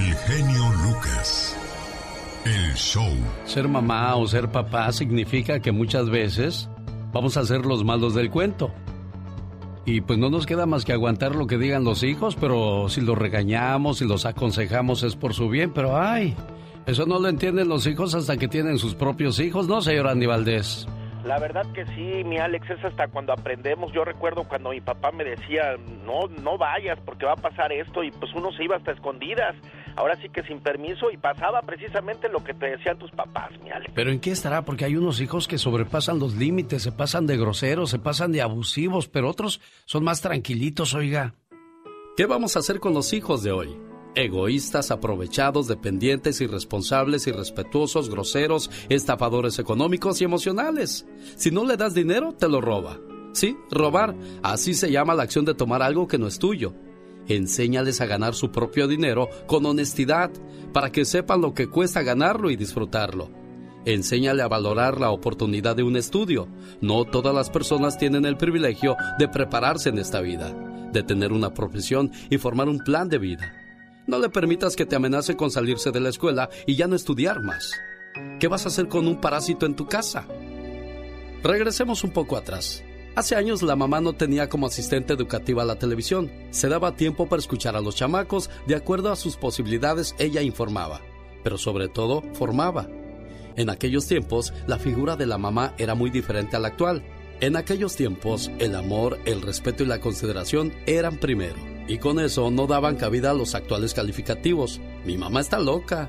El genio Lucas. El show. Ser mamá o ser papá significa que muchas veces vamos a ser los malos del cuento. Y pues no nos queda más que aguantar lo que digan los hijos, pero si los regañamos, si los aconsejamos es por su bien, pero ay, eso no lo entienden los hijos hasta que tienen sus propios hijos, ¿no, señor Andy Valdés? La verdad que sí, mi Alex, es hasta cuando aprendemos. Yo recuerdo cuando mi papá me decía, no, no vayas porque va a pasar esto y pues uno se iba hasta escondidas. Ahora sí que sin permiso y pasaba precisamente lo que te decían tus papás, mi Alex. Pero ¿en qué estará? Porque hay unos hijos que sobrepasan los límites, se pasan de groseros, se pasan de abusivos, pero otros son más tranquilitos, oiga. ¿Qué vamos a hacer con los hijos de hoy? Egoístas, aprovechados, dependientes, irresponsables, irrespetuosos, groseros, estafadores económicos y emocionales. Si no le das dinero, te lo roba. Sí, robar. Así se llama la acción de tomar algo que no es tuyo. Enséñales a ganar su propio dinero con honestidad, para que sepan lo que cuesta ganarlo y disfrutarlo. Enséñale a valorar la oportunidad de un estudio. No todas las personas tienen el privilegio de prepararse en esta vida, de tener una profesión y formar un plan de vida. No le permitas que te amenace con salirse de la escuela y ya no estudiar más. ¿Qué vas a hacer con un parásito en tu casa? Regresemos un poco atrás. Hace años la mamá no tenía como asistente educativa la televisión. Se daba tiempo para escuchar a los chamacos, de acuerdo a sus posibilidades ella informaba, pero sobre todo formaba. En aquellos tiempos la figura de la mamá era muy diferente a la actual. En aquellos tiempos el amor, el respeto y la consideración eran primero. Y con eso no daban cabida a los actuales calificativos. Mi mamá está loca,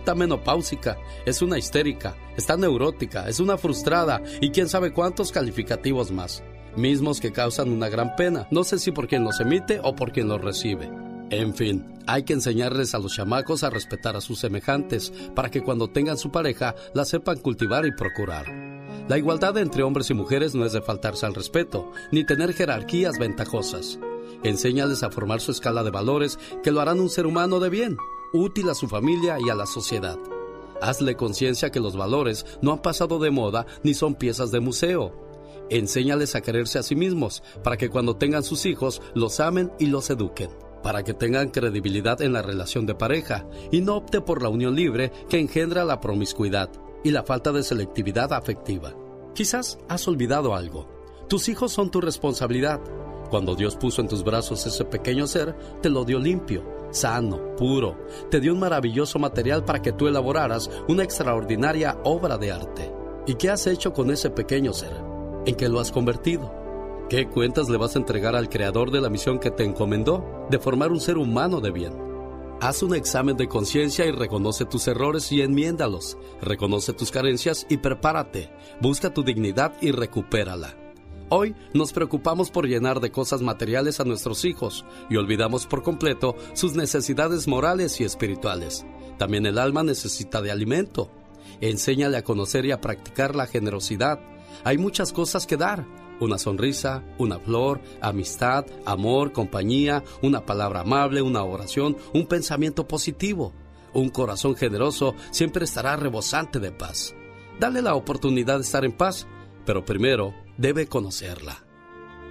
está menopáusica, es una histérica, está neurótica, es una frustrada y quién sabe cuántos calificativos más. Mismos que causan una gran pena, no sé si por quien los emite o por quien los recibe. En fin, hay que enseñarles a los chamacos a respetar a sus semejantes para que cuando tengan su pareja la sepan cultivar y procurar. La igualdad entre hombres y mujeres no es de faltarse al respeto, ni tener jerarquías ventajosas. Enséñales a formar su escala de valores que lo harán un ser humano de bien, útil a su familia y a la sociedad. Hazle conciencia que los valores no han pasado de moda ni son piezas de museo. Enséñales a quererse a sí mismos para que cuando tengan sus hijos los amen y los eduquen, para que tengan credibilidad en la relación de pareja y no opte por la unión libre que engendra la promiscuidad y la falta de selectividad afectiva. Quizás has olvidado algo. Tus hijos son tu responsabilidad cuando Dios puso en tus brazos ese pequeño ser, te lo dio limpio, sano, puro. Te dio un maravilloso material para que tú elaboraras una extraordinaria obra de arte. ¿Y qué has hecho con ese pequeño ser? ¿En qué lo has convertido? ¿Qué cuentas le vas a entregar al creador de la misión que te encomendó de formar un ser humano de bien? Haz un examen de conciencia y reconoce tus errores y enmiéndalos. Reconoce tus carencias y prepárate. Busca tu dignidad y recupérala. Hoy nos preocupamos por llenar de cosas materiales a nuestros hijos y olvidamos por completo sus necesidades morales y espirituales. También el alma necesita de alimento. Enséñale a conocer y a practicar la generosidad. Hay muchas cosas que dar. Una sonrisa, una flor, amistad, amor, compañía, una palabra amable, una oración, un pensamiento positivo. Un corazón generoso siempre estará rebosante de paz. Dale la oportunidad de estar en paz, pero primero debe conocerla.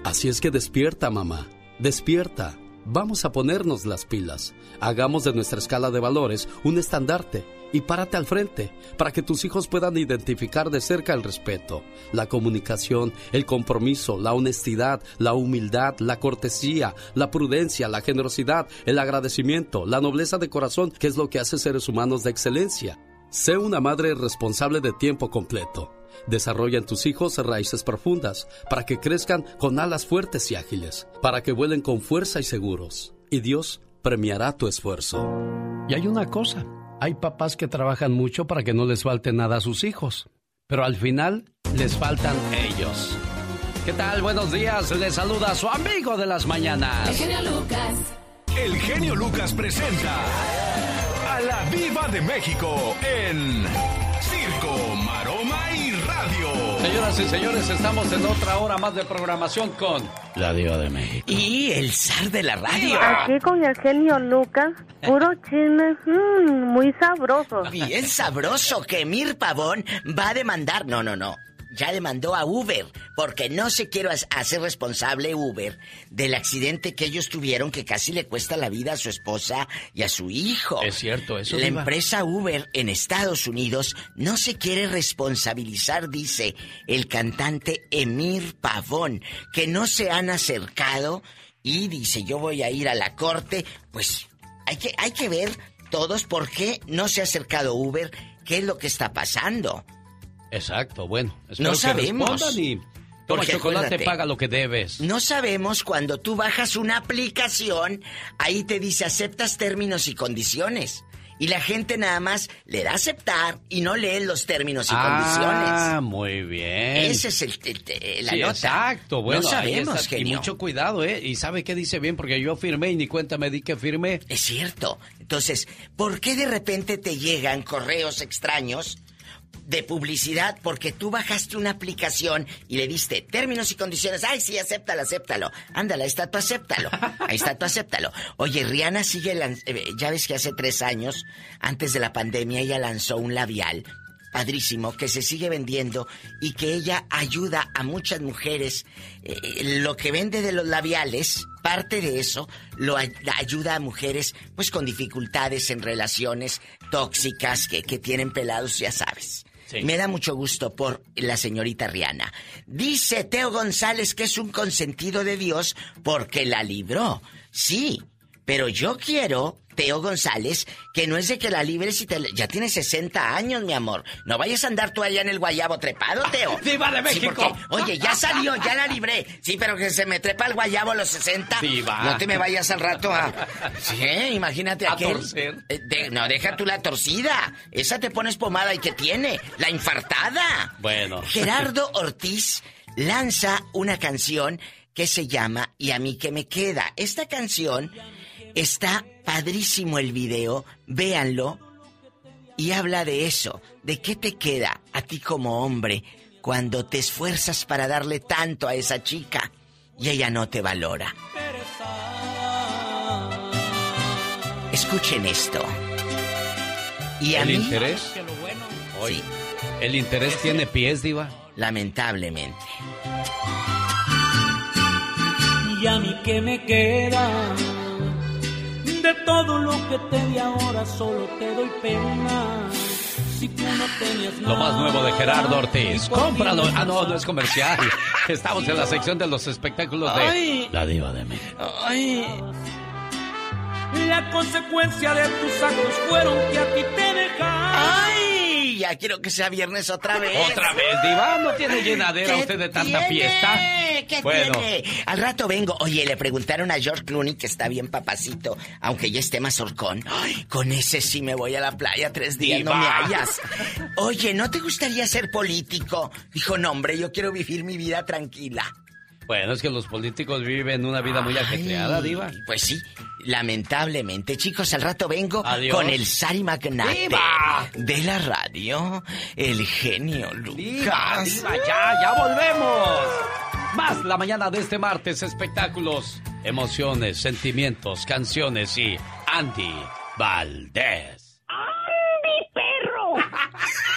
Así es que despierta, mamá, despierta. Vamos a ponernos las pilas. Hagamos de nuestra escala de valores un estandarte y párate al frente para que tus hijos puedan identificar de cerca el respeto, la comunicación, el compromiso, la honestidad, la humildad, la cortesía, la prudencia, la generosidad, el agradecimiento, la nobleza de corazón, que es lo que hace seres humanos de excelencia. Sé una madre responsable de tiempo completo. Desarrolla en tus hijos raíces profundas para que crezcan con alas fuertes y ágiles, para que vuelen con fuerza y seguros. Y Dios premiará tu esfuerzo. Y hay una cosa, hay papás que trabajan mucho para que no les falte nada a sus hijos, pero al final les faltan ellos. ¿Qué tal? Buenos días, les saluda su amigo de las mañanas. El genio Lucas. El genio Lucas presenta a la Viva de México en Circo. Señoras y señores, estamos en otra hora más de programación con la Diva de México. Y el zar de la radio. Aquí con el genio Lucas, puro chisme, mm, muy sabroso. Bien sabroso que Mir Pavón va a demandar. No, no, no. Ya demandó a Uber porque no se quiere hacer responsable Uber del accidente que ellos tuvieron que casi le cuesta la vida a su esposa y a su hijo. Es cierto, eso. La empresa Uber en Estados Unidos no se quiere responsabilizar, dice el cantante Emir Pavón, que no se han acercado y dice, "Yo voy a ir a la corte", pues hay que hay que ver todos por qué no se ha acercado Uber, qué es lo que está pasando. Exacto, bueno. No sabemos. Y toma chocolate, paga lo que debes. No sabemos cuando tú bajas una aplicación, ahí te dice aceptas términos y condiciones. Y la gente nada más le da aceptar y no lee los términos y condiciones. Ah, muy bien. Ese es el, la nota. Exacto, bueno, no sabemos, Y mucho cuidado, ¿eh? Y sabe qué dice bien, porque yo firmé y ni cuenta me di que firmé. Es cierto. Entonces, ¿por qué de repente te llegan correos extraños? De publicidad porque tú bajaste una aplicación y le diste términos y condiciones. Ay, sí, acéptalo, acéptalo. Ándale, ahí está tu acéptalo. Ahí está tu acéptalo. Oye, Rihanna sigue, eh, ya ves que hace tres años, antes de la pandemia, ella lanzó un labial padrísimo que se sigue vendiendo y que ella ayuda a muchas mujeres. Eh, lo que vende de los labiales, parte de eso, lo ayuda a mujeres pues con dificultades en relaciones tóxicas que, que tienen pelados, ya sabes. Me da mucho gusto por la señorita Rihanna. Dice Teo González que es un consentido de Dios porque la libró. Sí, pero yo quiero Teo González, que no es de que la libres y te... Ya tiene 60 años, mi amor. No vayas a andar tú allá en el guayabo trepado, Teo. ¡Viva de México! oye, ya salió, ya la libré. Sí, pero que se me trepa el guayabo a los 60. No te me vayas al rato a... Sí, imagínate a aquel... Torcer. Eh, no, deja tú la torcida. Esa te pones pomada y que tiene. La infartada. Bueno. Gerardo Ortiz lanza una canción que se llama Y a mí que me queda. Esta canción Está padrísimo el video, véanlo. Y habla de eso, de qué te queda a ti como hombre cuando te esfuerzas para darle tanto a esa chica y ella no te valora. Escuchen esto. ¿Y a ¿El interés? Sí. ¿El interés tiene pies, Diva? Lamentablemente. Y a mí que me queda de todo lo que te di ahora solo te doy pena. Si tú no tenías nada, Lo más nuevo de Gerardo Ortiz. Cómpralo. Ah, no, no es comercial. Estamos en la sección de los espectáculos de La Diva de México. Ay. La consecuencia de tus actos fueron que a ti te dejaron. ¡Ay! Ya quiero que sea viernes otra vez. ¿Otra vez, Diva? ¿No tiene llenadera usted de tanta fiesta? ¿Qué bueno. tiene? Al rato vengo. Oye, le preguntaron a George Clooney, que está bien papacito, aunque ya esté más horcón. Ay, con ese sí me voy a la playa tres días, no me hallas. Oye, ¿no te gustaría ser político? Dijo, no, hombre, yo quiero vivir mi vida tranquila. Bueno, es que los políticos viven una vida muy ajetreada, Diva. Pues sí, lamentablemente. Chicos, al rato vengo con el Sari Magnate de la radio, el genio Lucas. Diva, ya, ya volvemos. Más la mañana de este martes, espectáculos, emociones, sentimientos, canciones y Andy Valdés. ¡Andy, perro!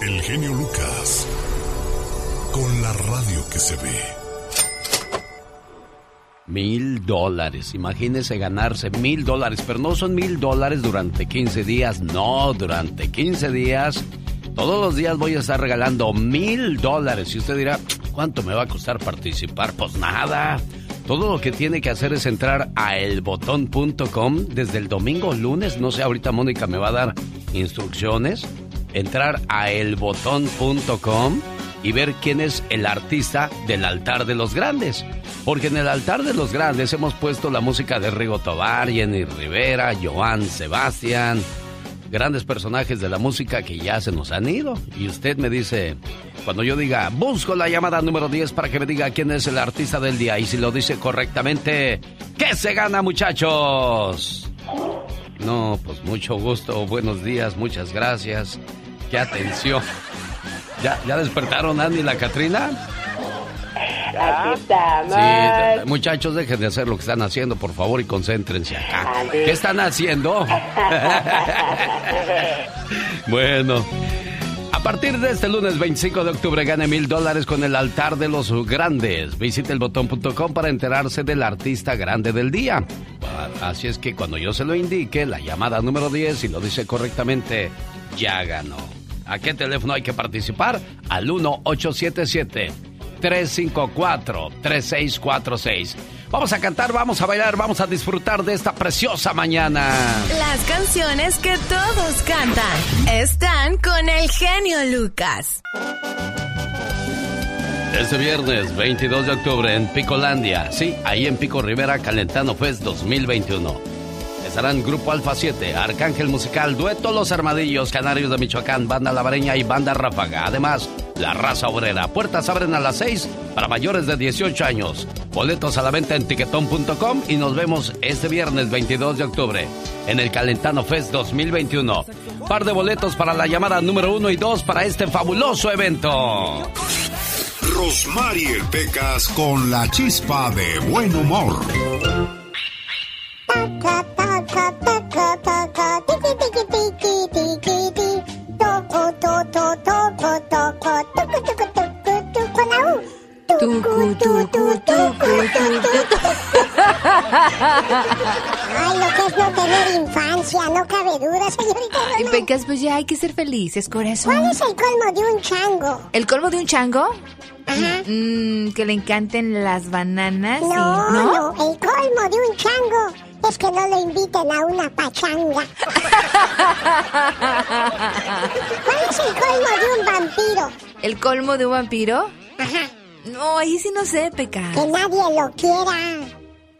El genio Lucas. Con la radio que se ve. Mil dólares. Imagínese ganarse mil dólares. Pero no son mil dólares durante 15 días. No, durante 15 días. Todos los días voy a estar regalando mil dólares. Y usted dirá, ¿cuánto me va a costar participar? Pues nada. Todo lo que tiene que hacer es entrar a elbotón.com desde el domingo lunes. No sé, ahorita Mónica me va a dar instrucciones entrar a elbotón.com y ver quién es el artista del altar de los grandes. Porque en el altar de los grandes hemos puesto la música de Rigo Tobar, Jenny Rivera, Joan Sebastián, grandes personajes de la música que ya se nos han ido. Y usted me dice, cuando yo diga, busco la llamada número 10 para que me diga quién es el artista del día. Y si lo dice correctamente, ¿qué se gana muchachos? No, pues mucho gusto, buenos días, muchas gracias. Qué atención. ¿Ya, ya despertaron Andy y la Catrina? Aquí estamos. Sí, muchachos, dejen de hacer lo que están haciendo, por favor, y concéntrense acá. ¿Qué están haciendo? bueno. A partir de este lunes 25 de octubre gane mil dólares con el altar de los grandes. Visite elbotón.com para enterarse del artista grande del día. Así es que cuando yo se lo indique, la llamada número 10, si lo dice correctamente, ya ganó. ¿A qué teléfono hay que participar? Al 1877 354-3646. Vamos a cantar, vamos a bailar, vamos a disfrutar de esta preciosa mañana. Las canciones que todos cantan están con el genio Lucas. Este viernes 22 de octubre en Picolandia, sí, ahí en Pico Rivera, Calentano Fest 2021. Estarán Grupo Alfa 7, Arcángel Musical, Dueto Los Armadillos, Canarios de Michoacán, Banda Lavareña y Banda Ráfaga. Además, La Raza Obrera. Puertas abren a las 6 para mayores de 18 años. Boletos a la venta en tiquetón.com y nos vemos este viernes 22 de octubre en el Calentano Fest 2021. Par de boletos para la llamada número 1 y 2 para este fabuloso evento. Rosmarie Pecas con la chispa de buen humor. Ay, lo que es no tener infancia, no cabe duda, señorita. Ay, Pecas, pues ya hay que ser felices, corazón. ¿Cuál es el colmo de un chango? ¿El colmo de un chango? Ajá. Mm, que le encanten las bananas. No, y... ¿no? no, el colmo de un chango es que no lo inviten a una pachanga. ¿Cuál es el colmo de un vampiro? ¿El colmo de un vampiro? Ajá. No, ahí sí no sé, Pecas. Que nadie lo quiera.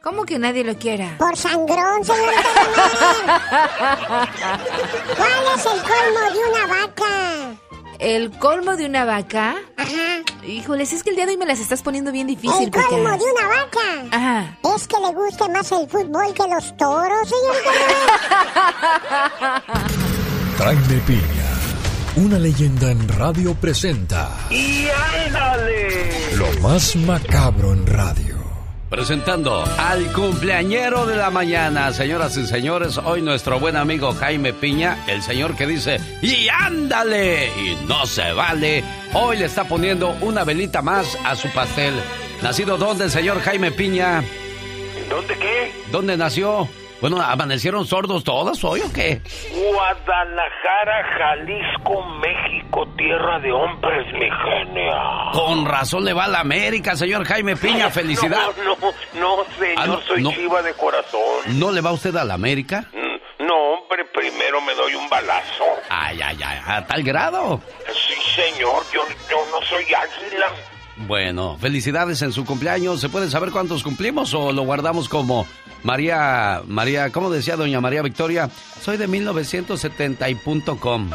¿Cómo que nadie lo quiera? Por sangrón, señorita. ¿Cuál es el colmo de una vaca? ¿El colmo de una vaca? Ajá. Híjoles, es que el día de hoy me las estás poniendo bien difícil, El colmo de una vaca Ajá. es que le guste más el fútbol que los toros, señorita. Jaime Piña, una leyenda en radio presenta ¡Y ándale! lo más macabro en radio. Presentando al cumpleañero de la mañana, señoras y señores, hoy nuestro buen amigo Jaime Piña, el señor que dice, y ándale, y no se vale, hoy le está poniendo una velita más a su pastel. ¿Nacido dónde el señor Jaime Piña? ¿Dónde qué? ¿Dónde nació? Bueno, ¿amanecieron sordos todos hoy o qué? Guadalajara, Jalisco, México, tierra de hombres, mi genia. Con razón le va a la América, señor Jaime Piña, felicidad. No, no, no, señor, Ah, no, soy no. chiva de corazón. ¿No le va usted a la América? Mm, No, hombre, primero me doy un balazo. Ay, ay, ay, a tal grado. Sí, señor, yo, yo no soy águila. Bueno, felicidades en su cumpleaños. ¿Se puede saber cuántos cumplimos o lo guardamos como María, María, ¿cómo decía doña María Victoria? Soy de 1970 y punto com.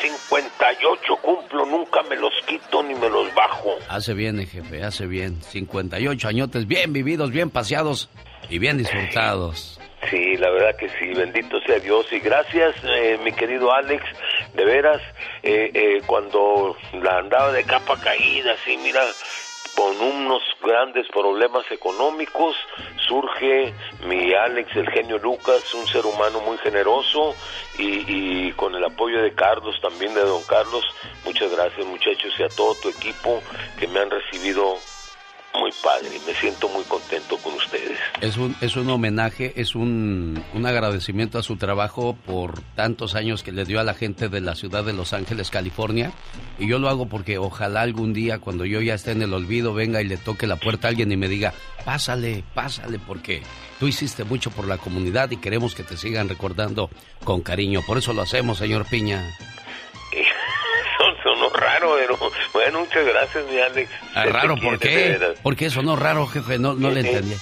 58 cumplo, nunca me los quito ni me los bajo. Hace bien, eh, jefe, hace bien. 58 añotes bien vividos, bien paseados y bien disfrutados. Sí, la verdad que sí, bendito sea Dios. Y gracias, eh, mi querido Alex, de veras, eh, eh, cuando la andaba de capa caída, así, mira, con unos grandes problemas económicos, surge mi Alex, el genio Lucas, un ser humano muy generoso y, y con el apoyo de Carlos, también de don Carlos, muchas gracias muchachos y a todo tu equipo que me han recibido muy padre, me siento muy contento con ustedes. Es un, es un homenaje, es un, un agradecimiento a su trabajo por tantos años que le dio a la gente de la ciudad de Los Ángeles, California. Y yo lo hago porque ojalá algún día, cuando yo ya esté en el olvido, venga y le toque la puerta a alguien y me diga, pásale, pásale, porque tú hiciste mucho por la comunidad y queremos que te sigan recordando con cariño. Por eso lo hacemos, señor Piña. Son sonó raro, pero bueno, muchas gracias, mi Alex. Ah, raro, ¿por qué? ¿Por qué sonó raro, jefe? No, no le eh, entendí.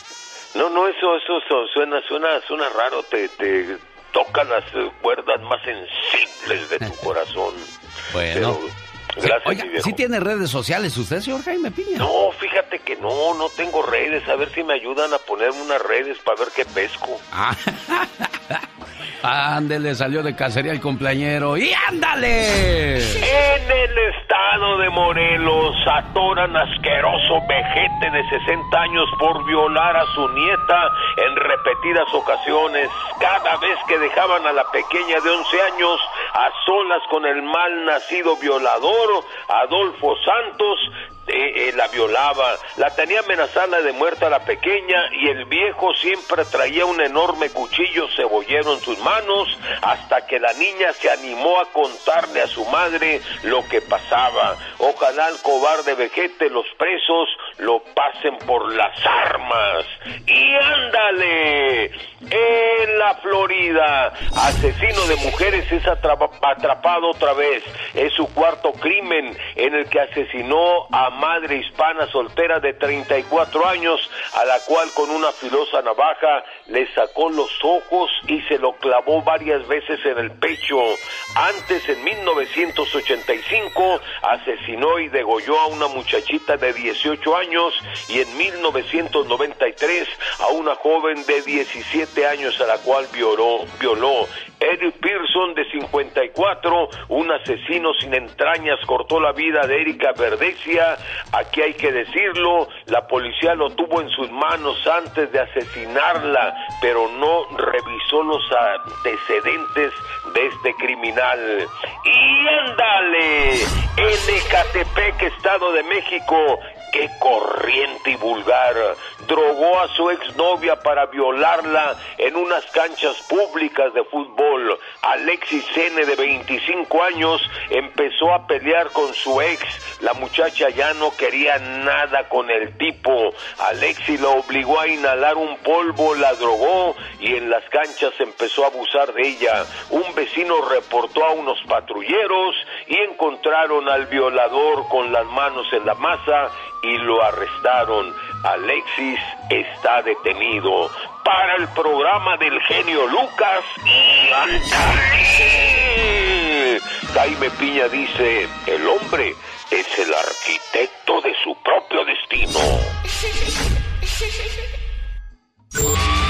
No, no, eso, eso, eso suena, suena, suena raro, te, te toca las cuerdas más sensibles de tu corazón. Bueno. Pero, gracias, Oiga, mi viejo. ¿sí tiene redes sociales usted, señor Jaime Piña? No, fíjate que no, no tengo redes. A ver si me ayudan a ponerme unas redes para ver qué pesco. Ah. Ándele, salió de cacería el cumpleañero. ¡Y ándale! En el estado de Morelos atoran asqueroso vejete de 60 años por violar a su nieta en repetidas ocasiones. Cada vez que dejaban a la pequeña de 11 años a solas con el mal nacido violador, Adolfo Santos, eh, eh, la violaba, la tenía amenazada de muerte a la pequeña y el viejo siempre traía un enorme cuchillo cebollero en sus manos hasta que la niña se animó a contarle a su madre lo que pasaba. Ojalá el cobarde vejete, los presos, lo pasen por las armas. Y ándale, en la Florida, asesino de mujeres es atrapa- atrapado otra vez. Es su cuarto crimen en el que asesinó a madre hispana soltera de 34 años, a la cual con una filosa navaja le sacó los ojos y se lo clavó varias veces en el pecho. Antes, en 1985, asesinó y degolló a una muchachita de 18 años y en 1993 a una joven de 17 años a la cual violó. violó. Eric Pearson, de 54, un asesino sin entrañas, cortó la vida de Erika Verdecia. Aquí hay que decirlo, la policía lo tuvo en sus manos antes de asesinarla, pero no revisó los antecedentes de este criminal. Y ándale, en Ecatepec, Estado de México, qué corriente y vulgar. Drogó a su exnovia para violarla en unas canchas públicas de fútbol. Alexis N, de 25 años, empezó a pelear con su ex. La muchacha ya no quería nada con el tipo. Alexis la obligó a inhalar un polvo, la drogó y en las canchas empezó a abusar de ella. Un vecino reportó a unos patrulleros y encontraron al violador con las manos en la masa y lo arrestaron. Alexis está detenido. Para el programa del genio Lucas y. Jaime Piña dice, el hombre es el arquitecto de su propio destino.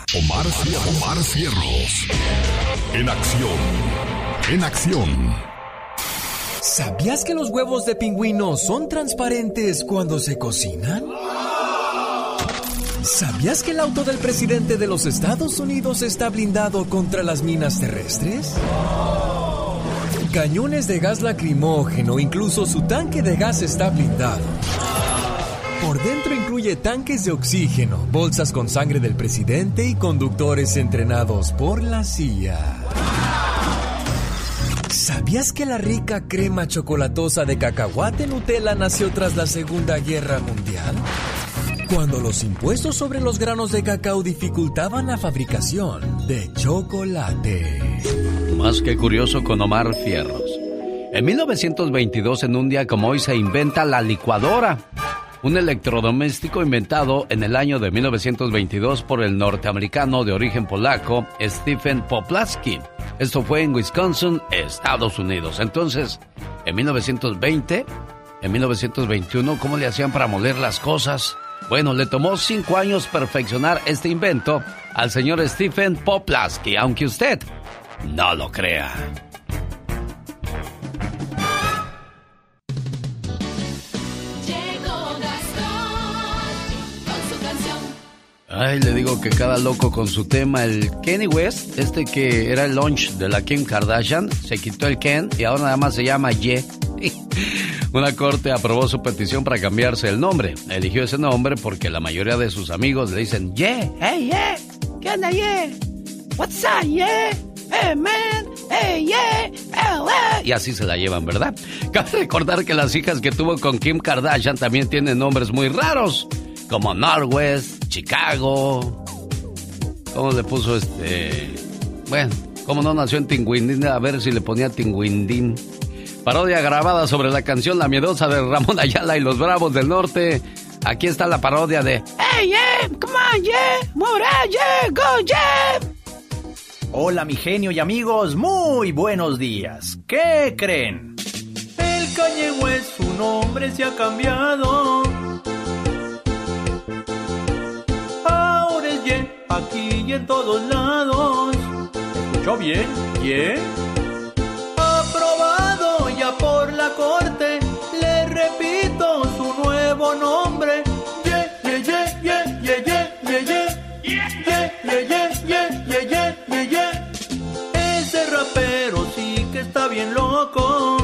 Omar, Omar Cierros. En acción. En acción. ¿Sabías que los huevos de pingüino son transparentes cuando se cocinan? ¿Sabías que el auto del presidente de los Estados Unidos está blindado contra las minas terrestres? Cañones de gas lacrimógeno, incluso su tanque de gas está blindado. Por dentro incluye tanques de oxígeno, bolsas con sangre del presidente y conductores entrenados por la CIA. ¿Sabías que la rica crema chocolatosa de cacahuate Nutella nació tras la Segunda Guerra Mundial? Cuando los impuestos sobre los granos de cacao dificultaban la fabricación de chocolate. Más que curioso con Omar Fierros. En 1922, en un día como hoy, se inventa la licuadora. Un electrodoméstico inventado en el año de 1922 por el norteamericano de origen polaco Stephen Poplaski. Esto fue en Wisconsin, Estados Unidos. Entonces, en 1920, en 1921, ¿cómo le hacían para moler las cosas? Bueno, le tomó cinco años perfeccionar este invento al señor Stephen Poplaski, aunque usted no lo crea. Ay, le digo que cada loco con su tema. El Kenny West, este que era el launch de la Kim Kardashian, se quitó el Ken y ahora nada más se llama Ye. Una corte aprobó su petición para cambiarse el nombre. Eligió ese nombre porque la mayoría de sus amigos le dicen, yeah, hey, yeah, ¿qué onda, yeah? What's up, yeah? Hey, man, hey, yeah, oh, Y así se la llevan, ¿verdad? Cabe recordar que las hijas que tuvo con Kim Kardashian también tienen nombres muy raros, como Norwest, Chicago. ¿Cómo le puso este? Bueno, ¿cómo no nació en Tinguindín? A ver si le ponía Tinguindín. Parodia grabada sobre la canción La Miedosa de Ramón Ayala y los Bravos del Norte. Aquí está la parodia de Hey, yeah, come on, yeah, yeah, go, yeah. Hola, mi genio y amigos, muy buenos días. ¿Qué creen? El West, su nombre se ha cambiado. Aquí y en todos lados. ¿Escuchó bien? ¿Quién? Aprobado ya por la corte, le repito su nuevo nombre. Ese rapero sí que está bien loco.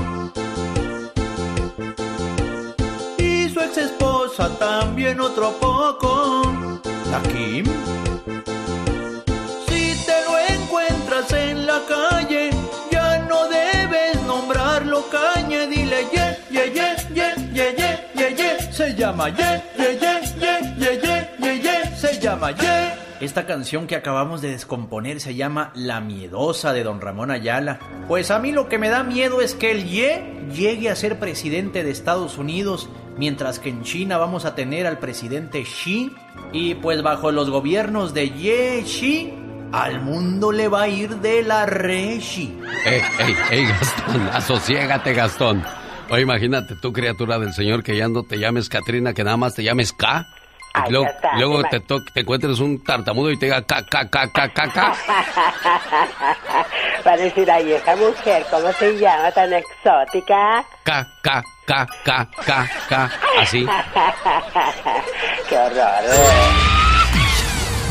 Y su ex esposa también otro poco. ¿La Kim? Si te lo encuentras en la calle, ya no debes nombrarlo cañe. Dile ye, ye, ye, ye, ye, ye, ye, ye. Se llama ye, ye, ye, ye, ye, ye, ye, ye. Se llama ye. Esta canción que acabamos de descomponer se llama La Miedosa de Don Ramón Ayala. Pues a mí lo que me da miedo es que el Ye llegue a ser presidente de Estados Unidos, mientras que en China vamos a tener al presidente Xi. Y pues bajo los gobiernos de Ye Xi, al mundo le va a ir de la re Xi. Ey, ey, ey, Gastón, asociégate, Gastón. O imagínate, tú, criatura del Señor, que ya no te llames Katrina, que nada más te llames K. Y Ay, luego está, te, to- te encuentres un tartamudo y te diga K, K, K, K, K, K. Va a decir, ay, esa mujer, ¿cómo se llama tan exótica? K, K, K, K, K, K. Así. Qué horror.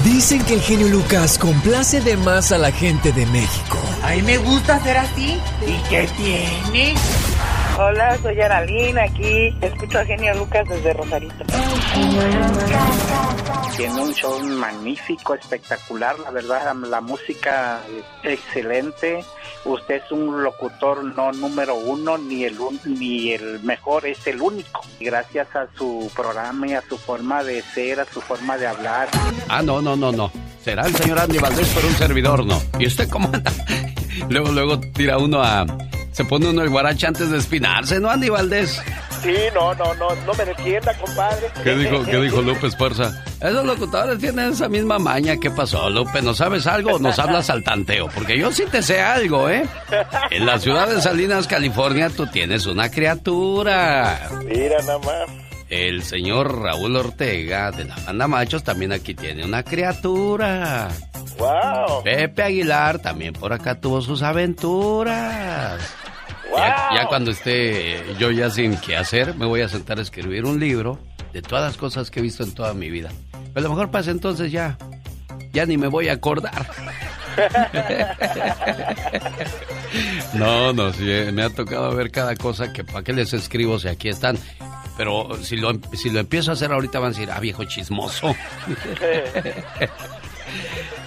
Dicen que el genio Lucas complace de más a la gente de México. A mí me gusta ser así. ¿Y qué tiene? Hola, soy Aralín, aquí escucho a Genio Lucas desde Rosarito. Tiene un show magnífico, espectacular, la verdad, la música es excelente. Usted es un locutor no número uno, ni el, un- ni el mejor, es el único. Gracias a su programa y a su forma de ser, a su forma de hablar. Ah, no, no, no, no. Será el señor Andy Valdés, pero un servidor no. ¿Y usted cómo anda? Luego, luego tira uno a... Se pone uno el guarache antes de espinarse, ¿no, Andy Valdés? Sí, no, no, no, no me defienda, compadre. ¿Qué dijo, qué dijo Lupe Esparza? Esos locutores tienen esa misma maña. ¿Qué pasó, Lupe? ¿No sabes algo o nos hablas al tanteo? Porque yo sí te sé algo, ¿eh? En la ciudad de Salinas, California, tú tienes una criatura. Mira nada más. El señor Raúl Ortega de la banda Machos también aquí tiene una criatura. ¡Wow! Pepe Aguilar también por acá tuvo sus aventuras. Ya, ya cuando esté yo ya sin qué hacer, me voy a sentar a escribir un libro de todas las cosas que he visto en toda mi vida. Pero a lo mejor ese entonces ya, ya ni me voy a acordar. No, no, sí, eh, me ha tocado ver cada cosa que para qué les escribo si aquí están. Pero si lo, si lo empiezo a hacer ahorita van a decir, ah, viejo chismoso.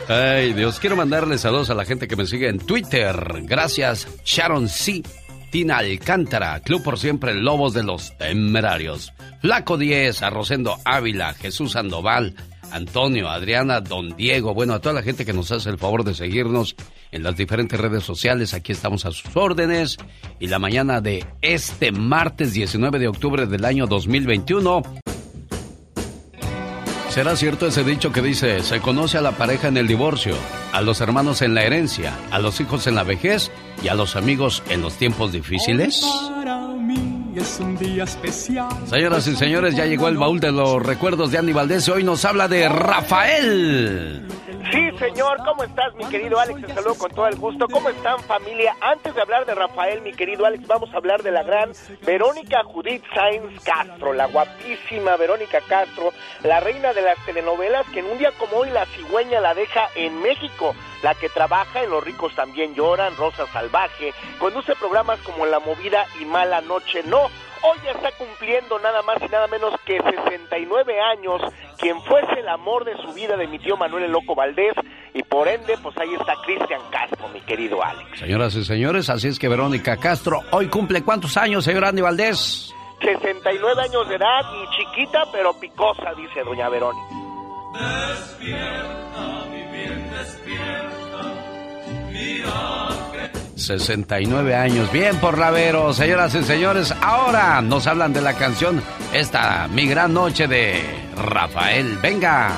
Ay, Dios, quiero mandarle saludos a la gente que me sigue en Twitter. Gracias, Sharon C. Tina Alcántara, Club por Siempre, Lobos de los Temerarios. Flaco 10, a Rosendo Ávila, Jesús Sandoval, Antonio, Adriana, Don Diego. Bueno, a toda la gente que nos hace el favor de seguirnos en las diferentes redes sociales, aquí estamos a sus órdenes. Y la mañana de este martes 19 de octubre del año 2021. ¿Será cierto ese dicho que dice, se conoce a la pareja en el divorcio, a los hermanos en la herencia, a los hijos en la vejez y a los amigos en los tiempos difíciles? Para mí es un día especial. Señoras y señores, ya llegó el baúl de los recuerdos de Andy Valdés. Hoy nos habla de Rafael. Sí, señor, ¿cómo estás, mi querido Alex? Te saludo con todo el gusto. ¿Cómo están, familia? Antes de hablar de Rafael, mi querido Alex, vamos a hablar de la gran Verónica Judith Sainz Castro, la guapísima Verónica Castro, la reina de las telenovelas, que en un día como hoy la cigüeña la deja en México. La que trabaja en Los ricos también lloran, Rosa Salvaje, conduce programas como La Movida y Mala Noche No. Hoy está cumpliendo nada más y nada menos que 69 años quien fuese el amor de su vida de mi tío Manuel el Loco Valdés y por ende pues ahí está Cristian Castro, mi querido Alex. Señoras y señores, así es que Verónica Castro hoy cumple cuántos años, señor Andy Valdés? 69 años de edad y chiquita pero picosa, dice doña Verónica. Despierta, mi bien, despierta. Mira que 69 años. Bien por Lavero, señoras y señores. Ahora nos hablan de la canción Esta, mi gran noche de Rafael. Venga.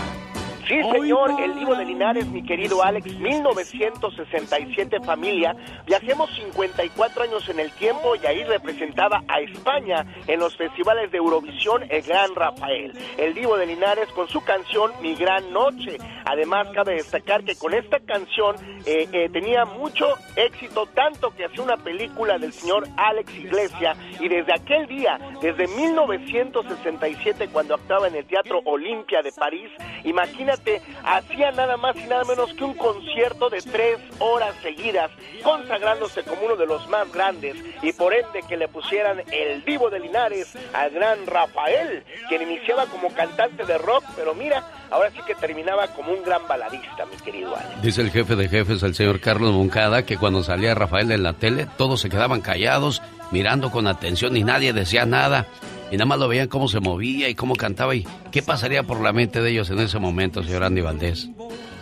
Sí, señor, el Divo de Linares, mi querido Alex, 1967 familia. Viajemos 54 años en el tiempo y ahí representaba a España en los festivales de Eurovisión el gran Rafael. El Divo de Linares con su canción Mi Gran Noche. Además, cabe destacar que con esta canción eh, eh, tenía mucho éxito, tanto que hacía una película del señor Alex Iglesia y desde aquel día, desde 1967 cuando actuaba en el Teatro Olimpia de París, imagínate, hacía nada más y nada menos que un concierto de tres horas seguidas, consagrándose como uno de los más grandes y por ende que le pusieran el Divo de Linares al gran Rafael, quien iniciaba como cantante de rock, pero mira, ahora sí que terminaba como un gran baladista, mi querido Alex. Dice el jefe de jefes, el señor Carlos Moncada, que cuando salía Rafael en la tele, todos se quedaban callados, mirando con atención y nadie decía nada. Y nada más lo veían cómo se movía y cómo cantaba y qué pasaría por la mente de ellos en ese momento, señor Andy Valdés.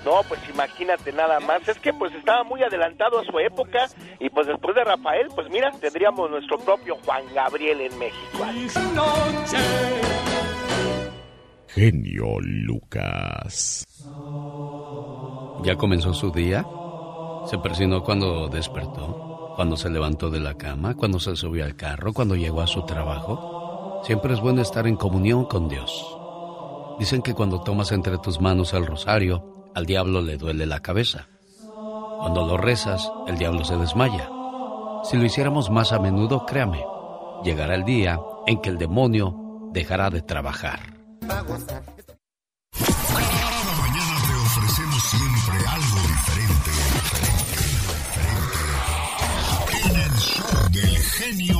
No, pues imagínate nada más. Es que pues estaba muy adelantado a su época y pues después de Rafael, pues mira, tendríamos nuestro propio Juan Gabriel en México. Genio Lucas. ¿Ya comenzó su día? ¿Se persinó cuando despertó? ¿Cuando se levantó de la cama? ¿Cuando se subió al carro? ¿Cuando llegó a su trabajo? Siempre es bueno estar en comunión con Dios. Dicen que cuando tomas entre tus manos el rosario, al diablo le duele la cabeza. Cuando lo rezas, el diablo se desmaya. Si lo hiciéramos más a menudo, créame, llegará el día en que el demonio dejará de trabajar. Cada mañana te ofrecemos siempre algo diferente. En el show del genio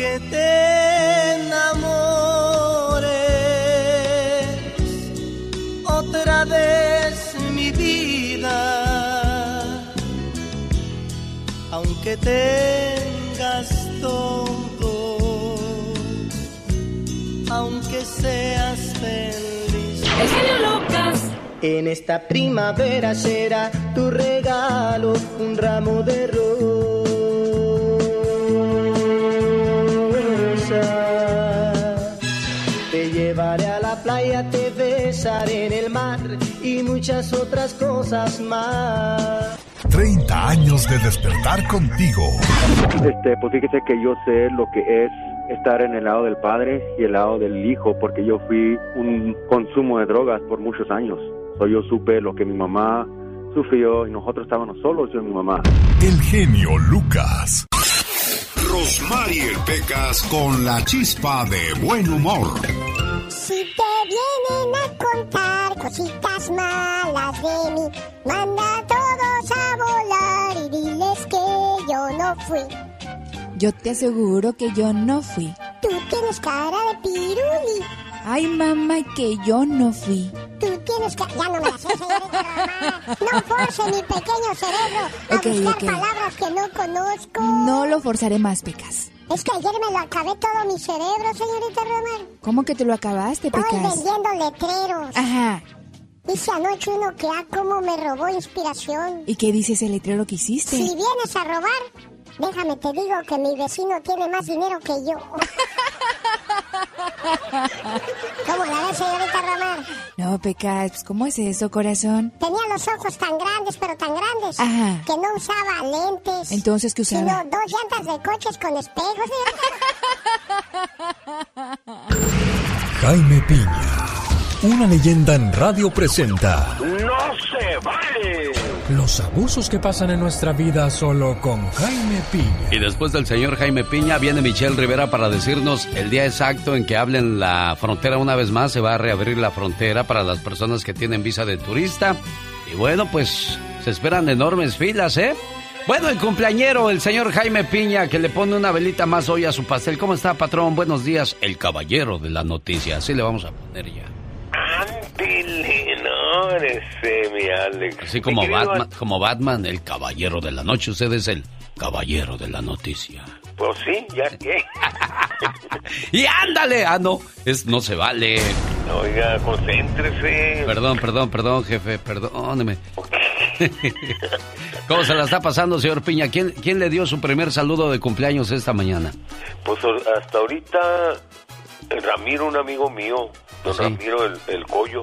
Aunque te enamores otra vez mi vida, aunque tengas todo, aunque seas feliz. Lucas. En esta primavera será tu regalo un ramo de rosas. Te llevaré a la playa, te besaré en el mar y muchas otras cosas más. 30 años de despertar contigo. Este, pues fíjese que yo sé lo que es estar en el lado del padre y el lado del hijo, porque yo fui un consumo de drogas por muchos años. So, yo supe lo que mi mamá sufrió y nosotros estábamos solos, yo y mi mamá. El genio Lucas. Rosmarie Pecas con la chispa de buen humor. Si te vienen a contar cositas malas de mí, manda a todos a volar y diles que yo no fui. Yo te aseguro que yo no fui. Tú tienes cara de piruli. Ay, mamá, que yo no fui. Tú tienes cara... Ya no me la sé, señorita Román. No force mi pequeño cerebro a Ok, buscar ok. palabras que no conozco. No lo forzaré más, Pecas. Es que ayer me lo acabé todo mi cerebro, señorita Román. ¿Cómo que te lo acabaste, Estoy Pecas? vendiendo letreros. Ajá. Dice anoche uno que ah, cómo me robó inspiración. ¿Y qué dice ese letrero que hiciste? Si vienes a robar, déjame te digo que mi vecino tiene más dinero que yo. ¿Cómo la ves, señorita Román? No, Pecas, pues, ¿cómo es eso, corazón? Tenía los ojos tan grandes, pero tan grandes, Ajá. que no usaba lentes. Entonces, ¿qué Sino usaba? dos llantas de coches con espejos. Jaime Piña, una leyenda en radio presenta. No se vale! Los abusos que pasan en nuestra vida solo con Jaime Piña. Y después del señor Jaime Piña viene Michelle Rivera para decirnos el día exacto en que hablen la frontera una vez más. Se va a reabrir la frontera para las personas que tienen visa de turista. Y bueno, pues se esperan enormes filas, ¿eh? Bueno, el cumpleañero, el señor Jaime Piña, que le pone una velita más hoy a su pastel. ¿Cómo está, patrón? Buenos días. El caballero de la noticia. Así le vamos a poner ya. Mi Alex. Así como Batman, como Batman, el caballero de la noche. Usted es el caballero de la noticia. Pues sí, ya que. ¡Y ándale! Ah, no, es, no se vale. Oiga, concéntrese. Perdón, perdón, perdón, jefe, perdóneme. ¿Cómo se la está pasando, señor Piña? ¿Quién, ¿Quién le dio su primer saludo de cumpleaños esta mañana? Pues hasta ahorita, Ramiro, un amigo mío, don Sí. Ramiro, el, el Collo.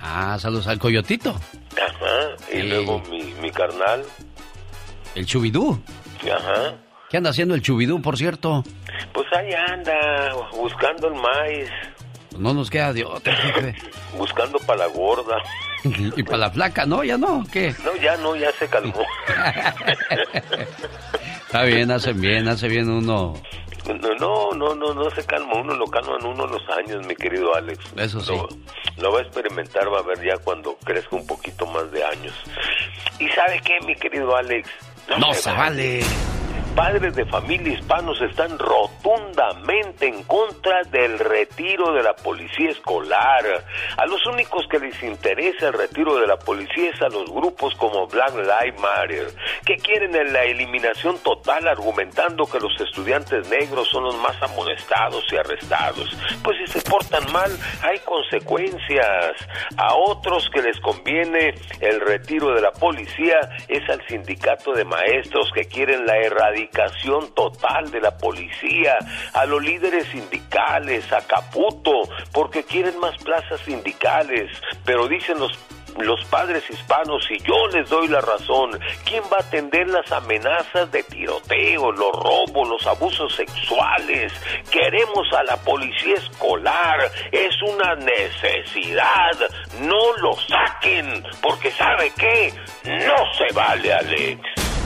Ah, saludos al coyotito, Ajá. Y luego mi, mi carnal. el chubidú. Ajá. ¿Qué anda haciendo el chubidú, por cierto? Pues ahí anda, buscando el maíz, No nos queda de otra, jefe. buscando para la gorda. Y para la flaca, ¿no? ¿Ya no? ¿Qué? No, ya no, ya se calmó. Está bien, hacen bien, hace bien uno. No, no, no, no, no se calma uno, lo calman uno los años, mi querido Alex. Eso sí. Lo, lo va a experimentar, va a ver ya cuando crezca un poquito más de años. ¿Y sabe qué, mi querido Alex? No se vale. Padres de familia hispanos están rotundamente en contra del retiro de la policía escolar. A los únicos que les interesa el retiro de la policía es a los grupos como Black Lives Matter, que quieren la eliminación total argumentando que los estudiantes negros son los más amonestados y arrestados. Pues si se portan mal, hay consecuencias. A otros que les conviene el retiro de la policía es al sindicato de maestros que quieren la erradicación total de la policía, a los líderes sindicales, a Caputo, porque quieren más plazas sindicales, pero dicen los los padres hispanos, y yo les doy la razón, ¿quién va a atender las amenazas de tiroteo, los robos, los abusos sexuales? Queremos a la policía escolar, es una necesidad, no lo saquen, porque ¿sabe qué? No se vale, Alex.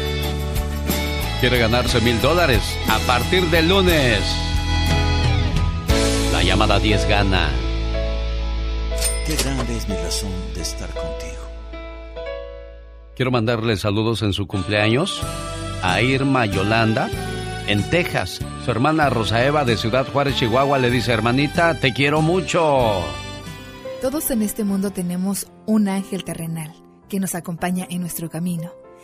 Quiere ganarse mil dólares a partir del lunes. La llamada 10 gana. Qué grande es mi razón de estar contigo. Quiero mandarle saludos en su cumpleaños a Irma Yolanda en Texas. Su hermana Rosa Eva de Ciudad Juárez, Chihuahua, le dice, hermanita, te quiero mucho. Todos en este mundo tenemos un ángel terrenal que nos acompaña en nuestro camino.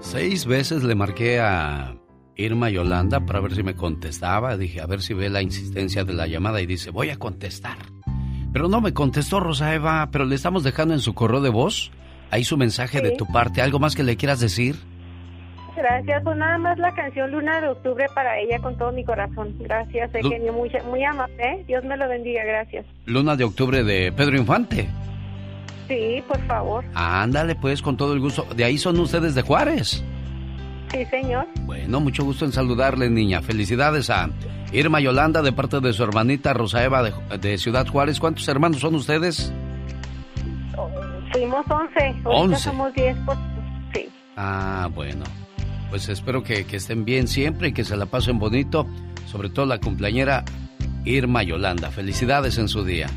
Seis veces le marqué a Irma Yolanda para ver si me contestaba. Dije, a ver si ve la insistencia de la llamada y dice, voy a contestar. Pero no me contestó Rosa Eva, pero le estamos dejando en su correo de voz ahí su mensaje de tu parte. ¿Algo más que le quieras decir? Gracias, pues nada más la canción Luna de Octubre para ella con todo mi corazón. Gracias, Lu- muy amable. ¿eh? Dios me lo bendiga, gracias. Luna de octubre de Pedro Infante. Sí, por favor. Ándale, pues, con todo el gusto. De ahí son ustedes de Juárez. Sí, señor. Bueno, mucho gusto en saludarle, niña. Felicidades a Irma Yolanda de parte de su hermanita Rosa Eva de, de Ciudad Juárez. ¿Cuántos hermanos son ustedes? Fuimos 11. Ahorita Once. somos 10. Por... Sí. Ah, bueno. Pues espero que, que estén bien siempre y que se la pasen bonito. Sobre todo la cumpleañera Irma Yolanda. Felicidades en su día.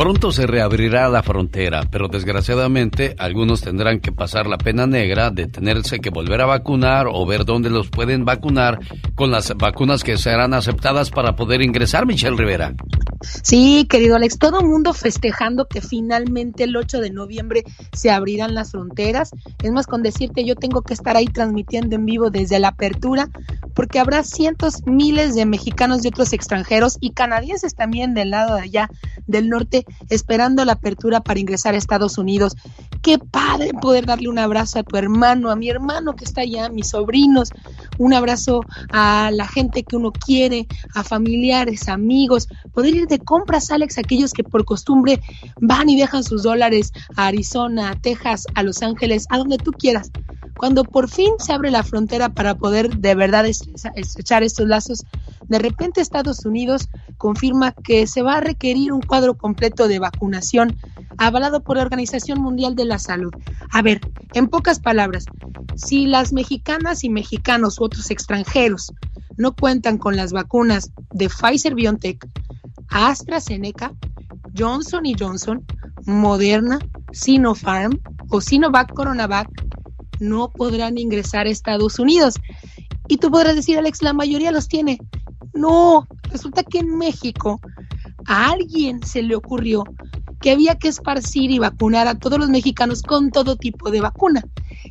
Pronto se reabrirá la frontera, pero desgraciadamente algunos tendrán que pasar la pena negra de tenerse que volver a vacunar o ver dónde los pueden vacunar con las vacunas que serán aceptadas para poder ingresar, Michelle Rivera. Sí, querido Alex, todo mundo festejando que finalmente el 8 de noviembre se abrirán las fronteras. Es más, con decirte, yo tengo que estar ahí transmitiendo en vivo desde la apertura, porque habrá cientos, miles de mexicanos y otros extranjeros y canadienses también del lado de allá del norte esperando la apertura para ingresar a Estados Unidos. Qué padre poder darle un abrazo a tu hermano, a mi hermano que está allá, a mis sobrinos, un abrazo a la gente que uno quiere, a familiares, amigos, poder ir de compras, Alex, aquellos que por costumbre van y dejan sus dólares a Arizona, a Texas, a Los Ángeles, a donde tú quieras. Cuando por fin se abre la frontera para poder de verdad estrechar estos lazos, de repente Estados Unidos confirma que se va a requerir un cuadro completo de vacunación avalado por la Organización Mundial de la Salud. A ver, en pocas palabras, si las mexicanas y mexicanos u otros extranjeros no cuentan con las vacunas de Pfizer BioNTech, AstraZeneca, Johnson y Johnson, Moderna, Sinopharm o Sinovac Coronavac, no podrán ingresar a Estados Unidos. Y tú podrás decir, Alex, la mayoría los tiene. No, resulta que en México a alguien se le ocurrió que había que esparcir y vacunar a todos los mexicanos con todo tipo de vacuna.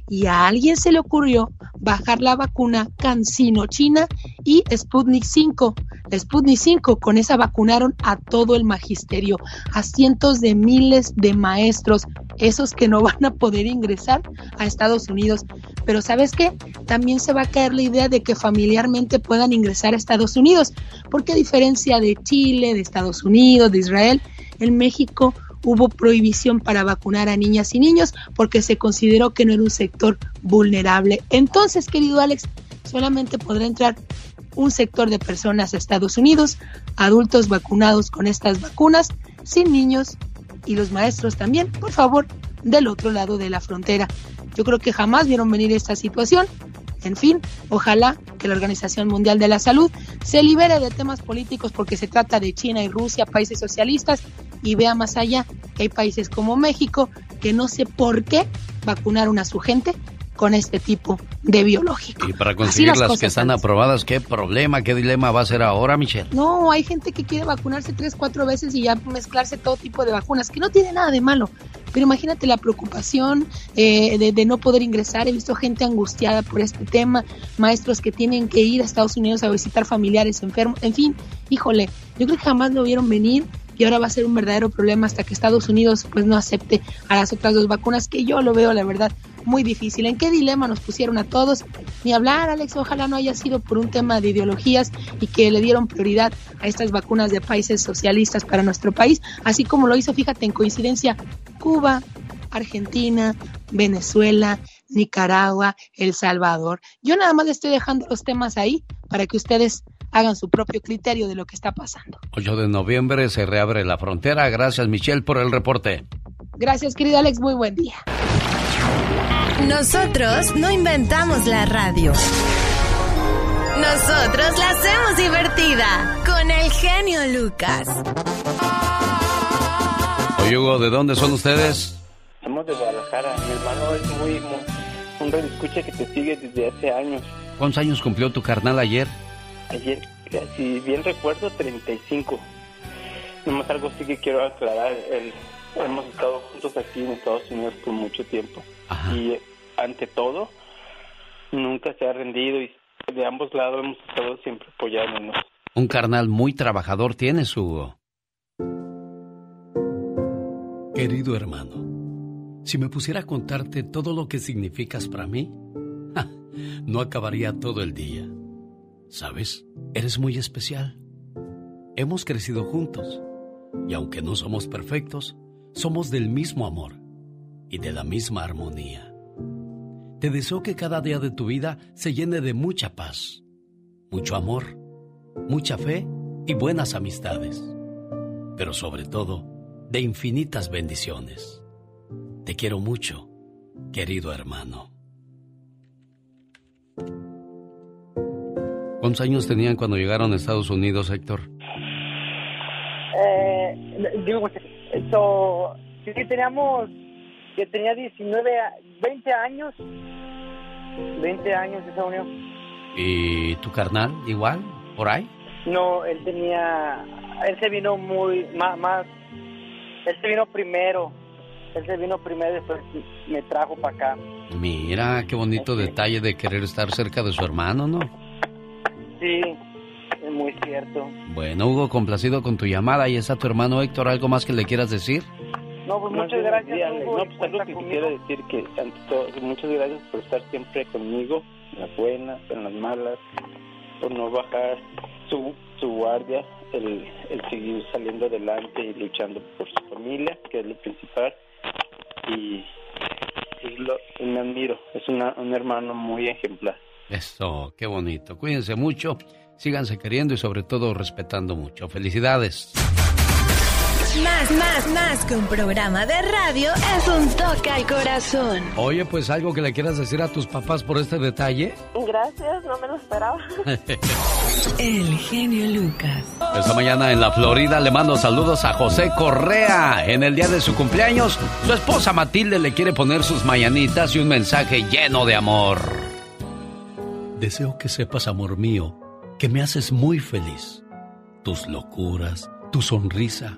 Y a alguien se le ocurrió bajar la vacuna Cancino China y Sputnik 5. La Sputnik 5, con esa vacunaron a todo el magisterio, a cientos de miles de maestros, esos que no van a poder ingresar a Estados Unidos. Pero ¿sabes qué? También se va a caer la idea de que familiarmente puedan ingresar a Estados Unidos, porque a diferencia de Chile, de Estados Unidos, de Israel, en México hubo prohibición para vacunar a niñas y niños porque se consideró que no era un sector vulnerable. Entonces, querido Alex, solamente podrá entrar un sector de personas a Estados Unidos, adultos vacunados con estas vacunas, sin niños y los maestros también, por favor, del otro lado de la frontera. Yo creo que jamás vieron venir esta situación. En fin, ojalá que la Organización Mundial de la Salud se libere de temas políticos porque se trata de China y Rusia, países socialistas, y vea más allá que hay países como México que no sé por qué vacunaron a su gente con este tipo de biológico. Y para conseguir las, que están aprobadas, ¿qué problema, qué dilema va a ser ahora, Michelle? No, hay gente que quiere vacunarse tres, cuatro veces y ya mezclarse todo tipo de vacunas, que no tiene nada de malo. Pero imagínate la preocupación eh, de, de, no poder ingresar. He visto gente angustiada por este tema, maestros que tienen que ir a Estados Unidos a visitar familiares enfermos. En fin, híjole, yo creo que jamás lo vieron venir y ahora va a ser un verdadero problema hasta que Estados Unidos pues no acepte a las otras dos vacunas que yo lo veo la verdad muy difícil. ¿En qué dilema nos pusieron a todos? Ni hablar, Alex, ojalá no haya sido por un tema de ideologías y que le dieron prioridad a estas vacunas de países socialistas para nuestro país, así como lo hizo, fíjate, en coincidencia, Cuba, Argentina, Venezuela, Nicaragua, El Salvador. Yo nada más le estoy dejando los temas ahí para que ustedes hagan su propio criterio de lo que está pasando. 8 de noviembre se reabre la frontera. Gracias, Michelle, por el reporte. Gracias, querido Alex. Muy buen día. Nosotros no inventamos la radio. Nosotros la hacemos divertida con el genio Lucas. Oye, Hugo, ¿de dónde son ustedes? Somos de Guadalajara. Mi hermano es muy, muy un escucha que te sigue desde hace años. ¿Cuántos años cumplió tu carnal ayer? Ayer, si bien recuerdo, 35. Nomás algo sí que quiero aclarar. El, hemos estado juntos aquí en Estados Unidos por mucho tiempo. Y ante todo, nunca se ha rendido y de ambos lados hemos estado siempre apoyándonos. Un carnal muy trabajador tienes, Hugo. Querido hermano, si me pusiera a contarte todo lo que significas para mí, no acabaría todo el día. ¿Sabes? Eres muy especial. Hemos crecido juntos y aunque no somos perfectos, somos del mismo amor y de la misma armonía. Te deseo que cada día de tu vida se llene de mucha paz, mucho amor, mucha fe y buenas amistades, pero sobre todo de infinitas bendiciones. Te quiero mucho, querido hermano. ¿Cuántos años tenían cuando llegaron a Estados Unidos, Héctor? Eh, Eso, sí que teníamos, que tenía 19, a- 20 años, 20 años esa unión. ¿Y tu carnal igual? ¿Por ahí? No, él tenía, él se vino muy, más, más, él se vino primero, él se vino primero y después me trajo para acá. Mira, qué bonito detalle de querer estar cerca de su hermano, ¿no? Sí, es muy cierto. Bueno, Hugo, complacido con tu llamada. ¿Y está tu hermano Héctor? ¿Algo más que le quieras decir? No, pues muchas gracias, Hugo, No, pues algo cuenta que conmigo. quisiera decir que ante todo, muchas gracias por estar siempre conmigo, en las buenas, en las malas, por no bajar su, su guardia, el, el seguir saliendo adelante y luchando por su familia, que es lo principal. Y, y lo, y me admiro, es una, un hermano muy ejemplar. Eso, qué bonito. Cuídense mucho, síganse queriendo y sobre todo respetando mucho. Felicidades. Más, más, más que un programa de radio es un toque al corazón. Oye, pues algo que le quieras decir a tus papás por este detalle. Gracias, no me lo esperaba. El genio Lucas. Esta mañana en la Florida le mando saludos a José Correa. En el día de su cumpleaños, su esposa Matilde le quiere poner sus mañanitas y un mensaje lleno de amor. Deseo que sepas, amor mío, que me haces muy feliz. Tus locuras, tu sonrisa,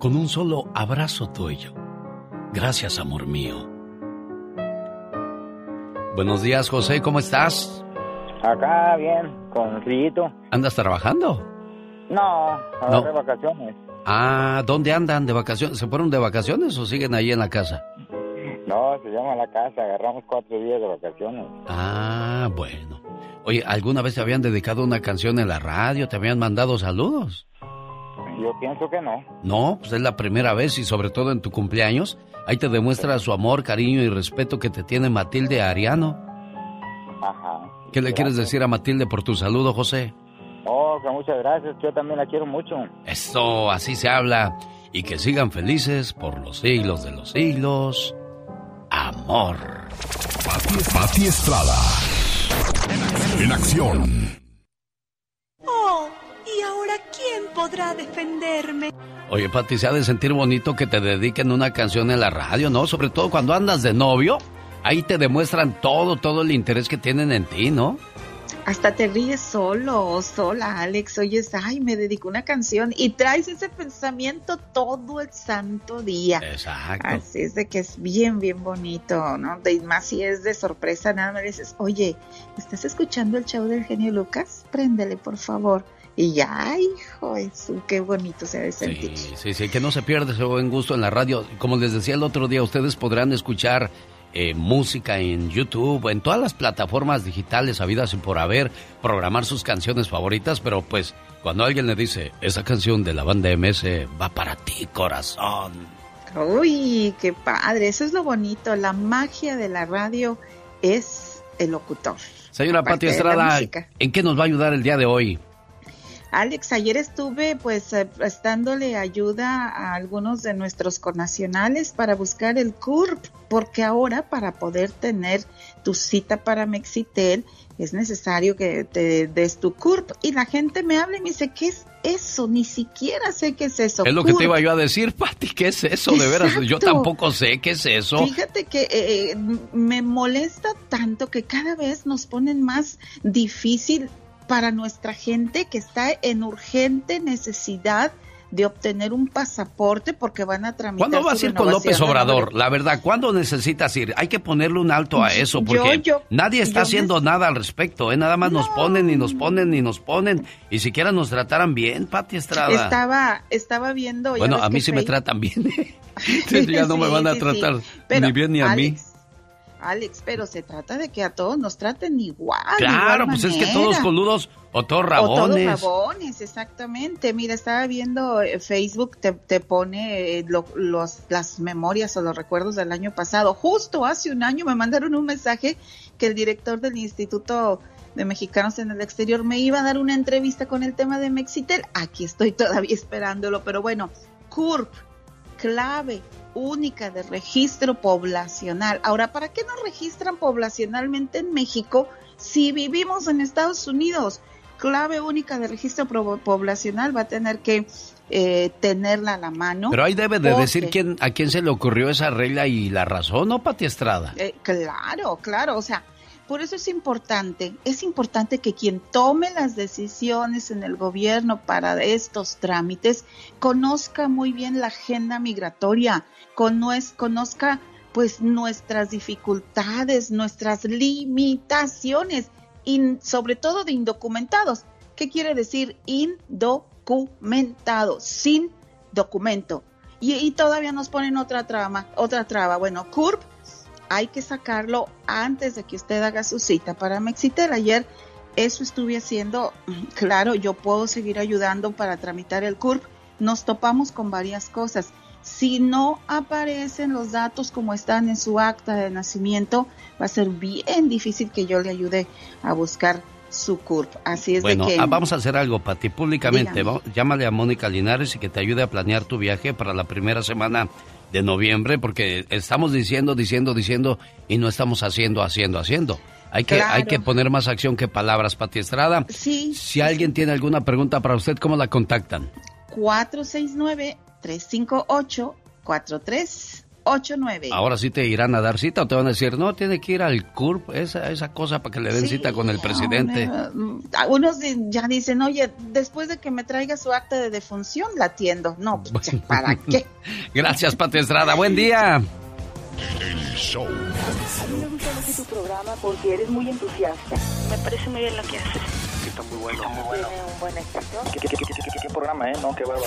con un solo abrazo tuyo. Gracias, amor mío. Buenos días, José, ¿cómo estás? Acá bien, con frillito. ¿Andas trabajando? No, No. agarré vacaciones. Ah, ¿dónde andan de vacaciones? ¿Se fueron de vacaciones o siguen ahí en la casa? No, se llama la casa, agarramos cuatro días de vacaciones. Ah, bueno. Oye, ¿alguna vez te habían dedicado una canción en la radio? ¿Te habían mandado saludos? Yo pienso que no. No, pues es la primera vez y sobre todo en tu cumpleaños. Ahí te demuestra su amor, cariño y respeto que te tiene Matilde Ariano. Ajá. ¿Qué le quieres decir a Matilde por tu saludo, José? Oh, que muchas gracias, yo también la quiero mucho. Eso, así se habla. Y que sigan felices por los siglos de los siglos. Amor. Pati, Pati Estrada. En acción. Oh, podrá defenderme? Oye, Pati, se ha de sentir bonito que te dediquen una canción en la radio, ¿no? Sobre todo cuando andas de novio. Ahí te demuestran todo, todo el interés que tienen en ti, ¿no? Hasta te ríes solo o sola, Alex. Oyes, ay, me dedico una canción y traes ese pensamiento todo el santo día. Exacto. Así es de que es bien, bien bonito, ¿no? De, más si es de sorpresa, nada más dices, oye, ¿estás escuchando el show del genio Lucas? Préndele, por favor. Y ya, hijo, eso, qué bonito se ha de sentir. Sí, sí, sí, que no se pierde ese buen gusto en la radio. Como les decía el otro día, ustedes podrán escuchar eh, música en YouTube, en todas las plataformas digitales habidas y por haber, programar sus canciones favoritas, pero pues cuando alguien le dice, esa canción de la banda MS va para ti, corazón. Uy, qué padre, eso es lo bonito. La magia de la radio es el locutor. Señora Pati Estrada. ¿en qué nos va a ayudar el día de hoy? Alex, ayer estuve pues eh, prestándole ayuda a algunos de nuestros connacionales para buscar el CURP, porque ahora para poder tener tu cita para Mexitel es necesario que te des tu CURP y la gente me habla y me dice, ¿qué es eso? Ni siquiera sé qué es eso. Es lo que te iba yo a decir, Pati, ¿qué es eso? De veras, yo tampoco sé qué es eso. Fíjate que eh, me molesta tanto que cada vez nos ponen más difícil para nuestra gente que está en urgente necesidad de obtener un pasaporte porque van a tramitar. ¿Cuándo vas a ir con López Obrador? La verdad, ¿cuándo necesitas ir? Hay que ponerle un alto a eso porque yo- nadie está haciendo nada al respecto, ¿eh? Nada más nos ponen y nos ponen y nos ponen y siquiera nos trataran bien, Pati Estrada. Estaba, estaba viendo. bueno, a mí sí me tratan bien. ya no me van a sí, sí. tratar Pero, ni bien ni a Alex, Alex, pero se trata de que a todos nos traten igual. Claro, pues es que todos coludos o todos rabones. O todos rabones, exactamente. Mira, estaba viendo eh, Facebook, te, te pone eh, los, las memorias o los recuerdos del año pasado. Justo hace un año me mandaron un mensaje que el director del Instituto de Mexicanos en el Exterior me iba a dar una entrevista con el tema de Mexitel. Aquí estoy todavía esperándolo, pero bueno, CURP, clave única de registro poblacional. Ahora, ¿para qué nos registran poblacionalmente en México si vivimos en Estados Unidos? Clave única de registro poblacional va a tener que eh, tenerla a la mano. Pero ahí debe de decir quién, a quién se le ocurrió esa regla y la razón, ¿no, Pati Estrada? Eh, claro, claro, o sea, por eso es importante, es importante que quien tome las decisiones en el gobierno para estos trámites conozca muy bien la agenda migratoria, conozca pues nuestras dificultades, nuestras limitaciones sobre todo de indocumentados. ¿Qué quiere decir indocumentado? Sin documento. Y, y todavía nos ponen otra trama, otra traba. Bueno, CURP hay que sacarlo antes de que usted haga su cita para Mexitel. Ayer eso estuve haciendo, claro, yo puedo seguir ayudando para tramitar el CURP. Nos topamos con varias cosas. Si no aparecen los datos como están en su acta de nacimiento, va a ser bien difícil que yo le ayude a buscar su CURP. Así es bueno, de que... Ah, vamos a hacer algo, Pati, públicamente. Llámale a Mónica Linares y que te ayude a planear tu viaje para la primera semana de noviembre porque estamos diciendo, diciendo, diciendo y no estamos haciendo, haciendo, haciendo. Hay que, hay que poner más acción que palabras, Pati Estrada. Sí. Si alguien tiene alguna pregunta para usted, ¿cómo la contactan? 469-358-43 89. Ahora sí te irán a dar cita o te van a decir, no, tiene que ir al CURP, esa, esa cosa para que le den cita con el presidente. Mm, unos ya dicen, oye, después de que me traiga su acta de defunción, la atiendo. No, pues, ¿para qué? Gracias, Pati Estrada. Buen día. El show. A mí me gusta mucho tu programa porque eres muy entusiasta. Me parece muy bien lo que haces. está muy bueno. Tiene un buen éxito. ¿Qué, qué, qué, qué programa, eh? No, qué bárbaro.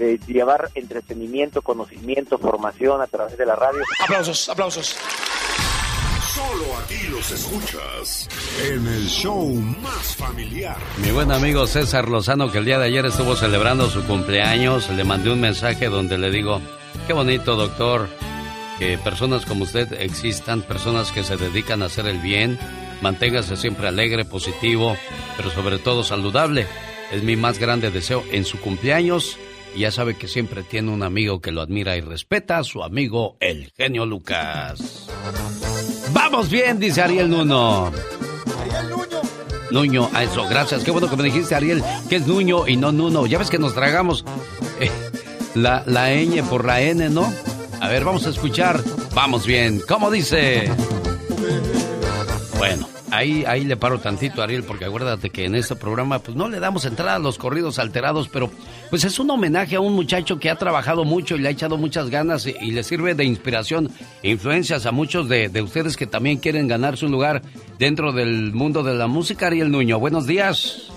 de llevar entretenimiento, conocimiento, formación a través de la radio. Aplausos, aplausos. Solo aquí los escuchas en el show más familiar. Mi buen amigo César Lozano, que el día de ayer estuvo celebrando su cumpleaños, le mandé un mensaje donde le digo, qué bonito doctor, que personas como usted existan, personas que se dedican a hacer el bien, manténgase siempre alegre, positivo, pero sobre todo saludable. Es mi más grande deseo en su cumpleaños y ya sabe que siempre tiene un amigo que lo admira y respeta, su amigo el genio Lucas. Vamos bien, dice Ariel Nuno. Ariel Nuño. Nuño, a eso, gracias. Qué bueno que me dijiste, Ariel, que es Nuño y no Nuno. Ya ves que nos tragamos eh, la, la ñ por la N, ¿no? A ver, vamos a escuchar. Vamos bien. ¿Cómo dice? Bueno. Ahí, ahí le paro tantito, Ariel, porque acuérdate que en este programa pues no le damos entrada a los corridos alterados, pero pues es un homenaje a un muchacho que ha trabajado mucho y le ha echado muchas ganas y, le sirve de inspiración e influencias a muchos de, de, ustedes que también quieren ganarse un lugar dentro del mundo de la música. Ariel Nuño, buenos días.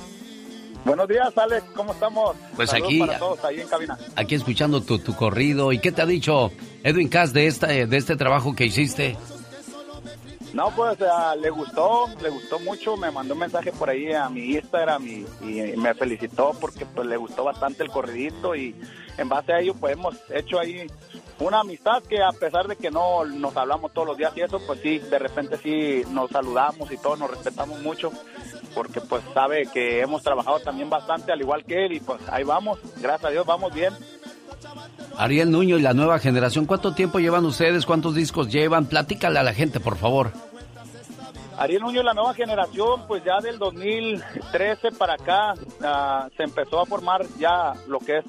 Buenos días, Alex, ¿cómo estamos? Pues aquí, ahí en cabina. aquí escuchando tu, tu corrido. ¿Y qué te ha dicho Edwin Cass de, esta, de este trabajo que hiciste? No, pues le gustó, le gustó mucho, me mandó un mensaje por ahí a mi Instagram y, me felicitó porque pues le gustó bastante el corridito y en base a ello pues hemos hecho ahí una amistad que a pesar de que no nos hablamos todos los días y eso, pues sí, de repente sí nos saludamos y todos nos respetamos mucho porque pues sabe que hemos trabajado también bastante al igual que él y pues ahí vamos, gracias a Dios vamos bien. Ariel Nuño y la nueva generación, ¿cuánto tiempo llevan ustedes? ¿Cuántos discos llevan? Platícale a la gente, por favor. Ariel Nuño y la nueva generación, pues ya del 2013 para acá uh, se empezó a formar ya lo que es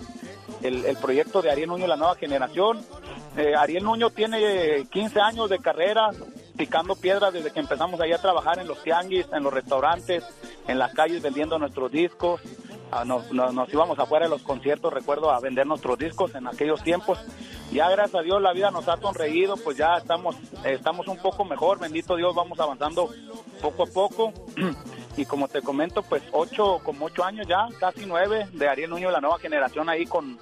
el, proyecto de Ariel Nuño y la nueva generación. eh, Ariel Nuño tiene 15 años de carrera picando piedras desde que empezamos ahí a trabajar en los tianguis, en los restaurantes, en las calles vendiendo nuestros discos. Ah, nos, nos, íbamos afuera de los conciertos, recuerdo, a vender nuestros discos en aquellos tiempos. Ya gracias a Dios la vida nos ha sonreído, pues ya estamos, estamos un poco mejor, bendito Dios, vamos avanzando poco a poco. y como te comento, pues ocho, como ocho años ya, casi nueve, de Ariel Nuño, la nueva generación ahí con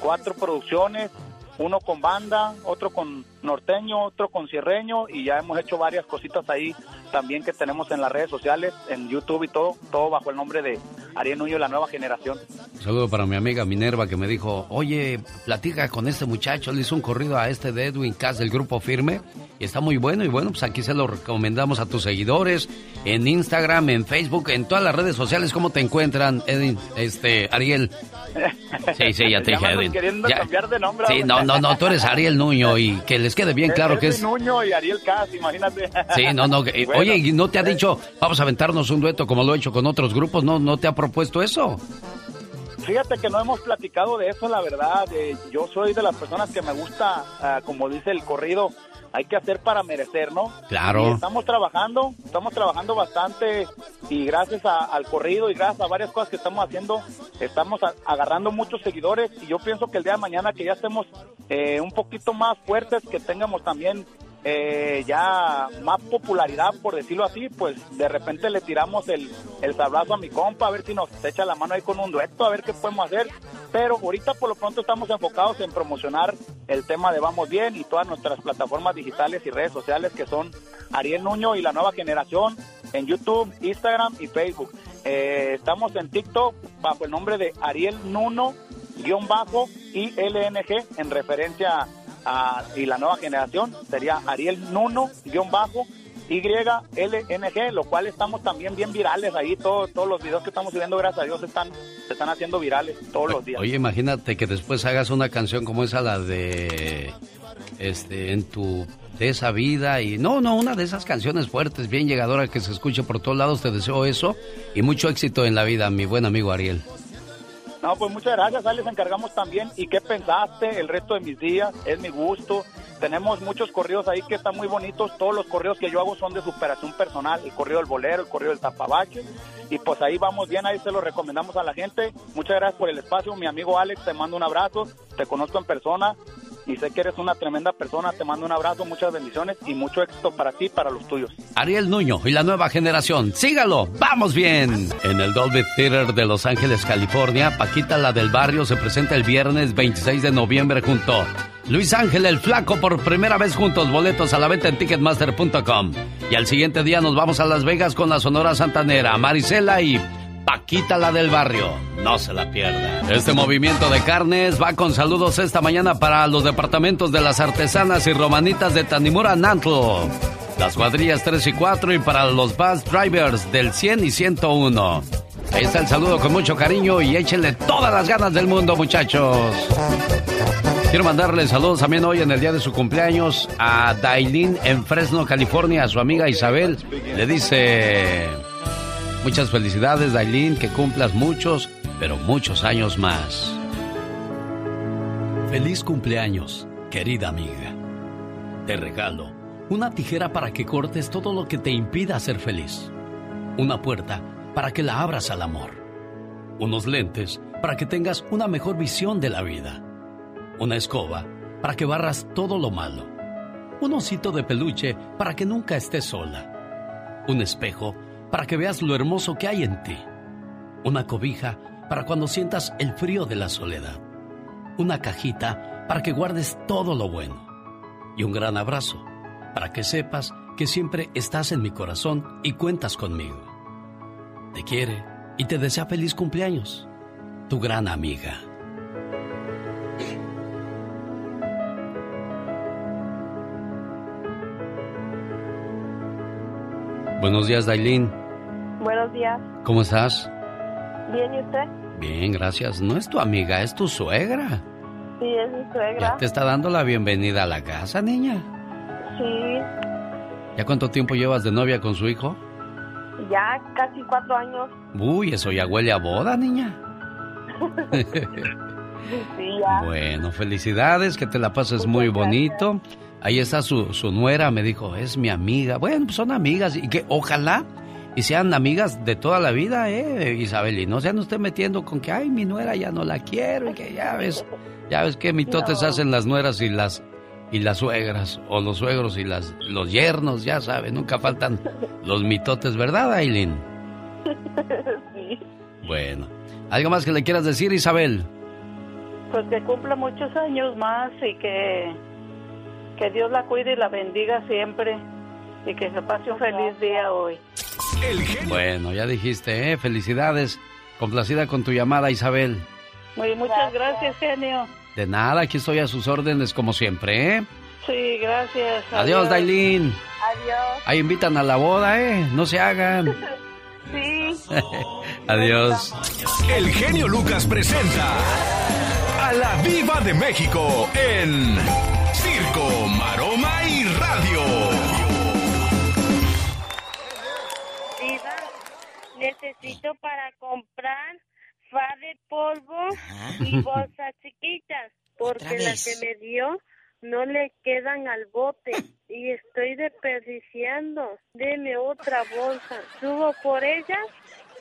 cuatro producciones, uno con banda, otro con norteño, otro con cierreño y ya hemos hecho varias cositas ahí también que tenemos en las redes sociales, en YouTube y todo, todo bajo el nombre de Ariel Nuño, la nueva generación. Un saludo para mi amiga Minerva que me dijo, oye, platica con este muchacho, le hizo un corrido a este de Edwin Cass del Grupo Firme y está muy bueno y bueno, pues aquí se lo recomendamos a tus seguidores en Instagram, en Facebook, en todas las redes sociales, ¿cómo te encuentran, Edwin, este, Ariel? Sí, sí, ya te dije, Edwin. queriendo cambiar de nombre. Sí, no, no, no, tú eres Ariel Nuño y que les quede bien claro que es... Nuño y Ariel Cass, imagínate. Sí, no, no, oye, ¿no te ha dicho, vamos a aventarnos un dueto como lo he hecho con otros grupos? ¿No, no te ha propuesto eso? Fíjate que no hemos platicado de eso, la verdad. Eh, yo soy de las personas que me gusta, ah, como dice el corrido, hay que hacer para merecer, ¿no? Claro. estamos trabajando, estamos trabajando bastante y gracias al corrido y gracias a varias cosas que estamos haciendo, estamos agarrando muchos seguidores y yo pienso que el día de mañana que ya estemos eh, un poquito más fuertes, que tengamos también eh, ya más popularidad, por decirlo así, pues de repente le tiramos el, el sablazo a mi compa, a ver si nos echa la mano ahí con un dueto, a ver qué podemos hacer. Pero ahorita por lo pronto estamos enfocados en promocionar el tema de Vamos Bien y todas nuestras plataformas digitales y redes sociales que son Ariel Nuño y la nueva generación en YouTube, Instagram y Facebook. Eh, estamos en TikTok bajo el nombre de Ariel Nuno guion bajo y LNG en referencia a y la nueva generación sería Ariel Nuno, guion bajo, YLNG, lo cual estamos también bien virales ahí, todos los videos que estamos subiendo, gracias a Dios, están, se están haciendo virales todos los días. Oye, imagínate que después hagas una canción como esa, la de, este, en tu, de esa vida, y no, no, una de esas canciones fuertes, bien llegadora, que se escuche por todos lados, te deseo eso, y mucho éxito en la vida, mi buen amigo Ariel. No, pues muchas gracias, Ale, les encargamos también. ¿Y qué pensaste el resto de mis días? Es mi gusto. Tenemos muchos corridos ahí que están muy bonitos. Todos los corridos que yo hago son de superación personal. El corrido del bolero, el corrido del tapabache. Y pues ahí vamos bien, ahí se lo recomendamos a la gente. Muchas gracias por el espacio. Mi amigo Alex, te mando un abrazo. Te conozco en persona y sé que eres una tremenda persona. Te mando un abrazo, muchas bendiciones y mucho éxito para ti y para los tuyos. Ariel Nuño y la nueva generación. Sígalo, vamos bien. En el Dolby Theater de Los Ángeles, California, Paquita la del barrio se presenta el viernes 26 de noviembre junto Luis Ángel el Flaco por primera vez juntos, boletos a la venta en ticketmaster.com. Y al siguiente día nos vamos a Las Vegas con la Sonora Santanera, Marisela y Paquita la del barrio. No se la pierda. Este movimiento de carnes va con saludos esta mañana para los departamentos de las artesanas y romanitas de Tanimura Nantlo. Las cuadrillas 3 y 4 y para los bus drivers del 100 y 101. Ahí está el saludo con mucho cariño y échenle todas las ganas del mundo, muchachos. Quiero mandarle saludos también hoy en el día de su cumpleaños a Dailin en Fresno, California, a su amiga Isabel. Le dice... Muchas felicidades, Dailin, que cumplas muchos, pero muchos años más. Feliz cumpleaños, querida amiga. Te regalo una tijera para que cortes todo lo que te impida ser feliz. Una puerta para que la abras al amor. Unos lentes para que tengas una mejor visión de la vida. Una escoba para que barras todo lo malo. Un osito de peluche para que nunca estés sola. Un espejo para que veas lo hermoso que hay en ti. Una cobija para cuando sientas el frío de la soledad. Una cajita para que guardes todo lo bueno. Y un gran abrazo para que sepas que siempre estás en mi corazón y cuentas conmigo. Te quiere y te desea feliz cumpleaños. Tu gran amiga. Buenos días, Dailin. Buenos días. ¿Cómo estás? Bien, ¿y usted? Bien, gracias. No es tu amiga, es tu suegra. Sí, es mi suegra. ¿Ya te está dando la bienvenida a la casa, niña? Sí. ¿Ya cuánto tiempo llevas de novia con su hijo? Ya casi cuatro años. Uy, eso ya huele a boda, niña. Sí, ya. Bueno, felicidades, que te la pases muy bonito. Ahí está su, su nuera, me dijo, es mi amiga. Bueno, pues son amigas y que ojalá y sean amigas de toda la vida, ¿eh, Isabel? Y no sean usted metiendo con que, ay, mi nuera ya no la quiero y que ya ves, ya ves que mitotes hacen las nueras y las y las suegras o los suegros y las los yernos, ya saben, nunca faltan los mitotes, ¿verdad, Aileen? Sí. Bueno, ¿algo más que le quieras decir, Isabel? Pues que cumpla muchos años más y que, que Dios la cuide y la bendiga siempre y que se pase un feliz día hoy. Bueno, ya dijiste, ¿eh? Felicidades. Complacida con tu llamada, Isabel. Muy, muchas gracias, genio. De nada, aquí estoy a sus órdenes como siempre, ¿eh? Sí, gracias. Adiós, Dailin. Adiós. Ahí invitan a la boda, ¿eh? No se hagan. Sí. Adiós. El genio Lucas presenta a la Viva de México en Circo, Maroma y Radio. Diva, necesito para comprar fa de polvo y bolsas chiquitas, porque la vez? que me dio no le quedan al bote y estoy desperdiciando. Deme otra bolsa. ¿Subo por ellas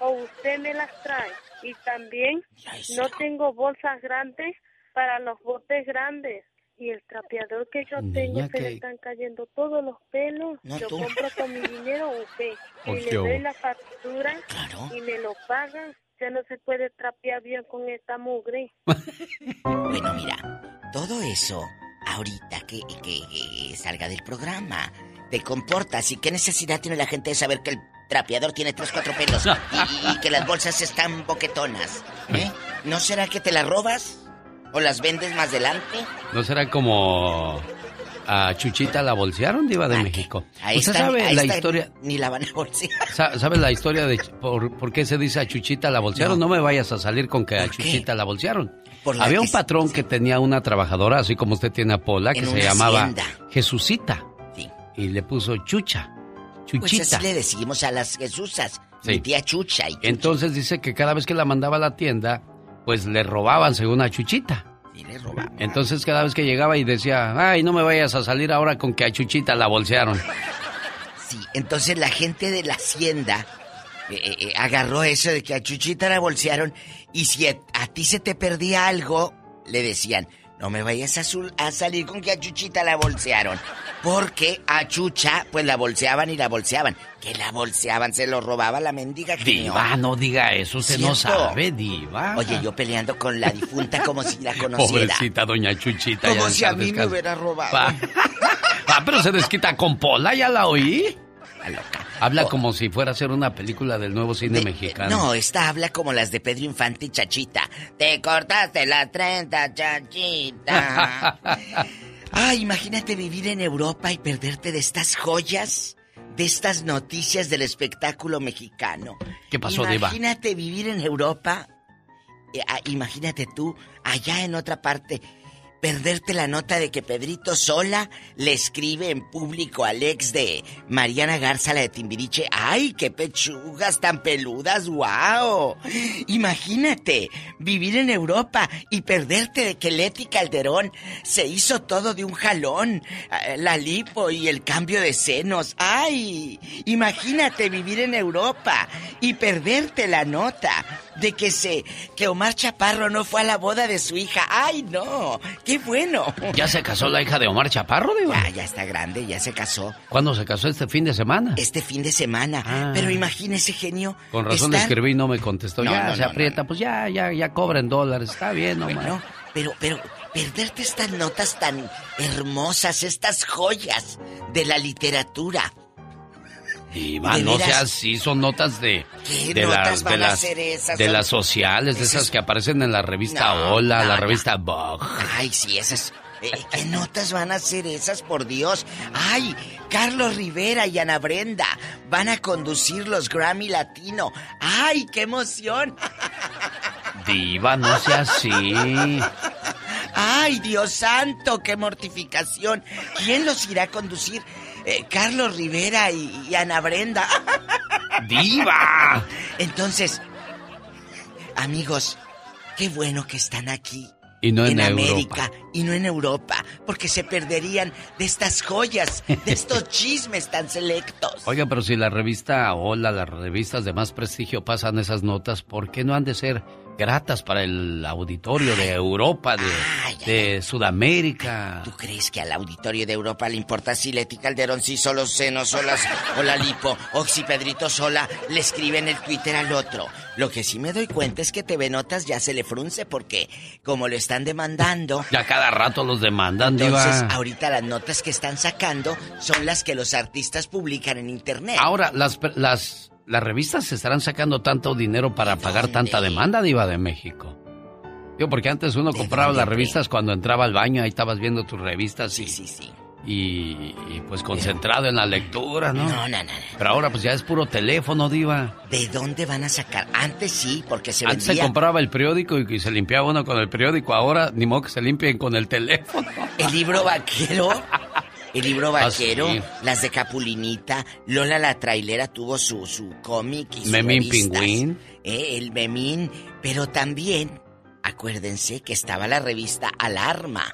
o usted me las trae? Y también no tengo bolsas grandes para los botes grandes. Y el trapeador que yo tengo se le que- están cayendo todos los pelos. No, ¿Yo tú. compro con mi dinero o qué? ¿O Y le doy la factura y me lo pagan. Ya no se puede trapear bien con esta mugre. Bueno, mira, todo eso, ahorita que, que- que salga del programa, te comportas y qué necesidad tiene la gente de saber que el trapeador tiene tres, cuatro pelos y, y que las bolsas están boquetonas. ¿eh? ¿No será que te las robas? ¿O las vendes más adelante? ¿No será como a Chuchita la bolsearon, Diva de México? Ahí ¿Usted está, sabe ahí la está, historia? Ni la van a bolsear. sa- ¿Sabe la historia de por, por qué se dice a Chuchita la bolsearon? No, me vayas a salir con que a Chuchita la bolsearon. La Había un patrón que tenía una trabajadora, así como usted tiene a Pola, que se llamaba hacienda. Jesucita. Y le puso Chucha. Pues Chuchita. así le decimos a las Jesusas. Sí. Mi tía Chucha y Entonces dice que cada vez que la mandaba a la tienda, pues le robaban según a Chuchita. Sí, le robaban. Entonces cada vez que llegaba y decía, ay, no me vayas a salir ahora con que a Chuchita la bolsearon. Sí, entonces la gente de la hacienda eh, eh, eh, agarró eso de que a Chuchita la bolsearon y si a, a ti se te perdía algo, le decían, no me vayas a, a salir con que a Chuchita la bolsearon. Porque a Chucha, pues la bolseaban y la bolseaban. Que la bolseaban, se lo robaba la mendiga genio. Diva, no diga eso, usted no ¿Cierto? sabe, Diva. Oye, yo peleando con la difunta como si la conociera. Pobrecita doña Chuchita. Como ya si a mí me hubiera robado. Ah, pero se desquita con Pola, ya la oí. Habla como si fuera a ser una película del nuevo cine mexicano. No, esta habla como las de Pedro Infante y Chachita. Te cortaste la treinta, Chachita. Ay, imagínate vivir en Europa y perderte de estas joyas, de estas noticias del espectáculo mexicano. ¿Qué pasó, Diva? Imagínate vivir en Europa. eh, ah, imagínate tú, allá en otra parte, perderte la nota de que Pedrito Sola le escribe en público al ex de Mariana Garza, la de Timbiriche. ¡Ay, qué pechugas tan peludas! ¡Wow! Imagínate vivir en Europa y perderte de que Leti Calderón se hizo todo de un jalón. eh, La lipo y el cambio de senos. ¡Ay! Imagínate vivir en Europa y perderte la nota de que se que Omar Chaparro no fue a la boda de su hija. ¡Ay, no! ¡Qué bueno! ¿Ya se casó la hija de Omar Chaparro, Diva? Ya, ya está grande, ya se casó. ¿Cuándo se casó este fin de semana? Este fin de semana. Ah. Pero imagínese, genio. Con razón estar- escribí y no me contestó. No, ya no, se no, aprieta, pues ya, ya, ya cobra en dólares. Está bien, Omar. Bueno, pero, pero, perderte estas notas tan hermosas, estas joyas de la literatura. Diva, ¿De no veras? sea así, son notas de, ¿Qué de notas van de a las, esas? de las sociales, de Esas- esas que aparecen en la revista No, Hola, no, la revista Vogue. Ay, sí, esas. eh, ¿Qué notas van a ser esas, por Dios? Ay, Carlos Rivera y Ana Brenda van a conducir los Grammy Latino. Ay, qué emoción. Diva, no sea así. Ay, Dios santo, qué mortificación. ¿Quién los irá a conducir? Eh, Carlos Rivera y, y Ana Brenda. ¡Diva! Entonces, amigos, qué bueno que están aquí. Y no en, América y no en Europa, porque se perderían de estas joyas, de estos chismes tan selectos. Oiga, pero si la revista Hola, las revistas de más prestigio pasan esas notas, ¿por qué no han de ser gratas para el auditorio de Europa, de, Sudamérica. ¿Tú crees que al auditorio de Europa le importa si Leti Calderón sí solo senos solas o la lipo o si Pedrito sola le escribe en el Twitter al otro? Lo que sí me doy cuenta es que TV Notas ya se le frunce porque como lo están demandando... Ya cada rato los demandan, Entonces, ahorita las notas que están sacando son las que los artistas publican en internet. Ahora, las, las las revistas se estarán sacando tanto dinero para pagar tanta demanda, Diva de México. Yo, porque antes uno compraba las revistas cuando entraba al baño, ahí estabas viendo tus revistas y. Sí, sí, sí. Y, pues concentrado en la lectura, ¿no? No, no, no. Pero ahora pues ya es puro teléfono, diva. ¿De dónde van a sacar? Antes sí, porque se Antes se compraba el periódico y, se limpiaba uno con el periódico. Ahora ni modo que se limpien con el teléfono. El libro vaquero el libro ah, vaquero, las de Capulinita, Lola la trailera tuvo su, su cómic y su Memín Pingüín. Eh, el Memín, pero también, acuérdense que estaba la revista Alarma.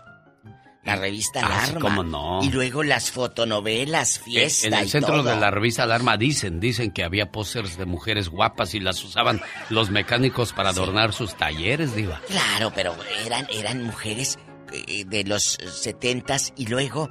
La revista ah, Alarma. ¿cómo no? Y luego las fotonovelas, fiesta. En el centro de la revista Alarma dicen, dicen que había pósters de mujeres guapas y las usaban los mecánicos para adornar sus talleres, diva. Claro, pero eran, eran mujeres eh, de los setentas y luego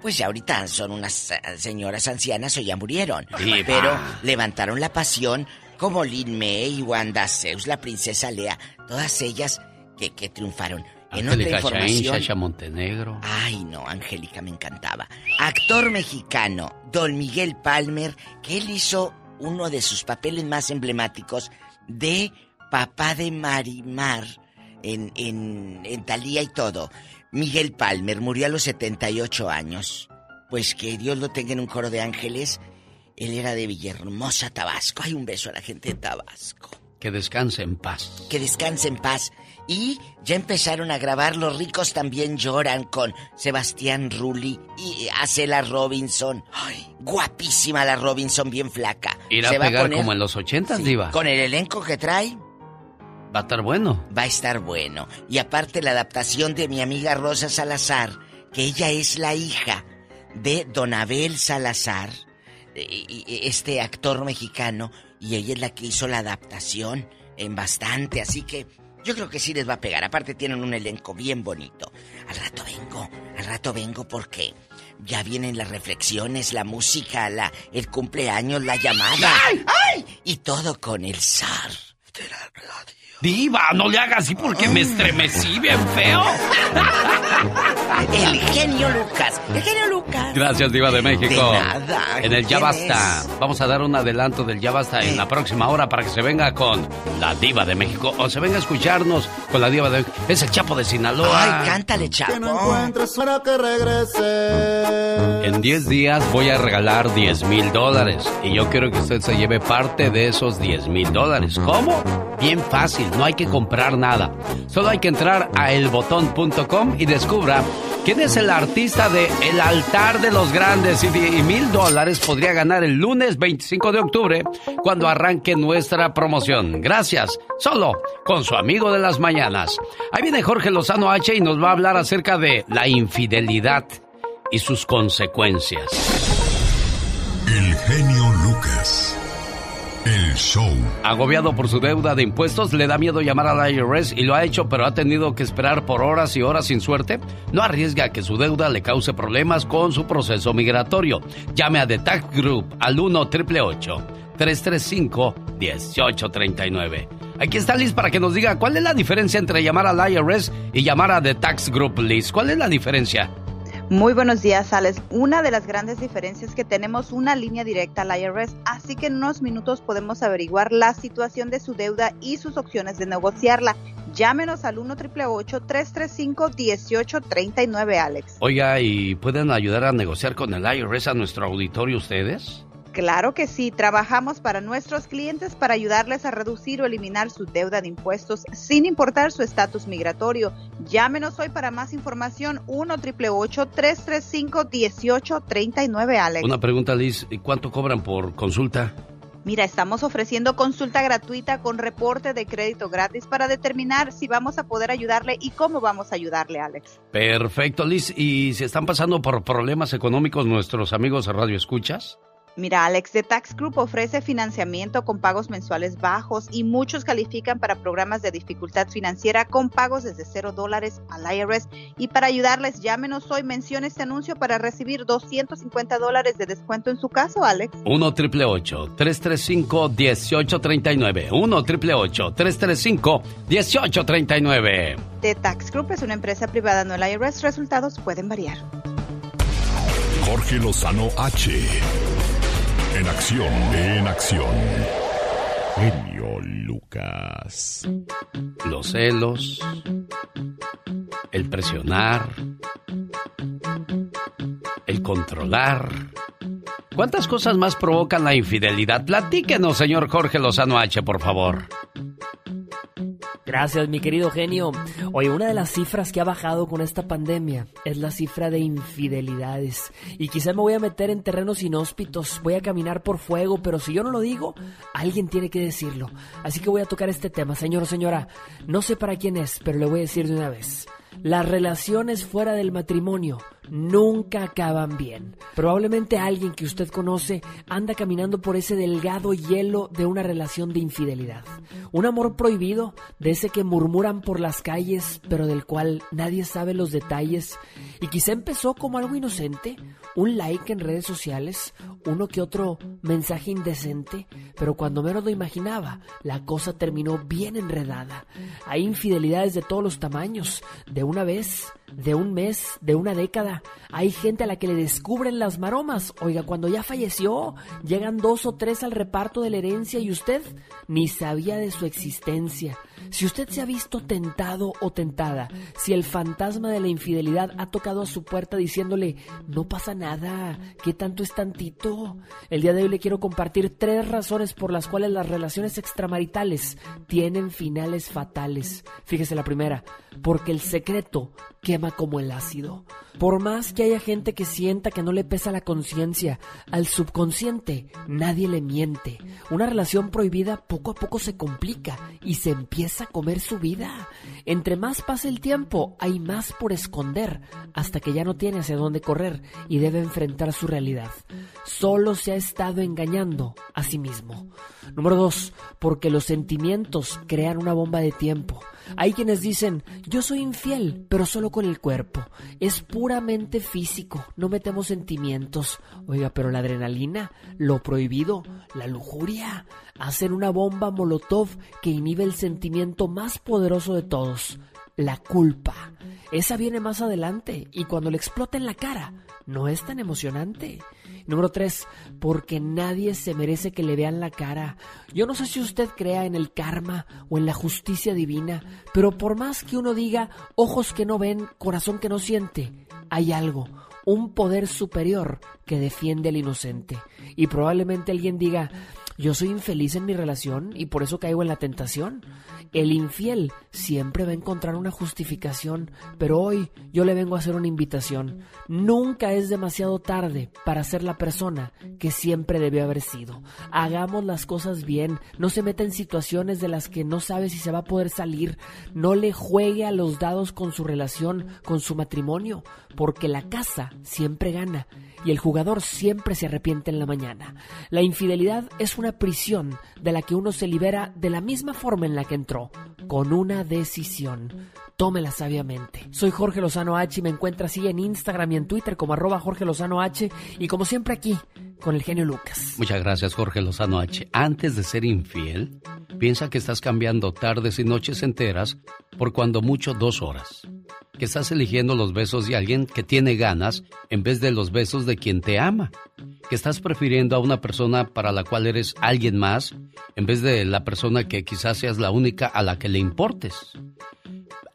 pues ya ahorita son unas eh, señoras ancianas o ya murieron. pero levantaron la pasión como Lin May, Wanda Zeus, la princesa Lea, todas ellas que, que triunfaron. En otra información. Montenegro. Ay, no, Angélica me encantaba. Actor mexicano, Don Miguel Palmer, que él hizo uno de sus papeles más emblemáticos de papá de Marimar en, en, en Talía y todo. Miguel Palmer murió a los 78 años. Pues que Dios lo tenga en un coro de ángeles. Él era de Villahermosa, Tabasco. Hay un beso a la gente de Tabasco. Que descanse en paz. Que descanse en paz. Y ya empezaron a grabar Los ricos también lloran con Sebastián Rulli y Acela Robinson. Ay, guapísima la Robinson, bien flaca. Irá a pegar como en los ochentas, Diva. Con el elenco que trae. Va a estar bueno. Va a estar bueno. Y aparte la adaptación de mi amiga Rosa Salazar, que ella es la hija de Don Abel Salazar, este actor mexicano, y ella es la que hizo la adaptación en bastante, así que yo creo que sí les va a pegar. Aparte tienen un elenco bien bonito. Al rato vengo, al rato vengo porque ya vienen las reflexiones, la música, la, el cumpleaños, la llamada. ¡Ay! ¡Ay! Y todo con el zar de la radio. Diva, no le hagas así porque me estremecí bien feo. El genio Lucas. El genio Lucas. Gracias, Diva de México. De nada. En el Ya Basta. Vamos a dar un adelanto del Ya Basta en la próxima hora para que se venga con la Diva de México o se venga a escucharnos con la Diva de México. Es el Chapo de Sinaloa. Ay, cántale, Chapo. Que no encuentres para que regrese. En 10 días voy a regalar 10 mil dólares. Y yo quiero que usted se lleve parte de esos 10 mil dólares. ¿Cómo? Bien fácil no hay que comprar nada. Solo hay que entrar a elbotón.com y descubra quién es el artista de El altar de los grandes y mil dólares podría ganar el lunes 25 de octubre cuando arranque nuestra promoción. Gracias, solo con su amigo de las mañanas. Ahí viene Jorge Lozano H y nos va a hablar acerca de la infidelidad y sus consecuencias. El genio. El show. Agobiado por su deuda de impuestos, le da miedo llamar a la IRS y lo ha hecho, pero ha tenido que esperar por horas y horas sin suerte. No arriesga que su deuda le cause problemas con su proceso migratorio. Llame a The Tax Group al 1 335 1839 Aquí está Liz para que nos diga cuál es la diferencia entre llamar a la IRS y llamar a The Tax Group, Liz. ¿Cuál es la diferencia? Muy buenos días, Alex. Una de las grandes diferencias es que tenemos una línea directa al IRS, así que en unos minutos podemos averiguar la situación de su deuda y sus opciones de negociarla. Llámenos al 1 335 1839 Alex. Oiga, ¿y pueden ayudar a negociar con el IRS a nuestro auditorio ustedes? Claro que sí, trabajamos para nuestros clientes para ayudarles a reducir o eliminar su deuda de impuestos sin importar su estatus migratorio. Llámenos hoy para más información 1 335 1839 Alex. Una pregunta Liz, ¿cuánto cobran por consulta? Mira, estamos ofreciendo consulta gratuita con reporte de crédito gratis para determinar si vamos a poder ayudarle y cómo vamos a ayudarle, Alex. Perfecto, Liz. ¿Y si están pasando por problemas económicos nuestros amigos de Radio Escuchas? Mira, Alex, The Tax Group ofrece financiamiento con pagos mensuales bajos y muchos califican para programas de dificultad financiera con pagos desde cero dólares al IRS. Y para ayudarles, llámenos hoy, mencione este anuncio para recibir 250 dólares de descuento en su caso, Alex. 1 triple 335 1839 1 triple 335 1839 The Tax Group es una empresa privada, no el IRS. Resultados pueden variar. Jorge Lozano H en acción, en acción. Genio Lucas. Los celos, el presionar, el controlar. ¿Cuántas cosas más provocan la infidelidad? Platíquenos, señor Jorge Lozano H, por favor. Gracias, mi querido genio. Oye, una de las cifras que ha bajado con esta pandemia es la cifra de infidelidades. Y quizá me voy a meter en terrenos inhóspitos, voy a caminar por fuego, pero si yo no lo digo, alguien tiene que decirlo. Así que voy a tocar este tema, señor o señora. No sé para quién es, pero le voy a decir de una vez. Las relaciones fuera del matrimonio nunca acaban bien. Probablemente alguien que usted conoce anda caminando por ese delgado hielo de una relación de infidelidad. Un amor prohibido, de ese que murmuran por las calles, pero del cual nadie sabe los detalles. Y quizá empezó como algo inocente, un like en redes sociales, uno que otro mensaje indecente, pero cuando menos lo imaginaba, la cosa terminó bien enredada. Hay infidelidades de todos los tamaños, de una vez, de un mes, de una década. Hay gente a la que le descubren las maromas. Oiga, cuando ya falleció, llegan dos o tres al reparto de la herencia y usted ni sabía de su existencia. Si usted se ha visto tentado o tentada, si el fantasma de la infidelidad ha tocado a su puerta diciéndole, no pasa nada, ¿qué tanto es tantito? El día de hoy le quiero compartir tres razones por las cuales las relaciones extramaritales tienen finales fatales. Fíjese la primera, porque el secreto quema como el ácido. Por más que haya gente que sienta que no le pesa la conciencia, al subconsciente nadie le miente. Una relación prohibida poco a poco se complica y se empieza a comer su vida. Entre más pasa el tiempo, hay más por esconder, hasta que ya no tiene hacia dónde correr y debe enfrentar su realidad. Solo se ha estado engañando a sí mismo. Número dos, porque los sentimientos crean una bomba de tiempo. Hay quienes dicen, yo soy infiel, pero solo con el cuerpo. Es puramente físico, no metemos sentimientos. Oiga, pero la adrenalina, lo prohibido, la lujuria, hacen una bomba molotov que inhibe el sentimiento más poderoso de todos, la culpa. Esa viene más adelante y cuando le explota en la cara, no es tan emocionante. Número 3, porque nadie se merece que le vean la cara. Yo no sé si usted crea en el karma o en la justicia divina, pero por más que uno diga ojos que no ven, corazón que no siente, hay algo, un poder superior que defiende al inocente. Y probablemente alguien diga, yo soy infeliz en mi relación y por eso caigo en la tentación. El infiel siempre va a encontrar una justificación, pero hoy yo le vengo a hacer una invitación. Nunca es demasiado tarde para ser la persona que siempre debió haber sido. Hagamos las cosas bien, no se meta en situaciones de las que no sabe si se va a poder salir, no le juegue a los dados con su relación, con su matrimonio, porque la casa siempre gana y el jugador siempre se arrepiente en la mañana. La infidelidad es una prisión de la que uno se libera de la misma forma en la que entró, con una decisión. Tómela sabiamente. Soy Jorge Lozano H y me encuentra así en Instagram y en Twitter como arroba Jorge Lozano H y como siempre aquí con el genio Lucas. Muchas gracias Jorge Lozano H. Antes de ser infiel, piensa que estás cambiando tardes y noches enteras por cuando mucho dos horas que estás eligiendo los besos de alguien que tiene ganas en vez de los besos de quien te ama, que estás prefiriendo a una persona para la cual eres alguien más en vez de la persona que quizás seas la única a la que le importes.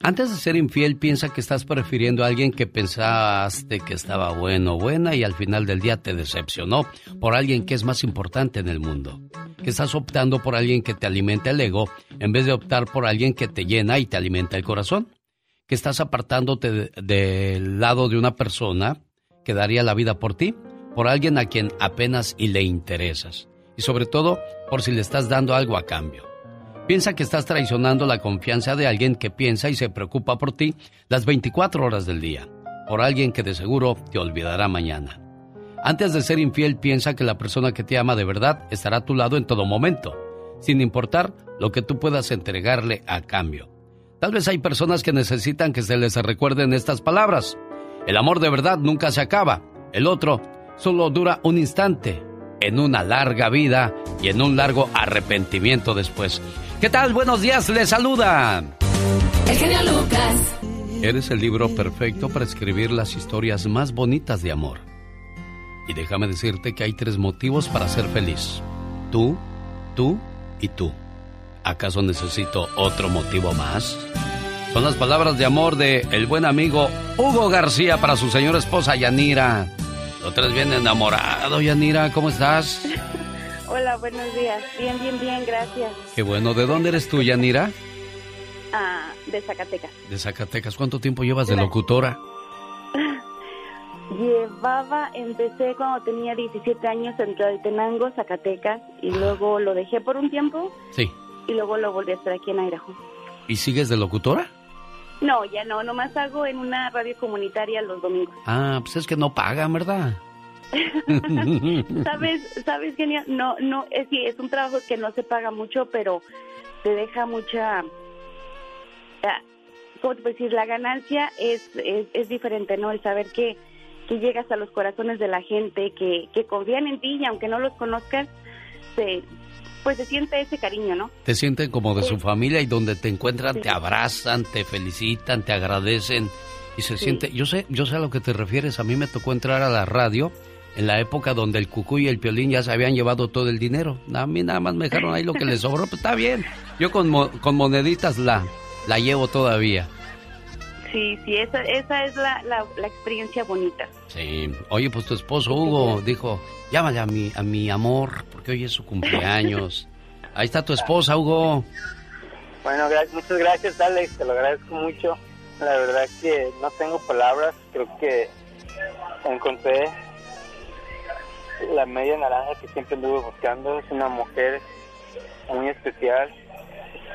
Antes de ser infiel, piensa que estás prefiriendo a alguien que pensaste que estaba bueno o buena y al final del día te decepcionó por alguien que es más importante en el mundo. Que estás optando por alguien que te alimenta el ego en vez de optar por alguien que te llena y te alimenta el corazón que estás apartándote del lado de una persona que daría la vida por ti, por alguien a quien apenas y le interesas. Y sobre todo, por si le estás dando algo a cambio. Piensa que estás traicionando la confianza de alguien que piensa y se preocupa por ti las 24 horas del día, por alguien que de seguro te olvidará mañana. Antes de ser infiel, piensa que la persona que te ama de verdad estará a tu lado en todo momento, sin importar lo que tú puedas entregarle a cambio. Tal vez hay personas que necesitan que se les recuerden estas palabras. El amor de verdad nunca se acaba. El otro solo dura un instante, en una larga vida y en un largo arrepentimiento después. ¿Qué tal? Buenos días, les saluda. El genio Lucas. Eres el libro perfecto para escribir las historias más bonitas de amor. Y déjame decirte que hay tres motivos para ser feliz. Tú, tú y tú. ¿Acaso necesito otro motivo más? Son las palabras de amor de el buen amigo Hugo García para su señora esposa Yanira. Lo traes bien enamorado, Yanira. ¿Cómo estás? Hola, buenos días. Bien, bien, bien, gracias. Qué bueno. ¿De dónde eres tú, Yanira? Ah, de Zacatecas. De Zacatecas. ¿Cuánto tiempo llevas de locutora? Llevaba, empecé cuando tenía 17 años en Tenango, Zacatecas, y luego lo dejé por un tiempo. Sí. Y luego lo volví a estar aquí en Idaho. ¿Y sigues de locutora? No, ya no, nomás hago en una radio comunitaria los domingos. Ah, pues es que no pagan, ¿verdad? sabes, sabes, genial. No, no, es sí, es un trabajo que no se paga mucho, pero te deja mucha, ah, ¿cómo te puedo decir? La ganancia es, es, diferente, ¿no? El saber que, que llegas a los corazones de la gente, que, que confían en ti y aunque no los conozcas, se, pues se siente ese cariño, ¿no? Te sienten como de su familia y donde te encuentran te abrazan, te felicitan, te agradecen y se siente, yo sé, yo sé a lo que te refieres, a mí me tocó entrar a la radio en la época donde el cucú y el piolín ya se habían llevado todo el dinero. A mí nada más me dejaron ahí lo que les sobró, pues está bien. Yo con, con moneditas la, la llevo todavía. Sí, sí, esa, esa es la, la, experiencia bonita. Sí. Oye, pues tu esposo Hugo dijo, llámale a mi, a mi amor, porque hoy es su cumpleaños. Ahí está tu esposa, Hugo. Bueno, muchas gracias, Alex, te lo agradezco mucho. La verdad que no tengo palabras, creo que encontré la media naranja que siempre anduve buscando. Es una mujer muy especial.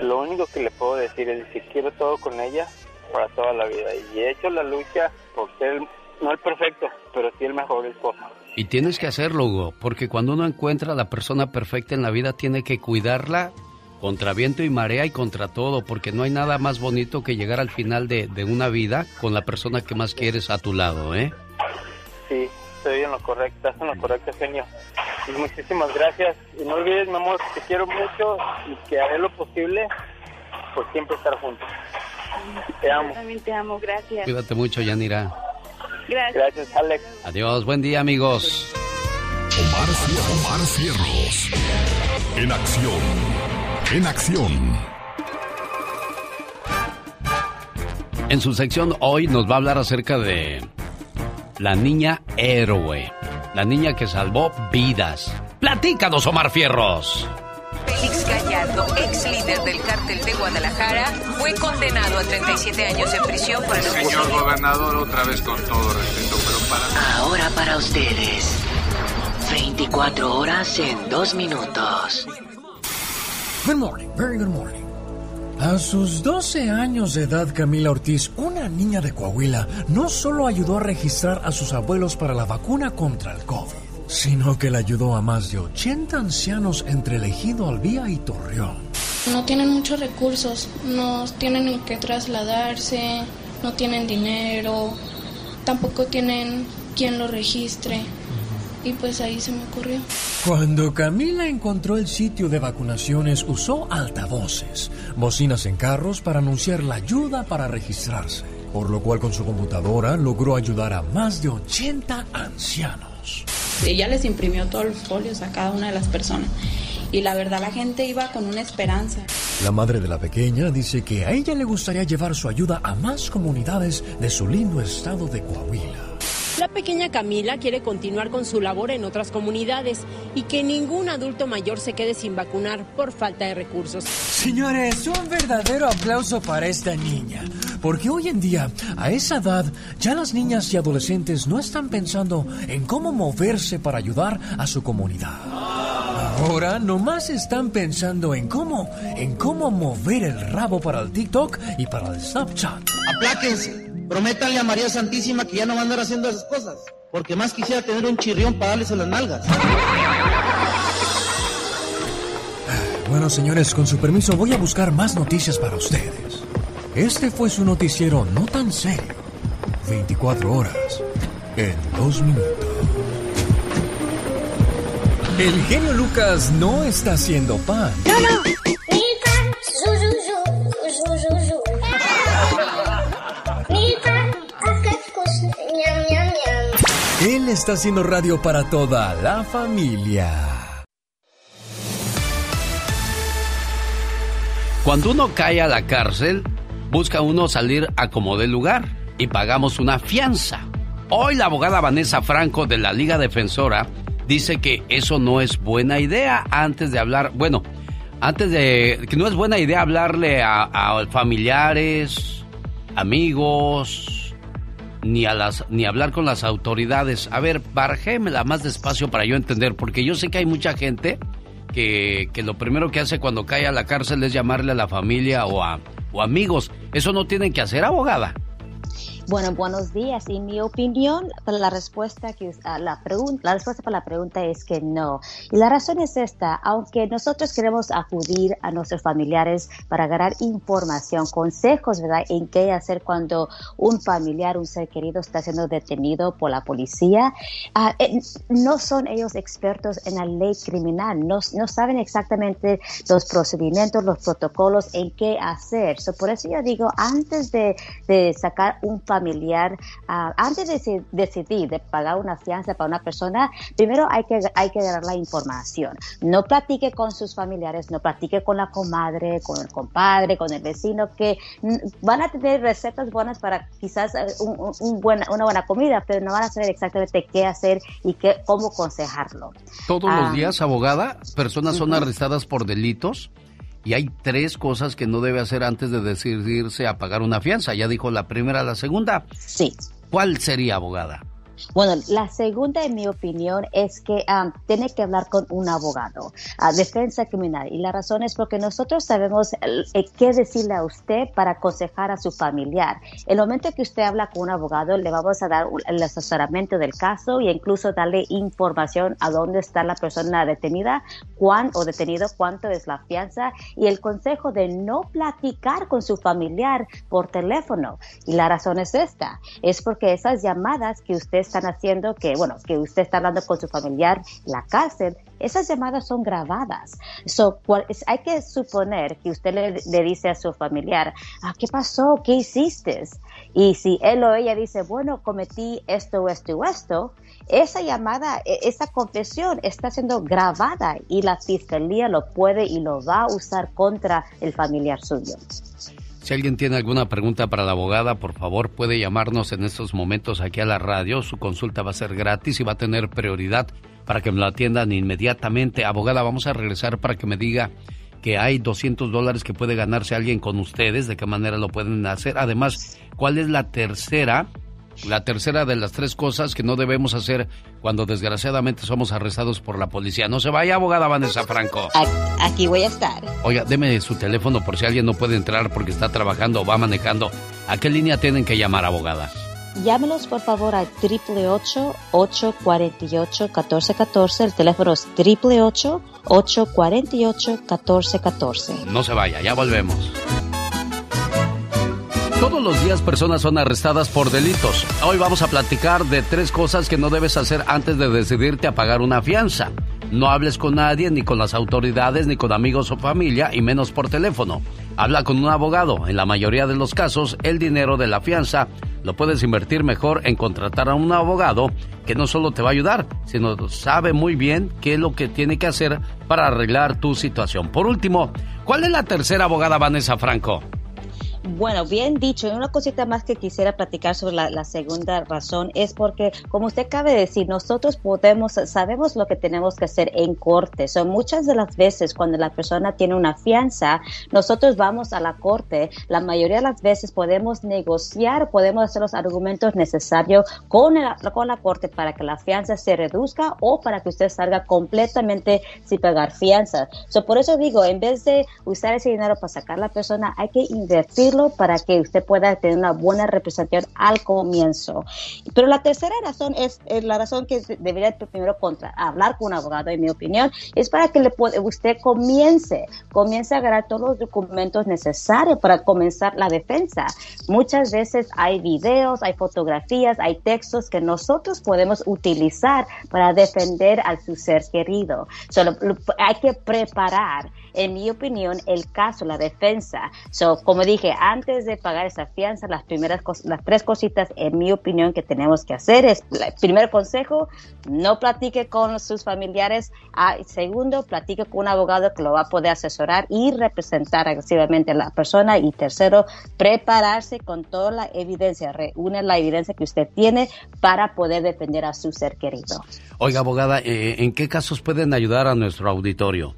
Lo único que le puedo decir es que quiero todo con ella para toda la vida. Y he hecho la lucha por ser, no el perfecto, pero sí el mejor esposo. Y tienes que hacerlo, Hugo, porque cuando uno encuentra a la persona perfecta en la vida, tiene que cuidarla contra viento y marea y contra todo, porque no hay nada más bonito que llegar al final de, de una vida con la persona que más quieres a tu lado, ¿eh? Sí, estoy en lo correcto, en lo correcto, genio. Y muchísimas gracias. Y no olvides, mi amor, que te quiero mucho y que haré lo posible por siempre estar juntos. Te amo. también te amo, gracias. Cuídate mucho, Yanira. Gracias. Gracias, Alex. Adiós, buen día, amigos. Omar, Omar Cierros. En acción. En acción. En su sección hoy nos va a hablar acerca de la niña héroe, la niña que salvó vidas. Platícanos, Omar Fierros. Ex líder del cártel de Guadalajara, fue condenado a 37 años de prisión por el Señor gobernador, otra vez con todo respeto, pero para... Ahora para ustedes. 24 horas en 2 minutos. Good morning, very good morning. A sus 12 años de edad, Camila Ortiz, una niña de Coahuila, no solo ayudó a registrar a sus abuelos para la vacuna contra el COVID, sino que le ayudó a más de 80 ancianos entre Elegido Albía y Torreón. No tienen muchos recursos, no tienen en qué trasladarse, no tienen dinero, tampoco tienen quien lo registre y pues ahí se me ocurrió. Cuando Camila encontró el sitio de vacunaciones, usó altavoces, bocinas en carros para anunciar la ayuda para registrarse, por lo cual con su computadora logró ayudar a más de 80 ancianos. Ella les imprimió todos los folios a cada una de las personas y la verdad la gente iba con una esperanza. La madre de la pequeña dice que a ella le gustaría llevar su ayuda a más comunidades de su lindo estado de Coahuila. La pequeña Camila quiere continuar con su labor en otras comunidades y que ningún adulto mayor se quede sin vacunar por falta de recursos. Señores, un verdadero aplauso para esta niña, porque hoy en día, a esa edad, ya las niñas y adolescentes no están pensando en cómo moverse para ayudar a su comunidad. Ahora nomás están pensando en cómo, en cómo mover el rabo para el TikTok y para el Snapchat. Apláquense. Prométanle a María Santísima que ya no van a andar haciendo esas cosas. Porque más quisiera tener un chirrión para darles a las nalgas. Bueno, señores, con su permiso voy a buscar más noticias para ustedes. Este fue su noticiero no tan serio. 24 horas en 2 minutos. El genio Lucas no está haciendo pan. No, no. Él está haciendo radio para toda la familia. Cuando uno cae a la cárcel, busca uno salir a como del lugar y pagamos una fianza. Hoy la abogada Vanessa Franco de la Liga Defensora dice que eso no es buena idea antes de hablar, bueno, antes de que no es buena idea hablarle a, familiares, amigos, ni a las ni hablar con las autoridades. A ver, barjémela más despacio para yo entender, porque yo sé que hay mucha gente que, que, lo primero que hace cuando cae a la cárcel es llamarle a la familia o a o amigos. Eso no tienen que hacer, abogada. Bueno, buenos días. Y mi opinión, la respuesta que la pregunta, la respuesta para la pregunta es que no. Y la razón es esta: aunque nosotros queremos acudir a nuestros familiares para ganar información, consejos, verdad, en qué hacer cuando un familiar, un ser querido está siendo detenido por la policía, eh, no son ellos expertos en la ley criminal. No, no saben exactamente los procedimientos, los protocolos, en qué hacer. por eso yo digo, antes de, de sacar un familiar familiar, ah, antes de decidir de pagar una fianza para una persona, primero hay que, hay que dar la información. No platique con sus familiares, no platique con la comadre, con el compadre, con el vecino, que van a tener recetas buenas para quizás eh, un, buena, una buena comida, pero no van a saber exactamente qué hacer y qué, cómo aconsejarlo. Todos los ah, días, abogada, personas son arrestadas por delitos y hay tres cosas que no debe hacer antes de decidirse a pagar una fianza. Ya dijo la primera, la segunda. Sí. ¿Cuál sería, abogada? Bueno, la segunda, en mi opinión, es que um, tiene que hablar con un abogado, a defensa criminal. Y la razón es porque nosotros sabemos eh, qué decirle a usted para aconsejar a su familiar. El momento que usted habla con un abogado, le vamos a dar el asesoramiento del caso e incluso darle información a dónde está la persona detenida, cuán o detenido, cuánto es la fianza y el consejo de no platicar con su familiar por teléfono. Y la razón es esta, es porque esas llamadas que usted están haciendo que, bueno, que usted está hablando con su familiar la cárcel, esas llamadas son grabadas. So, hay que suponer que usted le, dice a su familiar, ah, ¿qué pasó? ¿Qué hiciste? Y si él o ella dice, bueno, cometí esto, esto y esto, esa llamada, e, esa confesión está siendo grabada y la fiscalía lo puede y lo va a usar contra el familiar suyo. Si alguien tiene alguna pregunta para la abogada, por favor puede llamarnos en estos momentos aquí a la radio. Su consulta va a ser gratis y va a tener prioridad para que me la atiendan inmediatamente. Abogada, vamos a regresar para que me diga que hay 200 dólares que puede ganarse alguien con ustedes, de qué manera lo pueden hacer. Además, ¿cuál es la tercera la tercera de las tres cosas que no debemos hacer cuando desgraciadamente somos arrestados por la policía. No se vaya, abogada Vanessa Franco. Aquí voy a estar. Oiga, deme su teléfono por si alguien no puede entrar porque está trabajando o va manejando. ¿A qué línea tienen que llamar, abogadas? Llámenos por favor al 888-848-1414. El teléfono es 888-848-1414. No se vaya, ya volvemos. Todos los días personas son arrestadas por delitos. Hoy vamos a platicar de tres cosas que no debes hacer antes de decidirte a pagar una fianza. No hables con nadie, ni con las autoridades, ni con amigos o familia, y menos por teléfono. Habla con un abogado. En la mayoría de los casos, el dinero de la fianza lo puedes invertir mejor en contratar a un abogado que no solo te va a ayudar, sino sabe muy bien qué es lo que tiene que hacer para arreglar tu situación. Por último, ¿cuál es la tercera abogada Vanessa Franco? Bueno, bien dicho. Y una cosita más que quisiera platicar sobre la, segunda razón es porque, como usted cabe decir, nosotros podemos, sabemos lo que tenemos que hacer en corte. Son muchas de las veces cuando la persona tiene una fianza, nosotros vamos a la corte. La mayoría de las veces podemos negociar, podemos hacer los argumentos necesarios con, con la corte para que la fianza se reduzca o para que usted salga completamente sin pagar fianza. So, por eso digo, en vez de usar ese dinero para sacar a la persona, hay que invertirlo para que usted pueda tener una buena representación al comienzo. Pero la tercera razón es, la razón que debería primero contra, hablar con un abogado, en mi opinión, es para que le usted comience, comience a agarrar todos los documentos necesarios para comenzar la defensa. Muchas veces hay videos, hay fotografías, hay textos que nosotros podemos utilizar para defender a su ser querido. Solo hay que preparar, en mi opinión, el caso, la defensa. So, como dije, antes de pagar esa fianza, las primeras las tres cositas, en mi opinión, que tenemos que hacer es, el primer consejo, no platique con sus familiares. Ah, segundo, platique con un abogado que lo va a poder asesorar y representar agresivamente a la persona. Y tercero, prepararse con toda la evidencia, reúne la evidencia que usted tiene para poder defender a su ser querido. Oiga, abogada, eh, ¿en qué casos pueden ayudar a nuestro auditorio?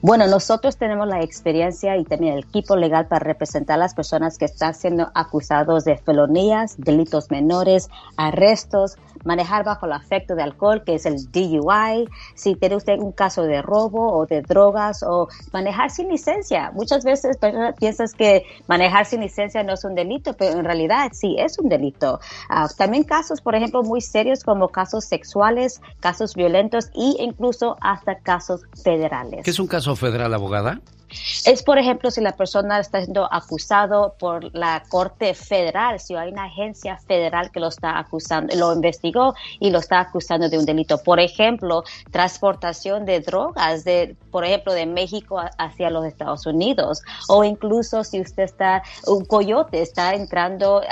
Bueno, nosotros tenemos la experiencia y también el equipo legal para representar a las personas que están siendo acusados de felonías, delitos menores, arrestos, manejar bajo el afecto de alcohol, que es el DUI, si tiene usted un caso de robo o de drogas o manejar sin licencia. Muchas veces piensas que manejar sin licencia no es un delito, pero en realidad sí es un delito. Ah, también casos, por ejemplo, muy serios como casos sexuales, casos violentos e incluso hasta casos federales. ¿Qué es un caso federal, abogada? Es, por ejemplo, si la persona está siendo acusado por la Corte Federal, si hay una agencia federal que lo está acusando, lo investigó y lo está acusando de un delito. Por ejemplo, transportación de drogas, de, por ejemplo, de México hacia los Estados Unidos. O incluso si usted está, un coyote está entrando,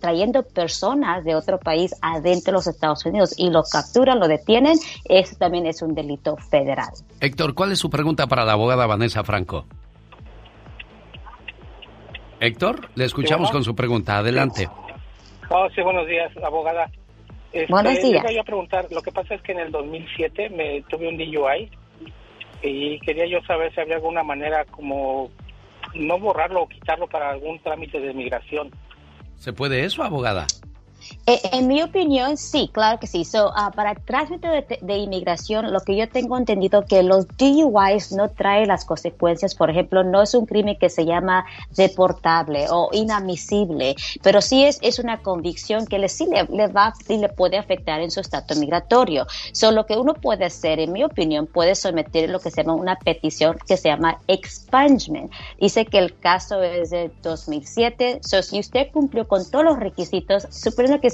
trayendo personas de otro país adentro de los Estados Unidos y lo capturan, lo detienen, eso también es un delito federal. Héctor, ¿cuál es su pregunta para la abogada Vanessa Franco? Héctor, le escuchamos con su pregunta. Adelante. Oh, sí, buenos días, abogada. Este, buenos días. Le voy a preguntar, lo que pasa es que en el 2007 me tuve un DUI y quería yo saber si había alguna manera como no borrarlo o quitarlo para algún trámite de migración. ¿Se puede eso, abogada? Eh, en mi opinión, sí, claro que sí. So, uh, para trámite de, inmigración, lo que yo tengo entendido que los DUIs no traen las consecuencias. Por ejemplo, no es un crimen que se llama deportable o inadmisible, pero sí es, es una convicción que le, sí le, va y le puede afectar en su estatus migratorio. So, lo que uno puede hacer, en mi opinión, puede someter lo que se llama una petición que se llama expungement. Dice que el caso es de 2007. So, si usted cumplió con todos los requisitos, que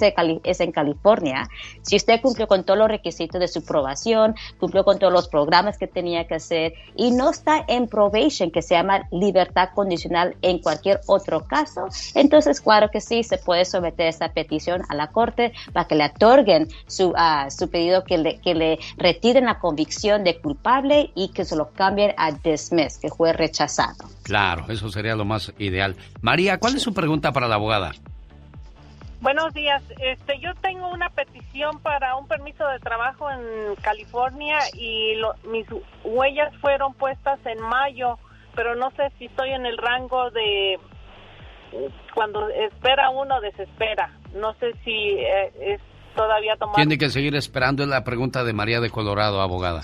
es en California, si usted cumplió con todos los requisitos de su probación, cumplió con todos los programas que tenía que hacer y no está en probation, que se llama libertad condicional en cualquier otro caso, entonces claro que sí, se puede someter esa petición a la corte para que le otorguen su, uh, su pedido, que le, que le retiren la convicción de culpable y que se lo cambien a dismiss, que fue rechazado. Claro, eso sería lo más ideal. María, ¿cuál es su pregunta para la abogada? Buenos días. Este, yo tengo una petición para un permiso de trabajo en California y mis huellas fueron puestas en mayo, pero no sé si estoy en el rango de cuando espera uno desespera. No sé si eh, es todavía tomar. Tiene que seguir esperando es la pregunta de María de Colorado, abogada.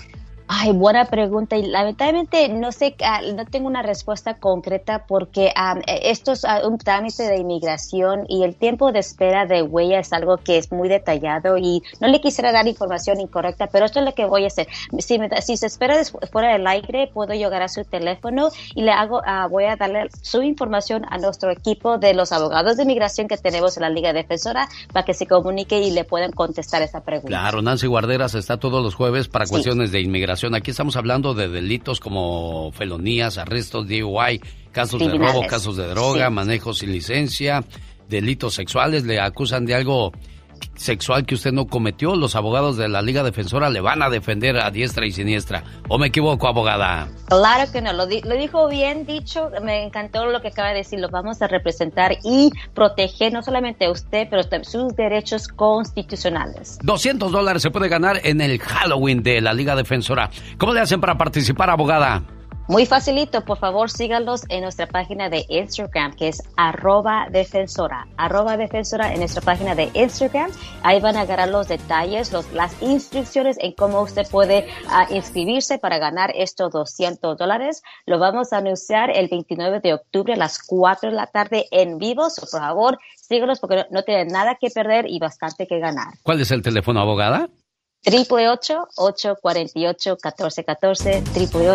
Ay, buena pregunta. Y lamentablemente no sé, ah, no tengo una respuesta concreta porque um, esto es ah, un trámite de inmigración y el tiempo de espera de huella es algo que es muy detallado y no le quisiera dar información incorrecta, pero esto es lo que voy a hacer. Si, si se espera fuera del aire, puedo llegar a su teléfono y le hago, voy a darle su información a nuestro equipo de los abogados de inmigración que tenemos en la Liga Defensora para que se comunique y le puedan contestar esa pregunta. Claro, Nancy Guarderas está todos los jueves para cuestiones de inmigración Aquí estamos hablando de delitos como felonías, arrestos, DUI, casos de robo, casos de droga, manejo sin licencia, delitos sexuales. Le acusan de algo sexual que usted no cometió, los abogados de la Liga Defensora le van a defender a diestra y siniestra. ¿O me equivoco, abogada? Claro que no, lo, dijo bien dicho, me encantó lo que acaba de decir, lo vamos a representar y proteger no solamente a usted, pero sus derechos constitucionales. 200 dólares se puede ganar en el Halloween de la Liga Defensora. ¿Cómo le hacen para participar, abogada? Muy facilito, por favor síganlos en nuestra página de Instagram que es arroba defensora, arroba defensora en nuestra página de Instagram. Ahí van a agarrar los detalles, los, las instrucciones en cómo usted puede uh, inscribirse para ganar estos 200 dólares. Lo vamos a anunciar el 29 de octubre a las 4 de la tarde en vivo. So, por favor, síganos porque no, no tienen nada que perder y bastante que ganar. ¿Cuál es el teléfono, abogada? Triple 848-1414, triple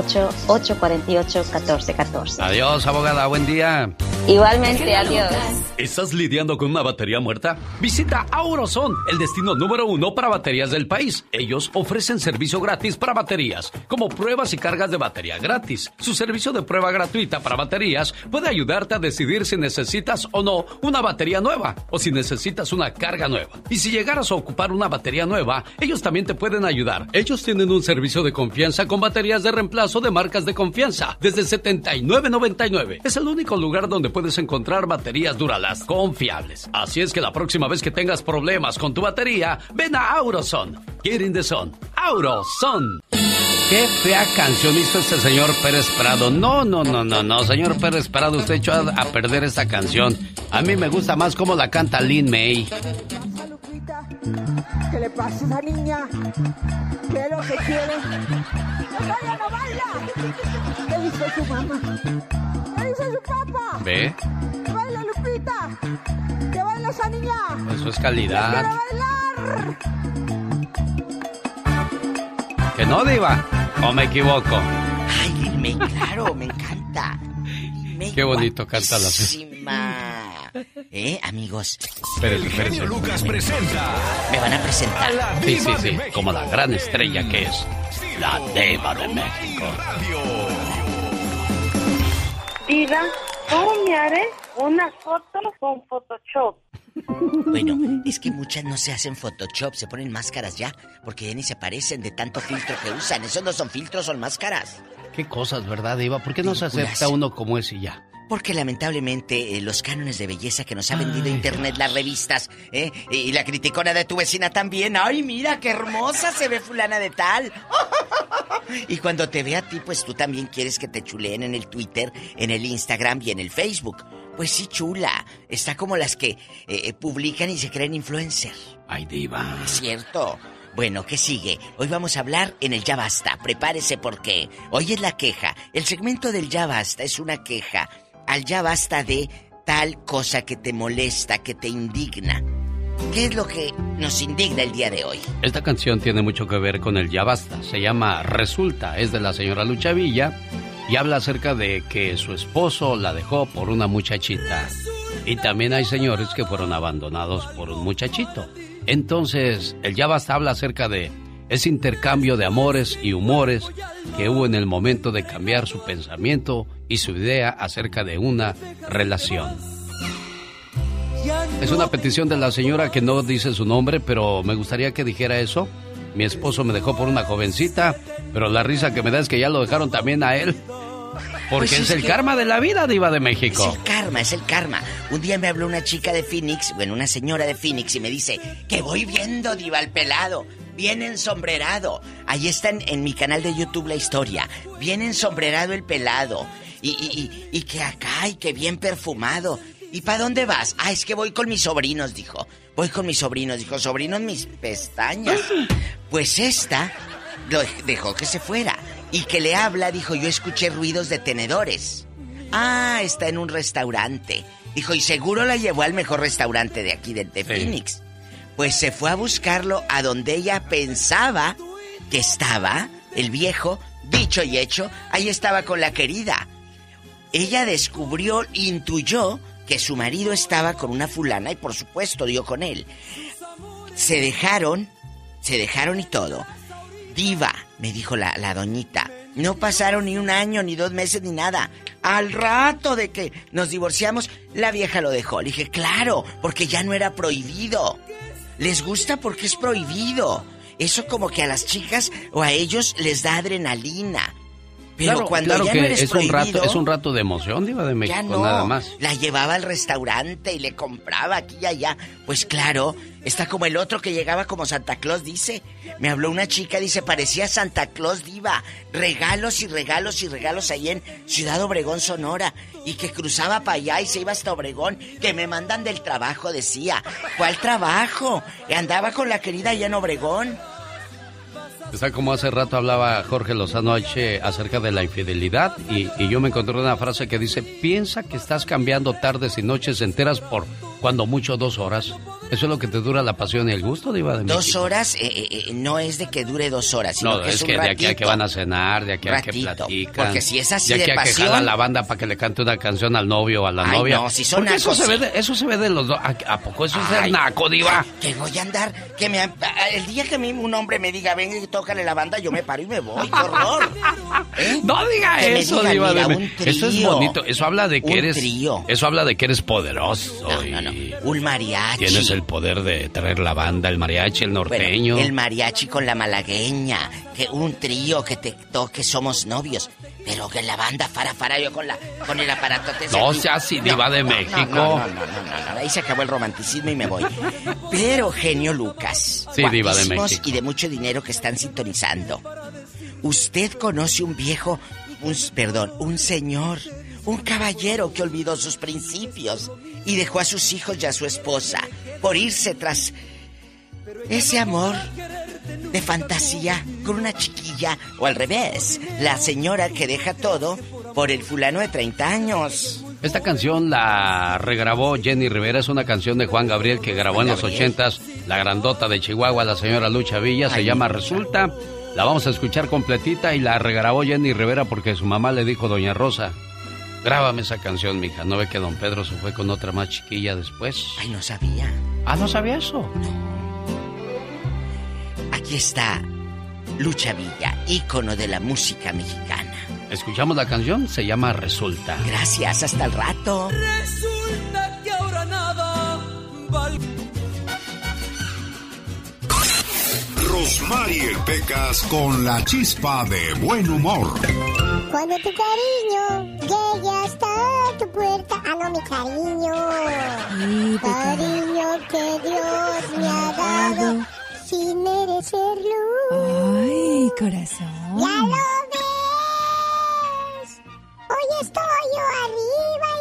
848-1414. Adiós, abogada, buen día. Igualmente, adiós. ¿Estás lidiando con una batería muerta? Visita Auroson, el destino número uno para baterías del país. Ellos ofrecen servicio gratis para baterías, como pruebas y cargas de batería gratis. Su servicio de prueba gratuita para baterías puede ayudarte a decidir si necesitas o no una batería nueva o si necesitas una carga nueva. Y si llegaras a ocupar una batería nueva, ellos también te pueden ayudar. Ellos tienen un servicio de confianza con baterías de reemplazo de marcas de confianza desde 79.99. Es el único lugar donde puedes encontrar baterías Duralas confiables. Así es que la próxima vez que tengas problemas con tu batería, ven a Auroson. Get in the sun. Auroson. Qué fea canción este señor Pérez Prado. No, no, no, no, no. Señor Pérez Prado, usted echó a, a perder esta canción. A mí me gusta más cómo la canta Lin May. ¿Qué le pasa a esa niña? ¿Qué es lo que quiere? ¡No baila, no baila! ¿Qué dice su mamá? ¿Qué dice su papá? ¿Ve? ¿Qué baila Lupita? ¿Qué baila esa niña? Eso es calidad. ¡Quiero bailar! ¿Que no, Diva? ¿O me equivoco? Ay, me, claro, me encanta. Qué bonito canta la ¿Eh, amigos? Espérense, espérense. Lucas presenta. Me van a presentar. A Sí, sí, sí. Como la gran estrella que es. La Diva de México. Diva, ¿cómo me haré una foto con Photoshop? Bueno, es que muchas no se hacen Photoshop, se ponen máscaras ya, porque ya ni se parecen de tanto filtro que usan. Esos no son filtros, son máscaras. Qué cosas, ¿verdad, Diva? ¿Por qué no se acepta uno como es y ya? Porque lamentablemente eh, los cánones de belleza que nos ha vendido Internet, las revistas, ¿eh? y la criticona de tu vecina también. ¡Ay, mira qué hermosa se ve fulana de tal! y cuando te ve a ti, pues tú también quieres que te chuleen en el Twitter, en el Instagram y en el Facebook. Pues sí, chula. Está como las que eh, eh, publican y se creen influencer. Ay, Diva. Es cierto. Bueno, ¿qué sigue? Hoy vamos a hablar en el Ya Basta. Prepárese porque hoy es la queja. El segmento del Ya Basta es una queja al Ya Basta de tal cosa que te molesta, que te indigna. ¿Qué es lo que nos indigna el día de hoy? Esta canción tiene mucho que ver con el Ya Basta. Se llama Resulta. Es de la señora Lucha Villa y habla acerca de que su esposo la dejó por una muchachita. Y también hay señores que fueron abandonados por un muchachito. Entonces, el Ya Basta habla acerca de ese intercambio de amores y humores que hubo en el momento de cambiar su pensamiento y su idea acerca de una relación. Es una petición de la señora que no dice su nombre, pero me gustaría que dijera eso. Mi esposo me dejó por una jovencita, pero la risa que me da es que ya lo dejaron también a él. Porque Pues es, es el que- karma de la vida, Diva de México. Es el karma, es el karma. Un día me habló una chica de Phoenix, bueno, una señora de Phoenix, y me dice que voy viendo, Diva, el pelado. Bien ensombrerado. Ahí está en, en mi canal de YouTube la historia. Bien ensombrerado el pelado. Y, y, y, y que acá, y que bien perfumado. ¿Y para dónde vas? Ah, es que voy con mis sobrinos, dijo. Voy con mis sobrinos, dijo. Sobrinos mis pestañas. Pues esta lo dejó que se fuera. Y que le habla, dijo, yo escuché ruidos de tenedores. Ah, está en un restaurante. Dijo, y seguro la llevó al mejor restaurante de aquí, de, de Phoenix. Pues se fue a buscarlo a donde ella pensaba que estaba, el viejo, dicho y hecho, ahí estaba con la querida. Ella descubrió, intuyó que su marido estaba con una fulana y por supuesto dio con él. Se dejaron, se dejaron y todo. Diva, me dijo la, la doñita. No pasaron ni un año, ni dos meses, ni nada. Al rato de que nos divorciamos, la vieja lo dejó. Le dije, claro, porque ya no era prohibido. Les gusta porque es prohibido. Eso como que a las chicas o a ellos les da adrenalina. Pero Claro, cuando claro ya que no eres es un rato, es un rato de emoción, Diva de México, ya no. nada más. La llevaba al restaurante y le compraba aquí y allá. Pues claro, está como el otro que llegaba como Santa Claus, dice. Me habló una chica, dice, parecía Santa Claus diva. Regalos y regalos y regalos ahí en Ciudad Obregón, Sonora. Y que cruzaba para allá y se iba hasta Obregón. Que me mandan del trabajo, decía. ¿Cuál trabajo? Andaba con la querida allá en Obregón. Está como hace rato hablaba Jorge Lozano H acerca de la infidelidad y, y yo me encontré una frase que dice, piensa que estás cambiando tardes y noches enteras por cuando mucho dos horas. Eso es lo que te dura la pasión y el gusto, Diva de Dos México. horas eh, eh, eh, no es de que dure dos horas, sino No, que es, es un que de aquí a que van a cenar, de aquí a que platican. porque si es así de aquí de a que pasión- jala la banda para que le cante una canción al novio o a la Ay, novia. no, si son Porque eso nacos, se, ve de, eso se ve de los dos. ¿A, a poco eso es ser naco, Diva? Que voy a andar, que me el día que un hombre me diga, venga y tócale la banda, yo me paro y me voy, qué horror. ¿Eh? No diga Que eso, digan, Diva de mira, un Eso es trío. bonito. Eso habla de que Un eres. trío. Eso habla de que eres poderoso. y Un mariachi. Tienes el poder de traer la banda, el mariachi, el Bueno, norteño. el mariachi con la malagueña, que un trío que te toque, somos novios. Pero que la banda fara fara yo con la con el aparato No sea así, diva de México. No, no, no, no, no, ahí se acabó el romanticismo y me voy. Pero genio Lucas, Sí, diva de México. y de mucho dinero que están sintonizando. Usted conoce un viejo, un perdón, un señor, un caballero que olvidó sus principios y dejó a sus hijos y a su esposa por irse tras ese amor de fantasía con una chiquilla o al revés, la señora que deja todo por el fulano de 30 años. Esta canción la regrabó Jenny Rivera, es una canción de Juan Gabriel que grabó en los ochentas, la grandota de Chihuahua, la señora Lucha Villa, se llama Resulta. La vamos a escuchar completita y la regrabó Jenny Rivera porque su mamá le dijo, Doña Rosa, grábame esa canción, mija. ¿No ve que don Pedro se fue con otra más chiquilla después? Ay, no sabía. Ah, ¿no sabía eso? Aquí está Lucha Villa, ícono de la música mexicana. Escuchamos la canción, se llama Resulta. Gracias, hasta el rato. Resulta que ahora nada vale. Rosmarie Pecas con la chispa de buen humor. Cuando tu cariño llegue hasta tu puerta. Ah, no, mi cariño. cariño que Dios me ha dado sin merecerlo. Ay, corazón. ¡Ya lo ves! Hoy estoy yo arriba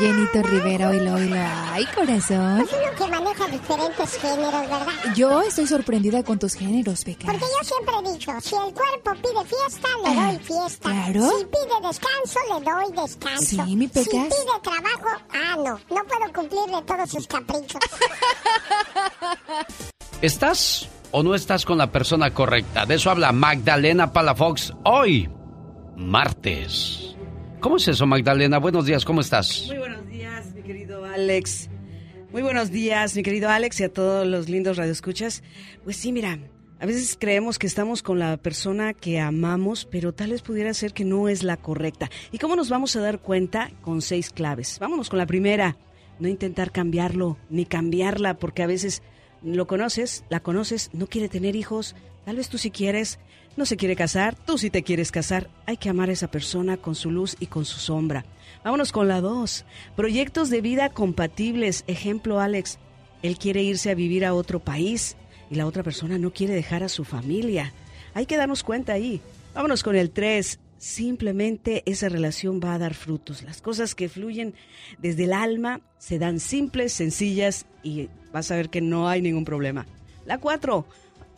Llenito Rivera, oílo, oílo. Ay, corazón. Es uno que maneja diferentes géneros, ¿verdad? Yo estoy sorprendida con tus géneros, Beca. Porque yo siempre he dicho, si el cuerpo pide fiesta, le Ah, doy fiesta. claro. Si pide descanso, le doy descanso. Sí, mi Si Pecas. pide trabajo, ah, no, no puedo cumplirle todos sus caprichos. ¿Estás o no estás con la persona correcta? De eso habla Magdalena Palafox hoy, martes. ¿Cómo es eso, Magdalena? Buenos días, ¿cómo estás? Muy buenos días, mi querido Alex. Muy buenos días, mi querido Alex, y a todos los lindos radioescuchas. Pues sí, mira, a veces creemos que estamos con la persona que amamos, pero tal vez pudiera ser que no es la correcta. ¿Y cómo nos vamos a dar cuenta? Con seis claves. Vámonos con la primera. No intentar cambiarlo, ni cambiarla, porque a veces lo conoces, la conoces, no quiere tener hijos, tal vez tú sí quieres, no se quiere casar, tú sí te quieres casar. Hay que amar a esa persona con su luz y con su sombra. Vámonos con la dos. Proyectos de vida compatibles. Ejemplo, Alex. Él quiere irse a vivir a otro país y la otra persona no quiere dejar a su familia. Hay que darnos cuenta ahí. Vámonos con el tres. Simplemente esa relación va a dar frutos. Las cosas que fluyen desde el alma se dan simples, sencillas y vas a ver que no hay ningún problema. La cuatro.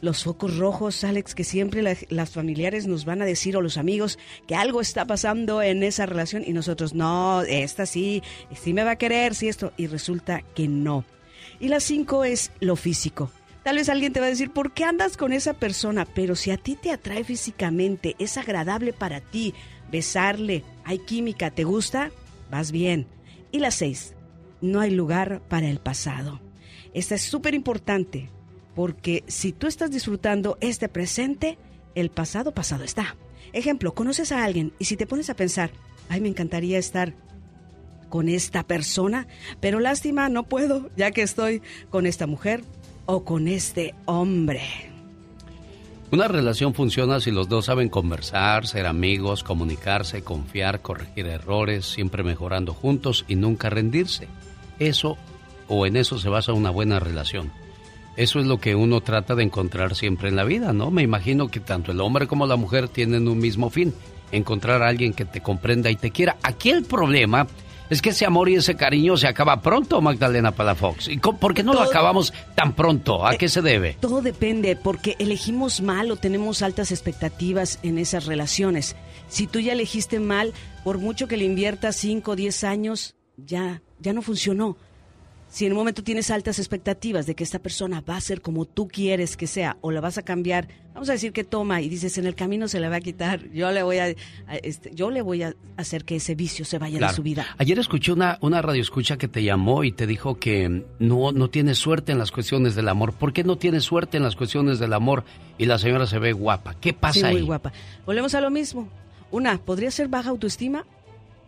Los focos rojos, Alex, que siempre la- las familiares nos van a decir o los amigos que algo está pasando en esa relación y nosotros, no, esta sí, sí me va a querer, sí esto, y resulta que no. Y la cinco es lo físico. Tal vez alguien te va a decir, ¿por qué andas con esa persona? Pero si a ti te atrae físicamente, es agradable para ti besarle, hay química, ¿te gusta? Vas bien. Y la seis, no hay lugar para el pasado. Esta es súper importante porque si tú estás disfrutando este presente, el pasado pasado está. Ejemplo, conoces a alguien y si te pones a pensar, ay, me encantaría estar con esta persona, pero lástima, no puedo, ya que estoy con esta mujer, o con este hombre? Una relación funciona si los dos saben conversar, ser amigos, comunicarse, confiar, corregir errores, siempre mejorando juntos y nunca rendirse. Eso o en eso se basa una buena relación. Eso es lo que uno trata de encontrar siempre en la vida, ¿no? Me imagino que tanto el hombre como la mujer tienen un mismo fin, encontrar a alguien que te comprenda y te quiera. Aquí el problema es que ese amor y ese cariño se acaba pronto, Magdalena Palafox. ¿Y por qué no lo acabamos tan pronto? ¿A qué se debe? Todo depende, porque elegimos mal o tenemos altas expectativas en esas relaciones. Si tú ya elegiste mal, por mucho que le inviertas 5 o 10 años, ya, ya no funcionó si en un momento tienes altas expectativas de que esta persona va a ser como tú quieres que sea o la vas a cambiar, vamos a decir que toma y dices en el camino se le va a quitar, yo le voy a, este, yo le voy a hacer que ese vicio se vaya de su vida. Ayer escuché una, una radioescucha que te llamó y te dijo que no, no tienes suerte en las cuestiones del amor. ¿Por qué no tienes suerte en las cuestiones del amor y la señora se ve guapa? ¿Qué pasa sí, muy guapa. Volvemos a lo mismo. Una, podría ser baja autoestima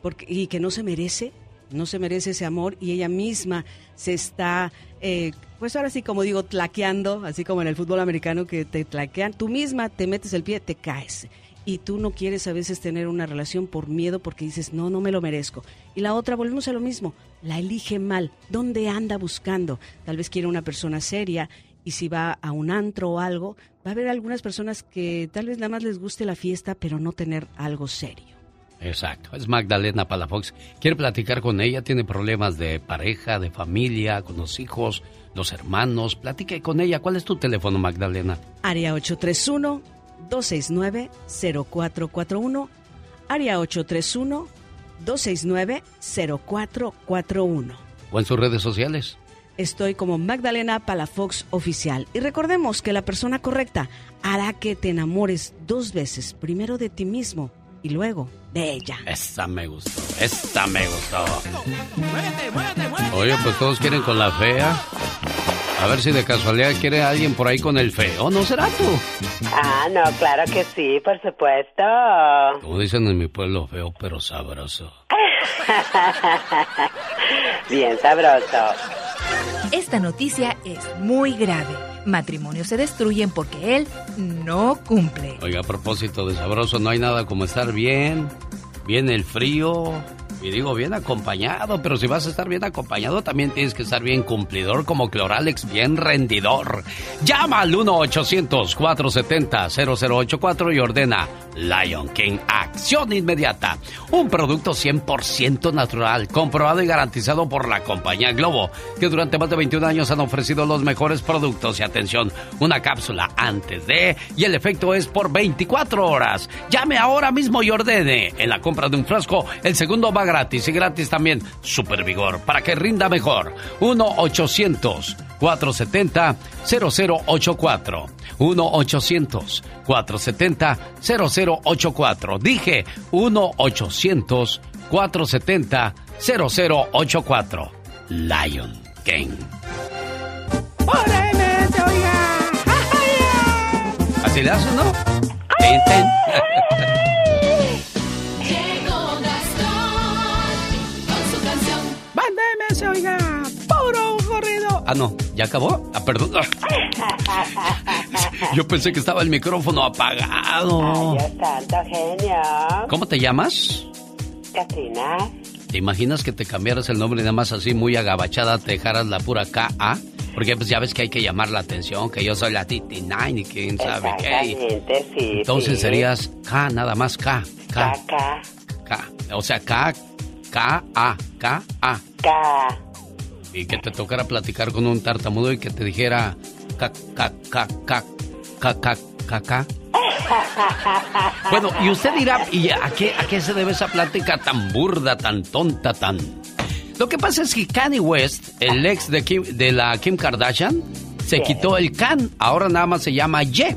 porque, y que no se merece no se merece ese amor y ella misma se está, eh, pues ahora sí como digo, tlaqueando, así como en el fútbol americano que te tlaquean, tú misma te metes el pie, te caes. Y tú no quieres a veces tener una relación por miedo porque dices, no, no me lo merezco. Y la otra, volvemos a lo mismo, la elige mal. ¿Dónde anda buscando? Tal vez quiere una persona seria y si va a un antro o algo, va a haber algunas personas que tal vez nada más les guste la fiesta, pero no tener algo serio. Exacto, es Magdalena Palafox. Quiere platicar con ella, tiene problemas de pareja, de familia, con los hijos, los hermanos. Platique con ella. ¿Cuál es tu teléfono, Magdalena? Área 831-269-0441. Área 831-269-0441. ¿O en sus redes sociales? Estoy como Magdalena Palafox Oficial. Y recordemos que la persona correcta hará que te enamores dos veces, primero de ti mismo y luego de ella. Esta me gustó, esta me gustó. Oye, pues todos quieren con la fea. A ver si de casualidad quiere alguien por ahí con el feo, ¿no será tú? Ah, no, claro que sí, por supuesto. Como dicen en mi pueblo, feo pero sabroso. Bien sabroso. Esta noticia es muy grave matrimonios se destruyen porque él no cumple. Oiga, a propósito de sabroso, no hay nada como estar bien, bien el frío, y digo bien acompañado, pero si vas a estar bien acompañado, también tienes que estar bien cumplidor como Cloralex, bien rendidor. Llama al 1-800-470-0084 y ordena Lion King Acción Inmediata. Un producto 100% natural, comprobado y garantizado por la compañía Globo, que durante más de 21 años han ofrecido los mejores productos. Y atención, una cápsula antes de, y el efecto es por 24 horas. Llame ahora mismo y ordene. En la compra de un frasco, el segundo va gratis y gratis también Super Vigor para que rinda mejor. 1-800-470-0084. 1-800-470-0084. Dije 1-800-470-0084. Lion King. Así le hacen, ¿no? Ten, ten. se oiga puro corrido. Ah, no, ¿ya acabó? Ah, perdón. Yo pensé que estaba el micrófono apagado. Ay, santo genio. ¿Cómo te llamas? Katrina. ¿Te imaginas que te cambiaras el nombre y nada más así muy agabachada te dejaras la pura K-A? Porque pues ya ves que hay que llamar la atención, que yo soy la Titi Nine y quién sabe qué. sí. Entonces serías K, nada más K. K. K. K. O sea, K, K-A, K-A. K. Y que te tocara platicar con un tartamudo y que te dijera K, K, K, K. Bueno, y usted dirá, ¿y a qué, a qué se debe esa plática tan burda, tan tonta, tan... Lo que pasa es que Kanye West, el ex de, Kim, de la Kim Kardashian, se quitó el Can, ahora nada más se llama Ye.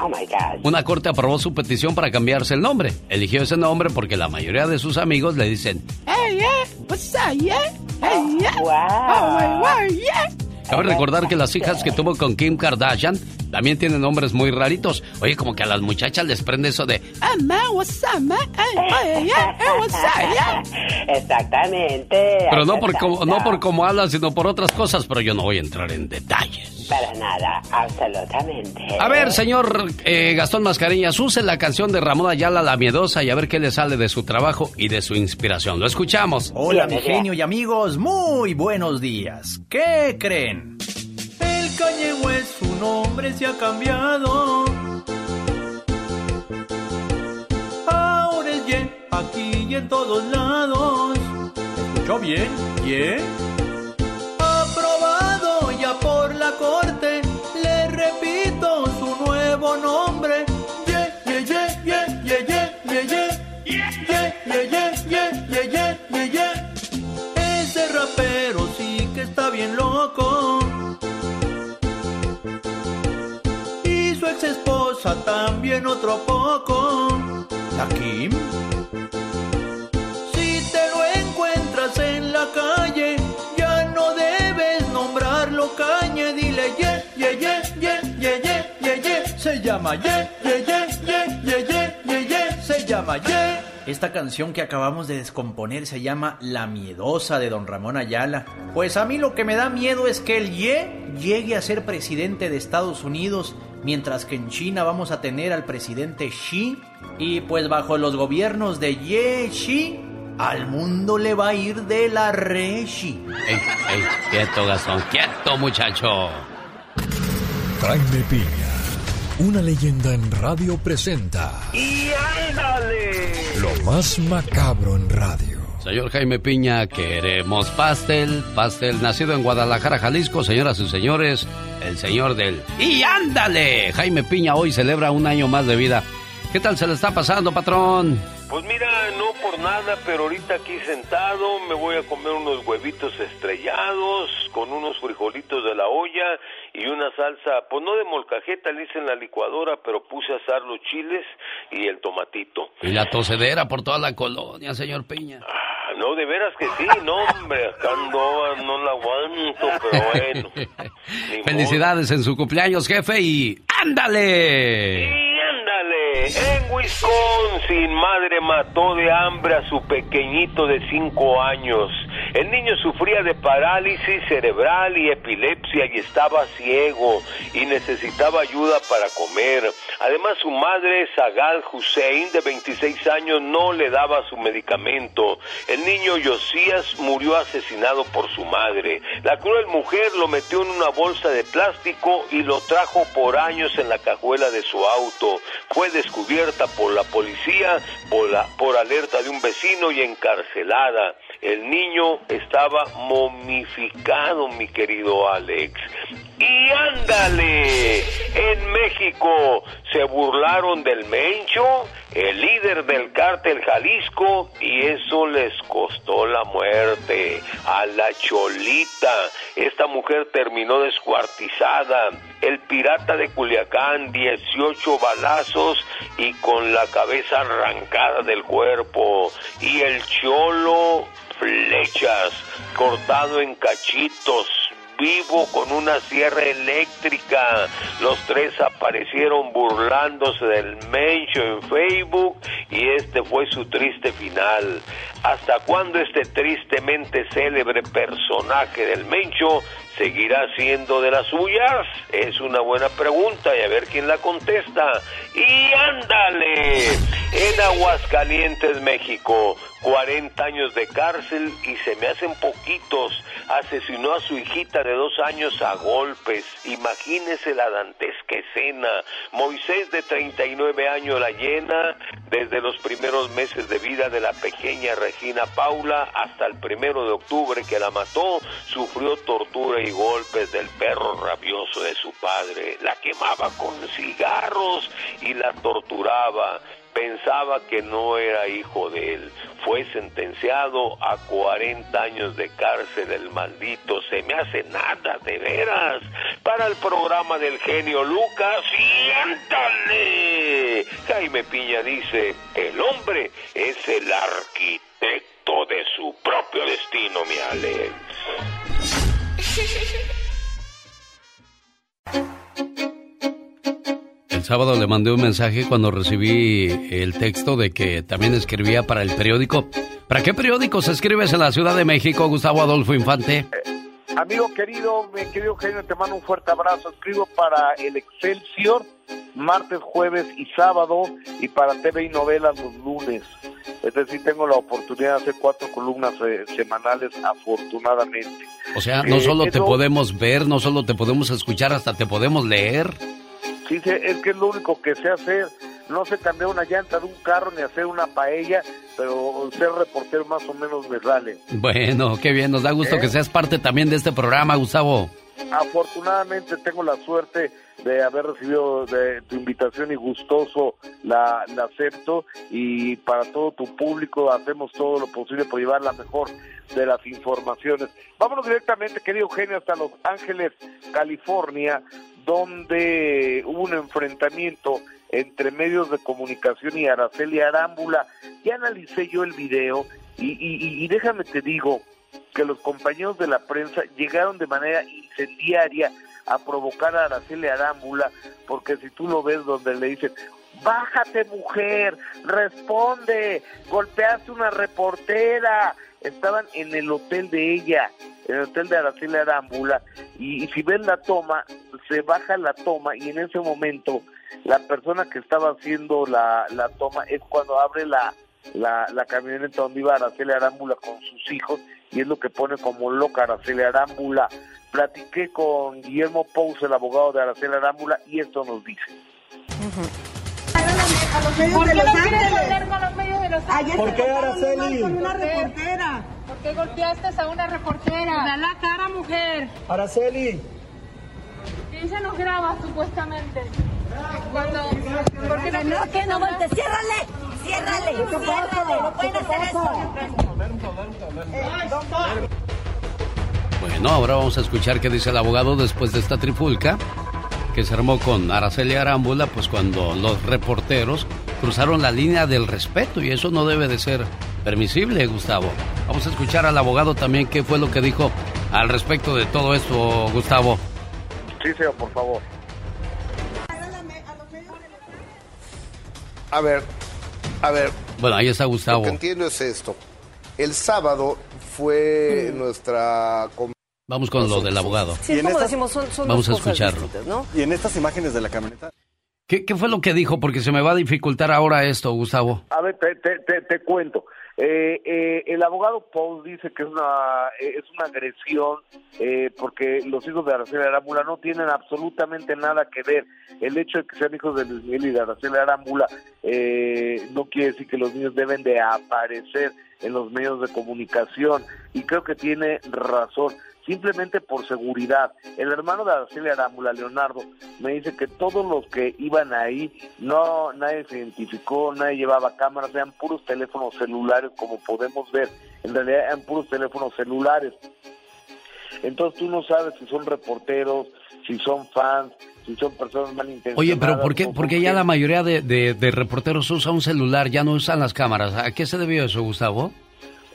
Oh my God. Una corte aprobó su petición para cambiarse el nombre. Eligió ese nombre porque la mayoría de sus amigos le dicen, Hey, yeah, what's up, yeah? Hey, yeah. Wow. Oh, my God, yeah. Cabe recordar que las hijas que tuvo con Kim Kardashian también tienen nombres muy raritos. Oye, como que a las muchachas les prende eso de. Exactamente. Pero no por, como, no por cómo hablan, sino por otras cosas, pero yo no voy a entrar en detalles. Para nada, absolutamente. A ver, señor eh, Gastón Mascareñas, use la canción de Ramón Ayala, La Miedosa, y a ver qué le sale de su trabajo y de su inspiración. Lo escuchamos. Hola, mi genio y amigos, muy buenos días. ¿Qué creen? El es su nombre se ha cambiado. Ahora es Ye, aquí y en todos lados. ¿Escuchó bien? ¿Ye? Ye, ye, ye. Ese rapero sí que está bien loco. Y su ex esposa también otro poco. ¿La? Si te lo encuentras en la calle, ya no debes nombrarlo cañe. Dile ye, ye, ye, ye, ye, ye, ye, ye. Se llama ye, ye, ye, ye, ye, ye, ye, ye. Se llama ye. Esta canción que acabamos de descomponer se llama La Miedosa de Don Ramón Ayala. Pues a mí lo que me da miedo es que el Ye llegue a ser presidente de Estados Unidos, mientras que en China vamos a tener al presidente Xi. Y pues bajo los gobiernos de Ye Xi, al mundo le va a ir de la reshi. Ey, ey, quieto, Gastón, quieto, muchacho. Jaime Piña, una leyenda en radio presenta ¡Y ándale! lo más macabro en radio. Señor Jaime Piña, queremos pastel, pastel nacido en Guadalajara, Jalisco, señoras y señores, el señor del... ¡Y ándale! Jaime Piña hoy celebra un año más de vida. ¿Qué tal se le está pasando, patrón? Pues mira, no por nada, pero ahorita aquí sentado me voy a comer unos huevitos estrellados con unos frijolitos de la olla y una salsa, pues no de molcajeta, le hice en la licuadora, pero puse a asar los chiles y el tomatito. Y la tosedera por toda la colonia, señor Piña. Ah, no, de veras que sí, no, hombre, acá ando, no la aguanto, pero bueno. Felicidades en su cumpleaños, jefe, y ándale. Y ándale, en Wisconsin, madre mató de hambre a su pequeñito de cinco años. El niño sufría de parálisis cerebral y epilepsia y estaba ciego y necesitaba ayuda para comer. Además, su madre, Sagal Hussein, de 26 años, no le daba su medicamento. El niño Josías murió asesinado por su madre. La cruel mujer lo metió en una bolsa de plástico y lo trajo por años en la cajuela de su auto. Fue descubierta por la policía por, por alerta de un vecino y encarcelada. El niño estaba momificado, mi querido Alex. Y ándale, en México se burlaron del Mencho, el líder del cártel Jalisco, y eso les costó la muerte a la Cholita. Esta mujer terminó descuartizada. El pirata de Culiacán, 18 balazos y con la cabeza arrancada del cuerpo. Y el Cholo, flechas, cortado en cachitos, vivo con una sierra eléctrica. Los tres aparecieron burlándose del Mencho en Facebook y este fue su triste final. ¿Hasta cuándo este tristemente célebre personaje del Mencho seguirá siendo de las suyas? Es una buena pregunta y a ver quién la contesta. Y ándale, en Aguascalientes, México, 40 años de cárcel y se me hacen poquitos. Asesinó a su hijita de dos años a golpes. Imagínese la dantesca escena. Moisés de 39 años la llena desde los primeros meses de vida de la pequeña Regina Paula hasta el primero de octubre que la mató. Sufrió tortura y golpes del perro rabioso de su padre. La quemaba con cigarros y la torturaba pensaba que no era hijo de él. Fue sentenciado a 40 años de cárcel el maldito. Se me hace nada, de veras. Para el programa del genio Lucas, siéntale. Jaime Piña dice, el hombre es el arquitecto de su propio destino, mi Alex. El sábado le mandé un mensaje cuando recibí el texto de que también escribía para el periódico. ¿Para qué periódicos escribes en la Ciudad de México, Gustavo Adolfo Infante? Amigo querido, mi querido Eugenio, te mando un fuerte abrazo. Escribo para el Excelsior martes, jueves y sábado y para TV y novelas los lunes. Es decir, tengo la oportunidad de hacer cuatro columnas eh, semanales, afortunadamente. O sea, no Eh, solo te podemos ver, no solo te podemos escuchar, hasta te podemos leer. Sí, es que es lo único que sé hacer. No sé cambiar una llanta de un carro ni hacer una paella, pero ser reportero más o menos me sale. Bueno, qué bien, nos da gusto ¿Eh? que seas parte también de este programa, Gustavo. Afortunadamente tengo la suerte de haber recibido de tu invitación y gustoso la, la acepto y para todo tu público hacemos todo lo posible por llevar la mejor de las informaciones. Vámonos directamente, querido Eugenio, hasta Los Ángeles, California, donde hubo un enfrentamiento entre medios de comunicación y Araceli Arámbula. Ya analicé yo el video y, y- y déjame te digo que los compañeros de la prensa llegaron de manera incendiaria a provocar a Araceli Arámbula, porque si tú lo ves donde le dicen, bájate mujer, responde, golpeaste una reportera, estaban en el hotel de ella, en el hotel de Araceli Arámbula, y, si ven la toma, se baja la toma y en ese momento la persona que estaba haciendo la, la toma es cuando abre la, la, la camioneta donde iba Araceli Arámbula con sus hijos y es lo que pone como loca Araceli Arámbula. Platiqué con Guillermo Pous, el abogado de Araceli Arámbula, y esto nos dice. A los medios ¿Por de qué Los no quieres Ángeles. con los medios de Los Ayer Ángeles? ¿Por qué, Araceli? con una ¿Por qué? reportera. ¿Por qué golpeaste a una reportera? Da la cara, mujer. Araceli. ¿Quién se nos graba, supuestamente? Cuando... ¿Por qué no, No, que no volte, ciérrale, ciérrale, ciérrale, no pueden ¿Qué te hacer esto. Bueno, ahora vamos a escuchar qué dice el abogado después de esta trifulca que se armó con Araceli Arámbula, pues cuando los reporteros cruzaron la línea del respeto y eso no debe de ser permisible, Gustavo. Vamos a escuchar al abogado también qué fue lo que dijo al respecto de todo esto, Gustavo. Sí, señor, por favor. A ver, a ver, Bueno, ahí está lo Gustavo. que entiendo es esto. El sábado fue nuestra... Vamos con lo del abogado. Sí, es como decimos, son, son Vamos a escucharlo. ¿no? Y en estas imágenes de la camioneta. ¿Qué, qué fue lo que dijo? Porque se me va a dificultar ahora esto, Gustavo. A ver, te, te, te, te cuento. Eh, eh, el abogado Paul dice que es una, eh, es una agresión eh, porque los hijos de Araceli Arámbula no tienen absolutamente nada que ver. El hecho de que sean hijos de Luis Miguel y de Araceli Arámbula eh, no quiere decir que los niños deben de aparecer en los medios de comunicación y creo que tiene razón simplemente por seguridad. El hermano de Araceli Arámbula, Leonardo, me dice que todos los que iban ahí, no nadie se identificó, nadie llevaba cámaras, eran puros teléfonos celulares, como podemos ver. En realidad eran puros teléfonos celulares. Entonces tú no sabes si son reporteros, si son fans, si son personas malintencionadas. Oye, pero ¿por qué, o por qué son ya la mayoría de, de- de reporteros usa un celular, ya no usan las cámaras? ¿A qué se debió eso, Gustavo?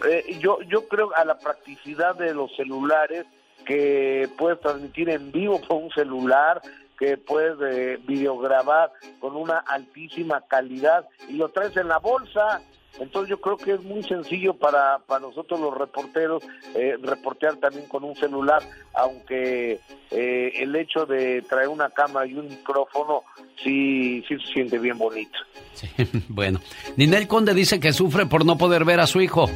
Eh, yo, yo creo a la practicidad de los celulares que puedes transmitir en vivo con un celular, que puedes eh, videograbar con una altísima calidad y lo traes en la bolsa. Entonces yo creo que es muy sencillo para, para nosotros los reporteros eh, reportear también con un celular, aunque eh, el hecho de traer una cámara y un micrófono sí, sí se siente bien bonito. bueno, Ninel Conde dice que sufre por no poder ver a su hijo.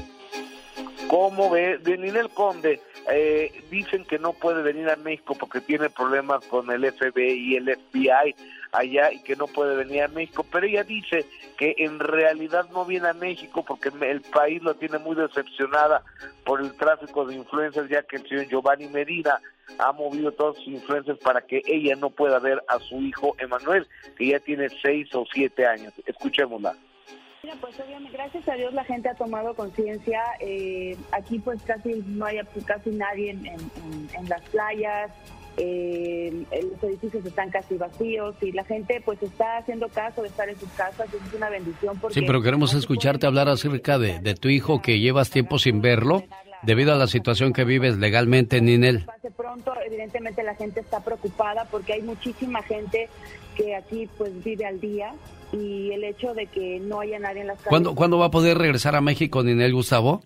¿Cómo ve? De Ninel Conde eh, dicen que no puede venir a México porque tiene problemas con el FBI y el FBI allá y que no puede venir a México, pero ella dice que en realidad no viene a México porque el país lo tiene muy decepcionada por el tráfico de influencias, ya que el señor Giovanni Medina ha movido todas sus influencias para que ella no pueda ver a su hijo Emanuel, que ya tiene seis o siete años. Escuchémosla. Mira, pues obviamente, gracias a Dios la gente ha tomado conciencia. Eh, aquí pues casi no hay casi nadie en, en- en- las playas. eh, los edificios están casi vacíos y la gente pues está haciendo caso de estar en sus casas. Es una bendición porque Sí, pero queremos escucharte hablar acerca de, de tu hijo que llevas tiempo sin verlo debido a la situación que vives legalmente, Ninel. pase pronto. Evidentemente la gente está preocupada porque hay muchísima gente que aquí pues vive al día y el hecho de que no haya nadie en las calles. ¿Cuándo, ¿Cuándo va a poder regresar a México, Ninel Gustavo?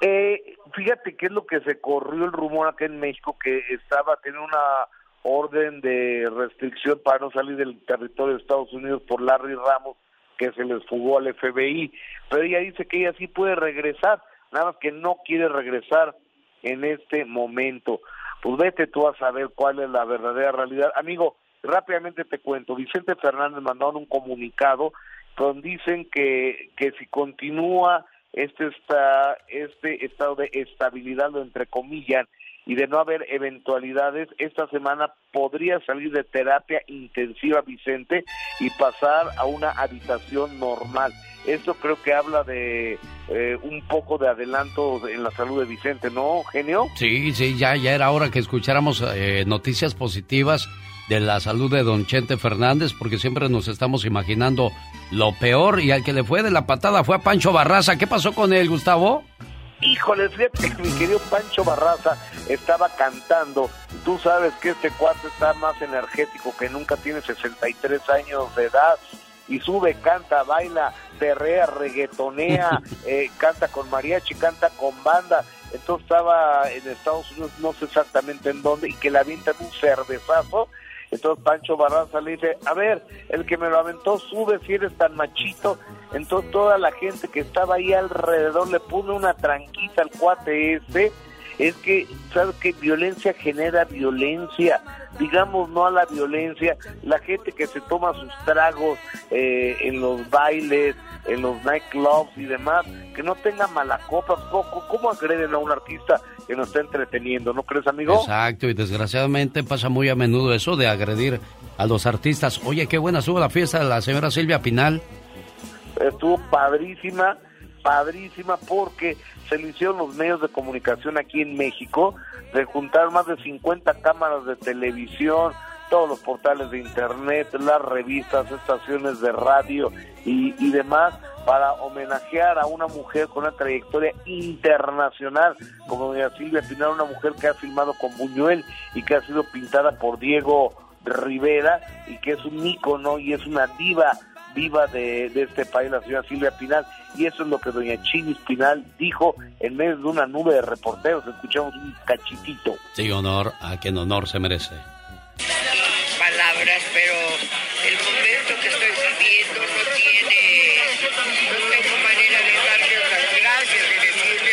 Eh, fíjate qué es lo que se corrió el rumor acá en México, que estaba teniendo una orden de restricción para no salir del territorio de Estados Unidos por Larry Ramos, que se les fugó al FBI, pero ella dice que ella sí puede regresar, nada más que no quiere regresar en este momento. Pues vete tú a saber cuál es la verdadera realidad. Amigo, rápidamente te cuento, Vicente Fernández mandó un comunicado donde dicen que, que si continúa este, está, este estado de estabilidad, lo entre comillas, y de no haber eventualidades, esta semana podría salir de terapia intensiva Vicente y pasar a una habitación normal. Esto creo que habla de eh, un poco de adelanto en la salud de Vicente, ¿no, genio? Sí, sí, ya, ya era hora que escucháramos eh, noticias positivas de la salud de don Chente Fernández, porque siempre nos estamos imaginando lo peor y al que le fue de la patada fue a Pancho Barraza. ¿Qué pasó con él, Gustavo? Híjole, fíjate que mi querido Pancho Barraza estaba cantando. Tú sabes que este cuarto está más energético que nunca, tiene 63 años de edad y sube, canta, baila, perrea, reggaetonea, eh, canta con mariachi, canta con banda. Entonces estaba en Estados Unidos, no sé exactamente en dónde, y que le avientan un cervezazo entonces Pancho Barraza le dice, a ver, el que me lo aventó sube si eres tan machito. Entonces toda la gente que estaba ahí alrededor le pone una tranquita al cuate este. Es que, ¿sabes que Violencia genera violencia. Digamos no a la violencia. La gente que se toma sus tragos eh, en los bailes, en los nightclubs y demás, que no tenga mala copa. ¿Cómo, ¿Cómo agreden a un artista que nos está entreteniendo? ¿No crees, amigo? Exacto, y desgraciadamente pasa muy a menudo eso de agredir a los artistas. Oye, qué buena estuvo la fiesta de la señora Silvia Pinal. Estuvo padrísima, padrísima, porque se le hicieron los medios de comunicación aquí en México, de juntar más de 50 cámaras de televisión, todos los portales de internet, las revistas, estaciones de radio y, demás para homenajear a una mujer con una trayectoria internacional, como doña Silvia Pinal, una mujer que ha filmado con Buñuel y que ha sido pintada por Diego Rivera y que es un ícono y es una diva viva de, de, este país, la señora Silvia Pinal, y eso es lo que doña Chini Pinal dijo en medio de una nube de reporteros. Escuchamos un cachitito. Sí, honor a quien honor se merece palabras, pero el momento que estoy viviendo no tiene, no tengo manera de darles las gracias, de decirles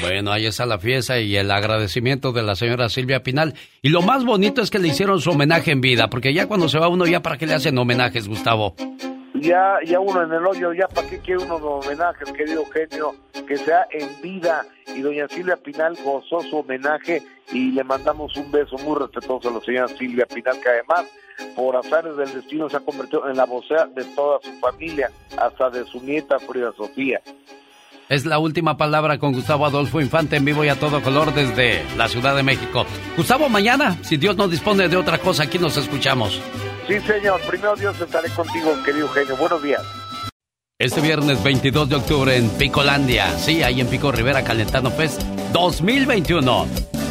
Bueno, ahí está la fiesta y el agradecimiento de la señora Silvia Pinal. Y lo más bonito es que le hicieron su homenaje en vida, porque ya cuando se va uno, ya para qué le hacen homenajes, Gustavo ya, ya uno en el hoyo, ya para qué quiere uno de homenajes, querido genio, que sea en vida. Y doña Silvia Pinal gozó su homenaje y le mandamos un beso muy respetuoso a la señora Silvia Pinal, que además, por azares del destino, se ha convertido en la vocea de toda su familia, hasta de su nieta Frida Sofía. Es la última palabra con Gustavo Adolfo Infante en vivo y a todo color desde la Ciudad de México. Gustavo, mañana, si Dios no dispone de otra cosa, aquí nos escuchamos. Sí, señor. Primero Dios estaré contigo, querido genio. Buenos días. Este viernes 22 de octubre en Picolandia, sí, ahí en Pico Rivera Calentano Fest 2021.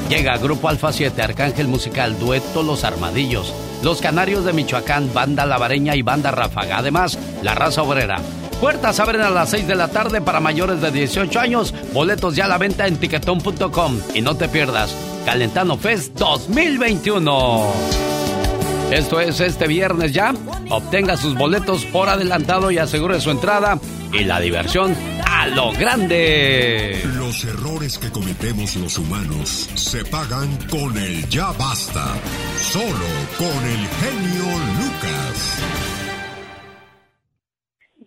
Llega Grupo Alfa 7, Arcángel Musical, Dueto Los Armadillos, Los Canarios de Michoacán, Banda Lavareña y Banda Ráfaga. Además, La Raza Obrera. Puertas abren a las 6 de la tarde para mayores de 18 años. Boletos ya a la venta en tiquetón.com. Y no te pierdas, Calentano Fest 2021. Esto es este viernes ya. Obtenga sus boletos por adelantado y asegure su entrada y la diversión a lo grande. Los errores que cometemos los humanos se pagan con el ya basta. Solo con el genio Lucas.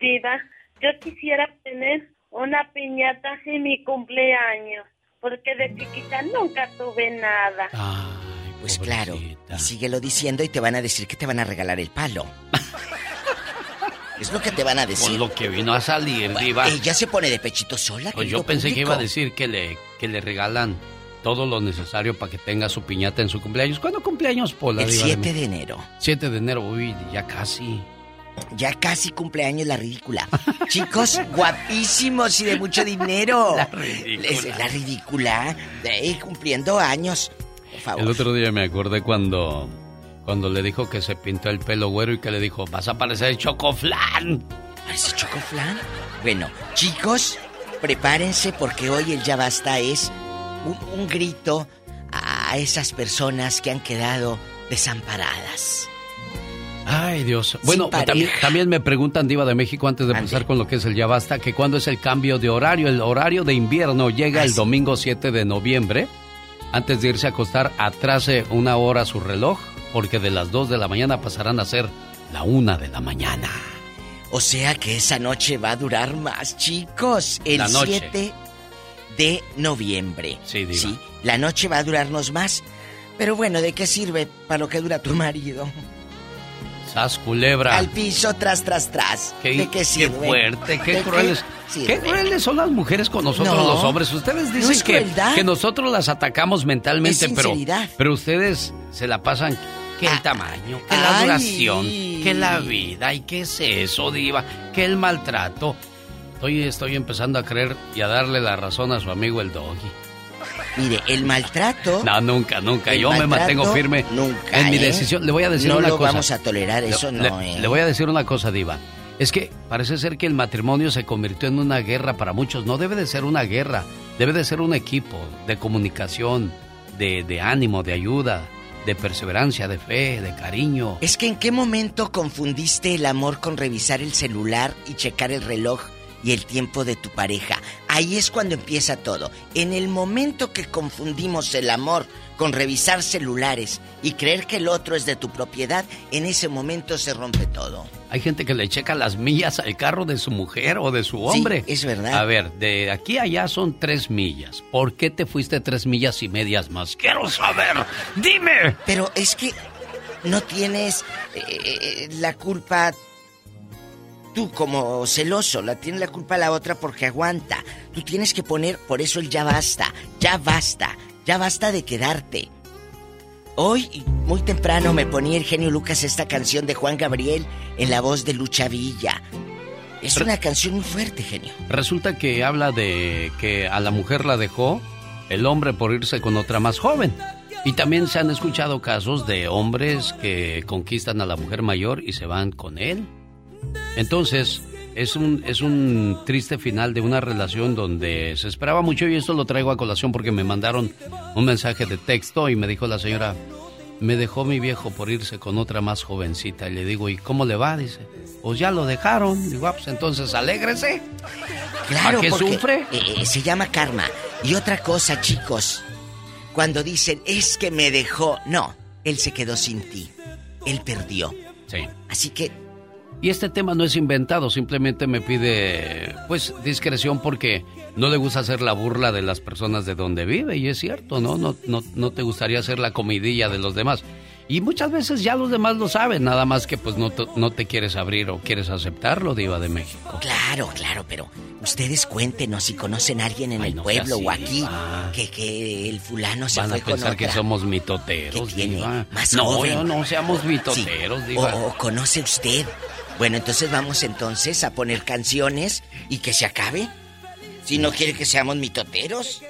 Diva, yo quisiera tener una piñata en mi cumpleaños, porque de chiquita nunca tuve nada. Ah. Pues claro, y síguelo diciendo y te van a decir que te van a regalar el palo. es lo que te van a decir. Con lo que vino a salir, Diva. Ella se pone de pechito sola. Pues yo pensé que iba a decir que le, que le regalan todo lo necesario para que tenga su piñata en su cumpleaños. ¿Cuándo cumpleaños, Pola? El 7 de enero. 7 de enero, uy, ya casi. Ya casi cumpleaños la ridícula. Chicos, guapísimos y de mucho dinero. La ridícula. la ridícula. cumpliendo años. El otro día me acordé cuando, Cuando le dijo que se pintó el pelo güero y que le dijo, vas a parecer chocoflán. ¿Parece chocoflán? Bueno, chicos, prepárense porque hoy el ya basta es un, un grito a esas personas que han quedado desamparadas. Ay, Dios. Bueno, también, también me preguntan, Diva de México, antes de empezar con lo que es el Ya Basta, que cuándo es el cambio de horario. El horario de invierno llega el domingo 7 de noviembre. Antes de irse a acostar, atrase una hora su reloj, porque de las 2 de la mañana pasarán a ser la 1 de la mañana. O sea que esa noche va a durar más, chicos. El La noche. 7 de noviembre. Sí, Diva. Sí, la noche va a durarnos más. Pero bueno, ¿de qué sirve para lo que dura tu marido? Sas culebra. Al piso, tras, tras, tras. Qué, ¿De qué fuerte, qué ¿De crueles. sirve? Qué crueles son las mujeres con nosotros No, los hombres. Ustedes dicen que, que nosotros las atacamos mentalmente, Es pero, pero ustedes se la pasan que el tamaño, que la Ah, ay. duración, que la vida, y qué es eso, diva, que el maltrato. Estoy, estoy empezando a creer y a darle la razón a su amigo el doggy. Mire, el maltrato. No, nunca, nunca. Yo me mantengo firme nunca, en mi ¿eh? decisión. Le voy a decir No una lo cosa. vamos a tolerar, eso Le- no, le, ¿eh? le voy a decir una cosa, Diva. Es que parece ser que el matrimonio se convirtió en una guerra para muchos. No debe de ser una guerra. Debe de ser un equipo de comunicación, de, de ánimo, de ayuda, de perseverancia, de fe, de cariño. Es que en qué momento confundiste el amor con revisar el celular y checar el reloj y el tiempo de tu pareja. Ahí es cuando empieza todo. En el momento que confundimos el amor con revisar celulares y creer que el otro es de tu propiedad, en ese momento se rompe todo. Hay gente que le checa las millas al carro de su mujer o de su hombre. es verdad. A ver, de aquí a allá son tres millas. ¿Por qué te fuiste tres millas y medias más? Quiero saber. Dime. Pero es que no tienes eh, la culpa tú como celoso, la tiene la culpa la otra porque aguanta. Tú tienes que poner, por eso el ya basta, ya basta, ya basta de quedarte. Hoy, muy temprano, me ponía el genio Lucas esta canción de Juan Gabriel en la voz de Lucha Villa. Es una canción muy fuerte, genio. Resulta que habla de que a la mujer la dejó el hombre por irse con otra más joven. Y también se han escuchado casos de hombres que conquistan a la mujer mayor y se van con él. Entonces, es un, es un triste final de una relación donde se esperaba mucho y esto lo traigo a colación porque me mandaron un mensaje de texto y me dijo la señora, me dejó mi viejo por irse con otra más jovencita. Y le digo, ¿y cómo le va? Dice, pues ya lo dejaron. Digo, ah, pues entonces alégrese. Claro, ¿A qué porque, sufre? eh, eh, se llama karma. Y otra cosa, chicos, cuando dicen es que me dejó, no, él se quedó sin ti, él perdió. Sí. Así que Y este tema no es inventado, simplemente me pide, pues, discreción porque no le gusta hacer la burla de las personas de donde vive, y es cierto, ¿no? No, no, no te gustaría hacer la comidilla de los demás. Y muchas veces ya los demás lo saben, nada más que pues no te, no te quieres abrir o quieres aceptarlo, Diva de México. Claro, claro, pero ustedes cuéntenos si conocen a alguien en el no pueblo o aquí que, que el fulano se Van a fue con pensar que somos mitoteros, ¿Qué tiene? Diva. Más no, joven. no, no seamos mitoteros, Sí. Diva. O, o conoce usted. Bueno, entonces vamos entonces a poner canciones y que se acabe. Si no quiere que seamos mitoteros.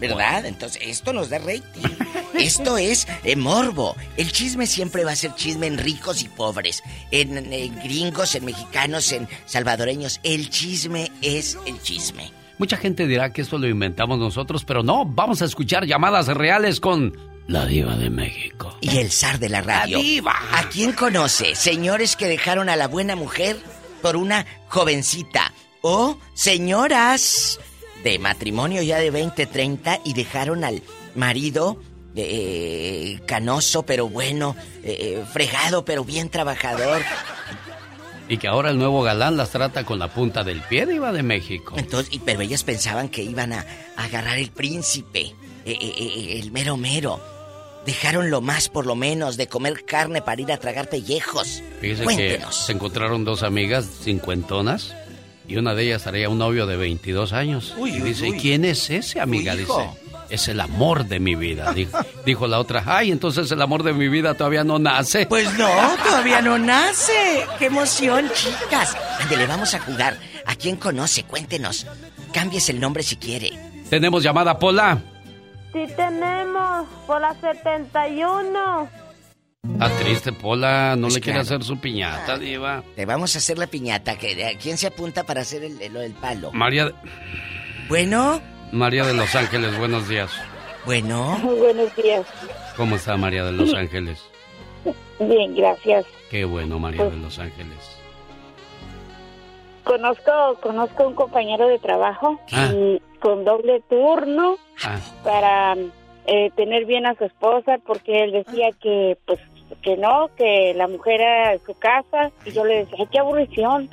¿Verdad? Entonces, esto nos da rating. Esto es eh, morbo. El chisme siempre va a ser chisme en ricos y pobres. En, en gringos, en mexicanos, en salvadoreños. El chisme es el chisme. Mucha gente dirá que esto lo inventamos nosotros, pero no, vamos a escuchar llamadas reales con la Diva de México. Y el zar de la radio. La diva. ¿A quién conoce? Señores que dejaron a la buena mujer por una jovencita. O señoras de matrimonio ya de 20, 30 y dejaron al marido eh, canoso pero bueno, eh, fregado pero bien trabajador. Y que ahora el nuevo galán las trata con la punta del pie, Diva de México. Entonces, pero ellas pensaban que iban a, a agarrar el príncipe, eh, eh, eh, el mero mero. Dejaron lo más por lo menos de comer carne para ir a tragar pellejos. Fíjese que Cuéntenos. se encontraron dos amigas cincuentonas y una de ellas traía un novio de 22 años. Uy, y uy, dice, uy. ¿quién es ese, amiga? Dice, es el amor de mi vida. Dijo, dijo la otra, ay, entonces el amor de mi vida todavía no nace. Pues no, todavía no nace. ¡Qué emoción, chicas! Ándele, vamos a jugar. ¿A quién conoce? Cuéntenos. Cámbiese el nombre si quiere. Tenemos llamada, Pola. Sí tenemos, por la 71. Está triste, Pola. No Pues le quiere claro. hacer su piñata, Diva. Te vamos a hacer la piñata. que- ¿Quién se apunta para hacer el, el- el palo? María, Bueno, María de Los Ángeles, buenos días. bueno. Buenos días. ¿Cómo está María de Los Ángeles? Bien, gracias. Qué bueno, María de Los Ángeles. Conozco, conozco un compañero de trabajo Ah. y con doble turno Ah, para eh, tener bien a su esposa porque él decía que pues que no, que la mujer era de su casa y yo le decía, ay, qué aburrición,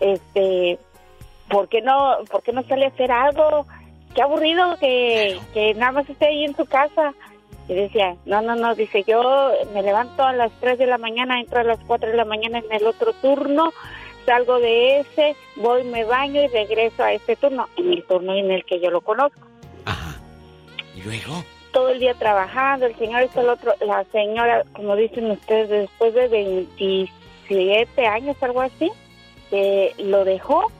este, ¿por qué no, por qué no sale a hacer algo? Qué aburrido que, que nada más esté ahí en su casa. Y decía, no, no, no, dice, yo me levanto a las 3 de la mañana, entro a las 4 de la mañana en el otro turno, salgo de ese, voy, me baño y regreso a este turno, en el turno en el que yo lo conozco. ¿Y luego? Todo el día trabajando, el señor está el otro, la señora, como dicen ustedes, después de 27 años, algo así, eh, lo dejó,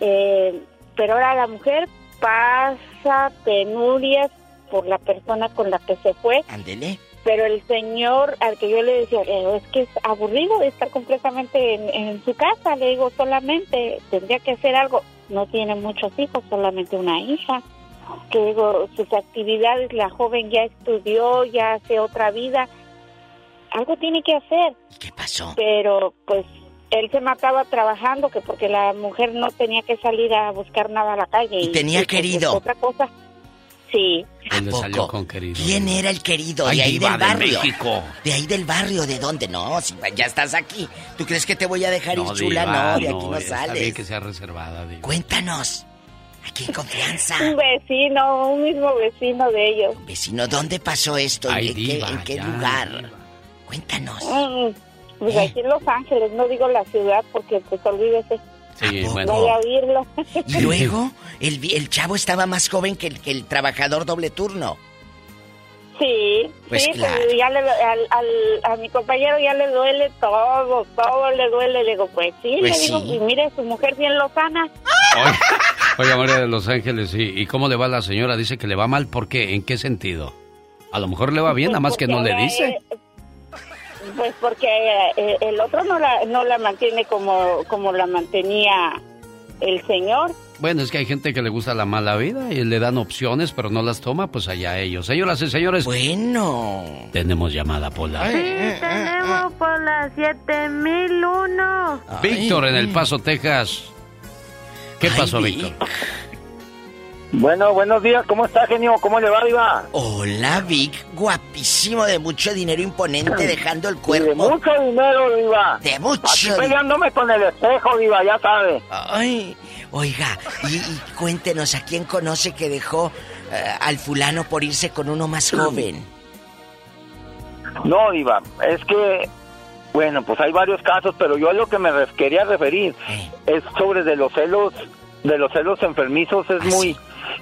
eh, pero ahora la mujer pasa penurias por la persona con la que se fue. Ándele. Pero el señor al que yo le decía, "Eh, es que es aburrido de estar completamente en, en su casa, le digo, solamente tendría que hacer algo. No tiene muchos hijos, solamente una hija. Que sus actividades, la joven ya estudió, ya hace otra vida. Algo tiene que hacer. ¿Qué pasó? Pero pues él se mataba trabajando, que porque la mujer no tenía que salir a buscar nada a la calle. ¿Y tenía pues, querido? otra cosa. Sí. Él le salió con querido. ¿Quién era el querido? Ay, de ahí del de barrio. México. De ahí del barrio, ¿de dónde? No, si ya estás aquí. ¿Tú crees que te voy a dejar ir No, chula? diva, no, de aquí no Está bien sales. que sea reservada, Diva. Cuéntanos. Aquí en confianza. Un vecino, un mismo vecino de ellos. Vecino, ¿dónde pasó esto? ¿En qué- diva, ¿En qué ya, lugar? Cuéntanos. Mm, Pues aquí en Los Ángeles, no digo la ciudad porque pues olvídese. Sí, bueno. Vaya a oírlo. Y luego, el, el chavo estaba más joven que el, que el trabajador doble turno. Sí, Pues sí, claro. pues ya le, al, al- a mi compañero ya le duele todo, todo le duele. Le digo, pues sí, Pues le digo, sí. y mire, su mujer bien lozana. Oiga, oiga, María de Los Ángeles, ¿y, y cómo le va a la señora? Dice que le va mal, ¿por qué? ¿En qué sentido? A lo mejor le va bien, nada más que no le dice. eh, Pues porque eh, el otro no la, no la mantiene como, como la mantenía el señor. Bueno, es que hay gente que le gusta la mala vida y le dan opciones, pero no las toma, pues allá ellos. Señoras y señores. Bueno. Tenemos llamada, Pola. Sí, tenemos por las 7001. Víctor en El Paso, Texas. ¿Qué pasó, Víctor? Bueno, buenos días, ¿cómo está, genio? ¿Cómo le va, Diva? Hola, Vic. Guapísimo, de mucho dinero imponente, dejando el cuerpo. De mucho dinero, Diva. De mucho Aquí peleándome con el espejo, Diva, ya sabe. Ay, oiga, y, y cuéntenos, ¿a quién conoce que dejó eh, al fulano por irse con uno más joven? No, Diva, es que, bueno, pues hay varios casos, pero yo a lo que me quería referir es sobre de los celos, de los celos enfermizos, es muy,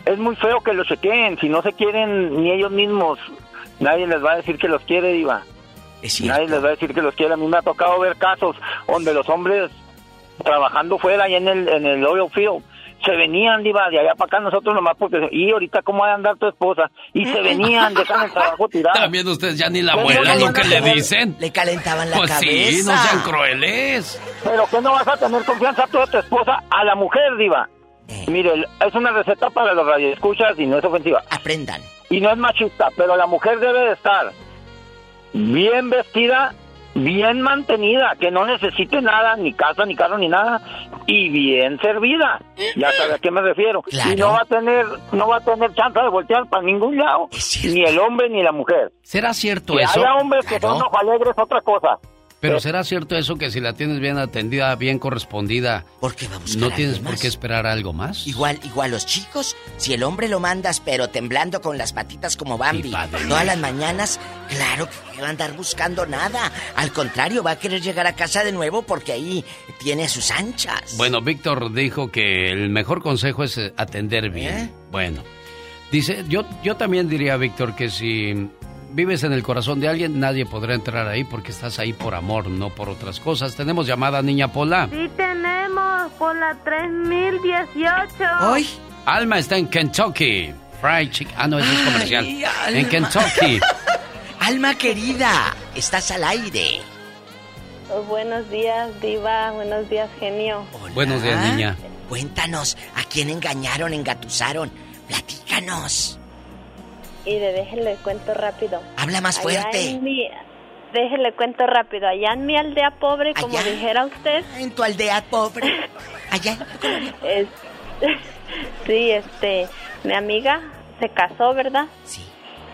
es muy feo que los chequeen, si no se quieren ni ellos mismos, nadie les va a decir que los quiere, Diva. Nadie les va a decir que los quiere. A mí me ha tocado ver casos donde los hombres trabajando fuera y en el, en el oil field se venían, Diva, de allá para acá nosotros nomás porque... Y ahorita, ¿cómo va a andar tu esposa? Y se venían, dejan el trabajo tirado. También ustedes ya ni la abuela lo que le dicen. Le calentaban la Pues sí, cabeza. no sean crueles. Pero que no vas a tener confianza tú de tu esposa a la mujer, Diva. Mire, es una receta para los radioescuchas y no es ofensiva. Aprendan. Y no es machista, pero la mujer debe de estar bien vestida, bien mantenida, que no necesite nada, ni casa, ni carro, ni nada, y bien servida. Ya sabe a qué me refiero. Y no va a tener, no va a tener chance de voltear para ningún lado, ni el hombre ni la mujer. ¿Será cierto Que eso? haya hombres que son ojo alegres, otra cosa. Pero ¿será cierto eso que si la tienes bien atendida, bien correspondida, no tienes por qué esperar algo más? Igual, igual los chicos, si el hombre lo mandas pero temblando con las patitas como Bambi todas las mañanas, claro que va a andar buscando nada. Al contrario, va a querer llegar a casa de nuevo porque ahí tiene sus anchas. Bueno, Víctor dijo que el mejor consejo es atender bien. ¿Eh? Bueno, dice, yo, yo también diría, Víctor, que si vives en el corazón de alguien, nadie podrá entrar ahí porque estás ahí por amor, no por otras cosas. Tenemos llamada, niña Pola. Sí tenemos por la 3018. Alma está en Kentucky. Fried chicken. Ah, no, ese es comercial. Ay, Alma. En Kentucky. Alma querida, Estás al aire. Oh, buenos días, Diva. Buenos días, genio. Buenos días, niña. Cuéntanos, ¿a quién engañaron, engatusaron? Platícanos. De déjenle cuento rápido. Habla más fuerte. mi- déjenle cuento rápido. Allá en mi aldea pobre, como Allá. dijera usted. En tu aldea pobre. Allá. Es- sí, este, mi amiga se casó, ¿verdad? Sí.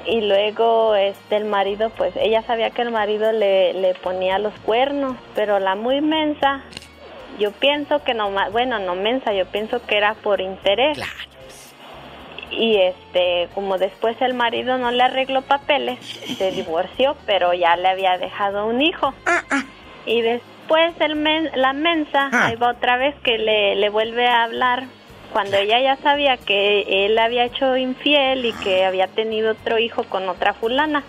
Y luego, este, el marido, pues, ella sabía que el marido le, le ponía los cuernos, pero la muy mensa, yo pienso que no, bueno, no mensa, yo pienso que era por interés. Y este, como después el marido no le arregló papeles, se divorció, pero ya le había dejado un hijo. Y después el men- la mensa, ahí va otra vez que le, le vuelve a hablar cuando ella ya sabía que él había hecho infiel y que había tenido otro hijo con otra fulana.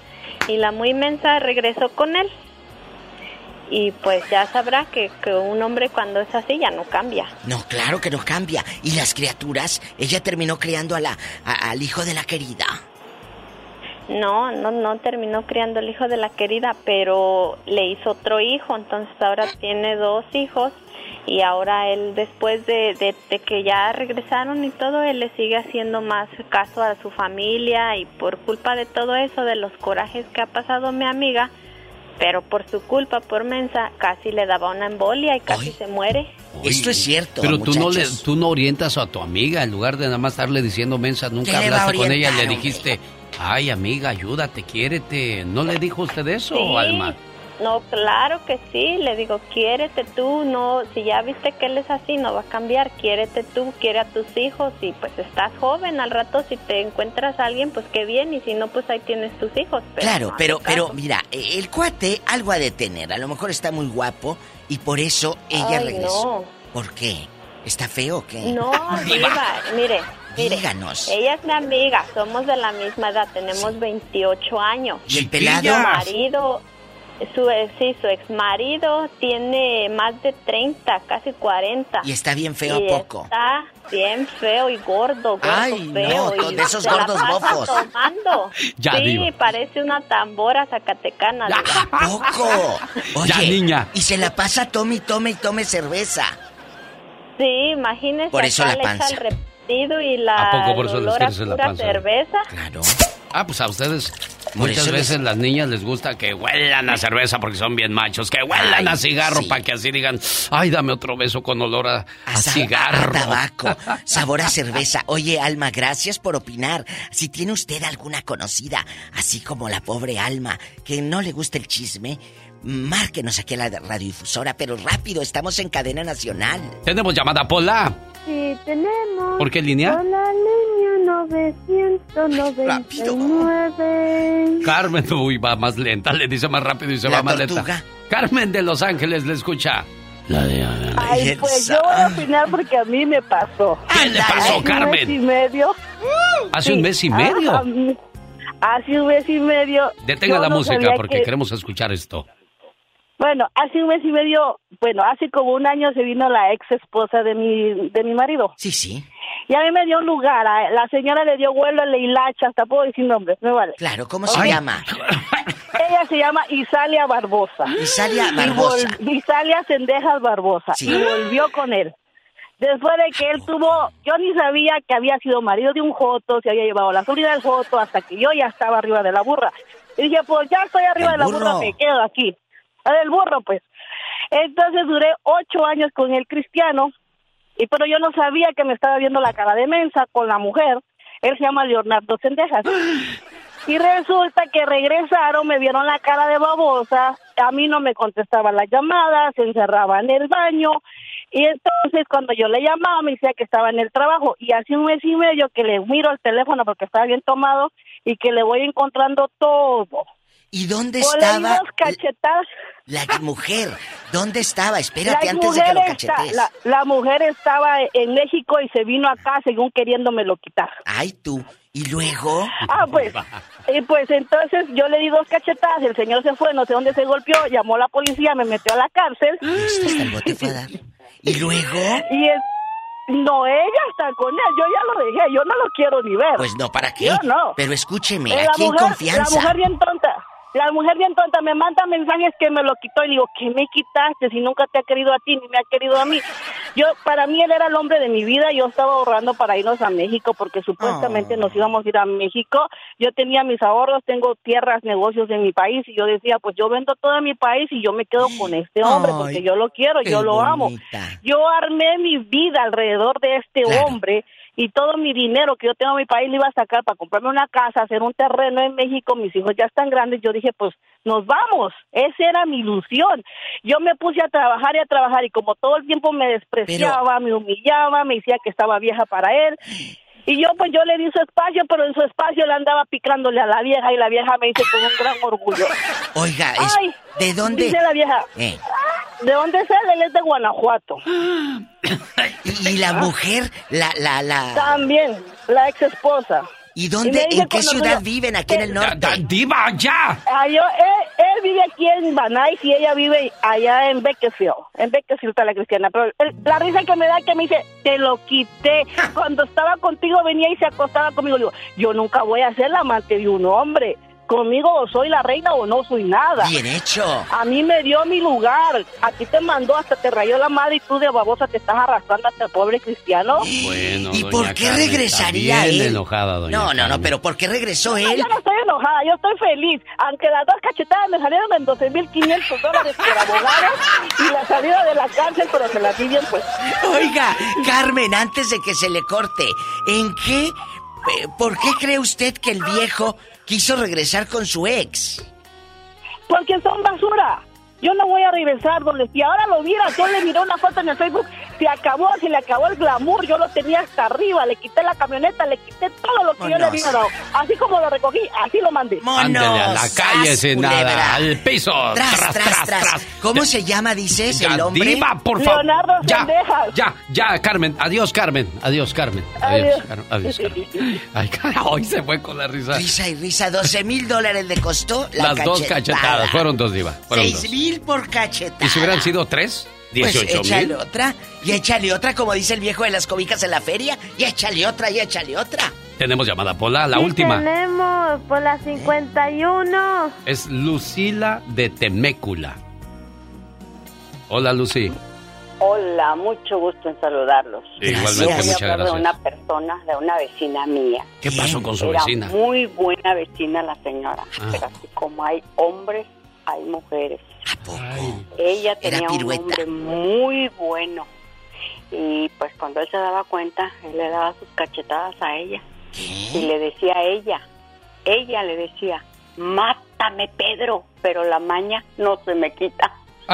Y la muy mensa regresó con él. Y pues ya sabrá que, que un hombre cuando es así ya no cambia. No, claro que no cambia. Y las criaturas, ella terminó criando a la, a- al hijo de la querida. No, no, no terminó criando el hijo de la querida, pero le hizo otro hijo, entonces ahora tiene dos hijos y ahora él después de, de, de que ya regresaron y todo, él le sigue haciendo más caso a su familia y por culpa de todo eso, de los corajes que ha pasado mi amiga, pero por su culpa, por mensa, casi le daba una embolia y casi se muere. Esto es cierto. Pero tú no, le, tú no orientas a tu amiga, en lugar de nada más estarle diciendo mensa, ¿Qué nunca hablaste con ella, le dijiste, ay amiga, ayúdate, quiérete. ¿No le dijo usted eso, Sí. Alma? No, claro que sí, le digo, quiérete tú, no, si ya viste que él es así, no va a cambiar, quiérete tú, quiere a tus hijos y pues estás joven, al rato si te encuentras a alguien, pues qué bien, y si no, pues ahí tienes tus hijos. Pero Claro, no pero, pero mira, eh, el cuate algo ha de tener. A lo mejor está muy guapo y por eso ella Ay, regresó. ¿Por qué? ¿Está feo o qué? No, Diva, mire, mire, Díganos. ella es mi amiga, somos de la misma edad, tenemos 28 años. ¿Y el pelado? Su marido, su, eh, sí, su ex marido tiene más de 30, casi 40. ¿Y está bien feo Y a poco? Está bien feo y gordo, gordo, Ay, feo. no, de esos gordos pasa bofos. tomando. Ya, sí, Diva. parece una tambora zacatecana. Diva. ¡Poco! Oye, Ya, niña. Y se la pasa tome y tome y tome cerveza. Sí, imagínese. Por eso la panza. el repetido y la ¿A poco por eso les a crece la panza? cerveza. Claro. Ah, pues a ustedes Por muchas les- veces las niñas les gusta que huelan a cerveza porque son bien machos, que huelan Ay, a cigarro sí. para que así digan, ay, dame otro beso con olor a, a cigarro. a tabaco, sabor a cerveza. Oye, Alma, gracias por opinar. Si tiene usted alguna conocida, así como la pobre Alma, que no le gusta el chisme, márquenos aquí a la radiodifusora, pero rápido, estamos en cadena nacional. Tenemos llamada Pola. Sí, tenemos. ¿Por qué línea? Hola, línea 999. Carmen, uy, va más lenta, le dice más rápido y se La va más tortuga. lenta. Carmen de Los Ángeles le escucha. La de Ay, pues yo voy a opinar porque a mí me pasó. ¿Qué le pasó, Hace un Carmen? mes y medio. Hace un mes y medio. Ajá, hace un mes y medio. Detenga la no música porque que- queremos escuchar esto. Bueno, hace un mes y medio, bueno, hace como un año se vino la ex esposa de mi, de mi marido. Sí, sí. Y a mí me dio lugar, a- la señora le dio vuelo a la hilacha, hasta puedo decir nombres, me vale. Claro, ¿cómo se llama? Ella se llama Isalia Barbosa. Isalia Y Barbosa. vol- Isalia Sendejas Barbosa. Sí. Y volvió con él. Después de que él tuvo, yo ni sabía que había sido marido de un joto, se había llevado la sobrina del joto, hasta que yo ya estaba arriba de la burra. Y dije, pues ya estoy arriba de la burro. burra, me quedo aquí. Del burro, pues. Entonces duré ocho años con el cristiano, y pero yo no sabía que me estaba viendo la cara de mensa con la mujer. Él se llama Leonardo Sendejas. Y resulta que regresaron, me vieron la cara de babosa, a mí no me contestaban las llamadas, se encerraba en el baño. Y entonces cuando yo le llamaba me decía que estaba en el trabajo. Y hace un mes y medio que le miro el teléfono porque estaba bien tomado y que le voy encontrando todo. ¿Y dónde O estaba dos cachetadas. la mujer? ¿Dónde estaba? Espérate La antes de que lo está- cachetes. la, la mujer estaba en México y se vino acá según queriéndomelo quitar. Ay, tú. ¿Y luego? Ah, pues, y pues entonces yo le di dos cachetadas, el señor se fue, no sé dónde se golpeó, llamó a la policía, me metió a la cárcel. Hasta el bote fue a dar. ¿Y luego? Y es, no, ella está con él, yo ya lo dejé, yo no lo quiero ni ver. Pues no, ¿para qué? Yo no. Pero escúcheme, Eh, aquí en mujer- confianza. La mujer bien tonta. La mujer bien tonta me manda mensajes que me lo quitó y digo, ¿qué me quitaste si nunca te ha querido a ti ni me ha querido a mí? Yo, para mí él era el hombre de mi vida, yo estaba ahorrando para irnos a México porque supuestamente nos íbamos a ir a México. Yo tenía mis ahorros, tengo tierras, negocios en mi país y yo decía, pues yo vendo todo mi país y yo me quedo con este hombre porque yo lo quiero, yo lo amo. Yo armé mi vida alrededor de este hombre y todo mi dinero que yo tengo en mi país lo iba a sacar para comprarme una casa, hacer un terreno en México, mis hijos ya están grandes, yo dije, pues nos vamos, esa era mi ilusión. Yo me puse a trabajar y a trabajar y como todo el tiempo me despreciaba, me humillaba, me decía que estaba vieja para él. Y yo pues yo le di su espacio, pero en su espacio le andaba picándole a la vieja y la vieja me dice con un gran orgullo. Oiga, es- Ay, ¿de dónde? Dice la vieja, Eh, ¿de dónde es él? Él es de Guanajuato. y, y la mujer, la, la, la... También, la ex esposa. ¿Y dónde, en qué ciudad viven aquí en el norte? ¡Diva, ya! Ah, yo, él, él vive aquí en Banais y ella vive allá en Beckerfield. En Beckerfield está la cristiana. Pero él- la risa que me da es que me dice, te lo quité. Cuando estaba contigo venía y se acostaba conmigo. Digo, yo nunca voy a ser la amante de un hombre. Conmigo o soy la reina o no soy nada. Bien hecho. A mí me dio mi lugar. A ti te mandó, hasta te rayó la madre y tú de babosa te estás arrastrando hasta el pobre cristiano. Bueno, ¿Y doña por qué Carmen, regresaría está bien él? enojada, doña No, no, no, Carmen. pero ¿por qué regresó No, él? yo no estoy enojada, yo estoy feliz. Aunque las dos cachetadas me salieron en 12.500 dólares por abogado y la salida de la cárcel, pero se la di bien, pues. Oiga, Carmen, antes de que se le corte, ¿en qué, eh, por qué cree usted que el viejo quiso regresar con su ex? Porque son basura. Yo no voy a regresar donde si ahora lo viera, yo le miré una foto en el Facebook, se acabó, se le acabó el glamour, yo lo tenía hasta arriba, le quité la camioneta, le quité todo lo que yo le Monos. había dado. Así como lo recogí, así lo mandé. Ándele a la calle sin culebra. nada, al piso. Tras, tras, tras. ¿Cómo se llama, dices, Ya, el hombre? Diva, por favor. Leonardo ya, Sendejas. ya, ya, Carmen. Adiós, Carmen. Adiós, Carmen. Adiós, Adiós. Carmen. Adiós, Carmen. Ay, cara, hoy se fue con la risa. Risa y risa, 12 mil dólares le costó la Las dos cachetada. cachetadas. Fueron dos, Diva. Fueron dos. 6 mil por cachetada. ¿Y si hubieran sido tres? Pues 18 échale mil. otra, y échale otra, como dice el viejo de las cobijas en la feria, y échale otra, y échale otra. Tenemos llamada, Pola, la Sí última. Tenemos por la 51. Es Lucila de Temécula. Hola, Lucy. Hola, mucho gusto en saludarlos. Igualmente, a muchas gracias. de una persona, de una vecina mía. ¿Qué pasó con su Era vecina? muy buena vecina la señora, Ah. pero así como hay hombres, hay mujeres. Ella tenía un pirueta. hombre muy bueno y pues cuando él se daba cuenta, él le daba sus cachetadas a ella y le decía a ella, ella le decía, mátame Pedro, pero la maña no se me quita.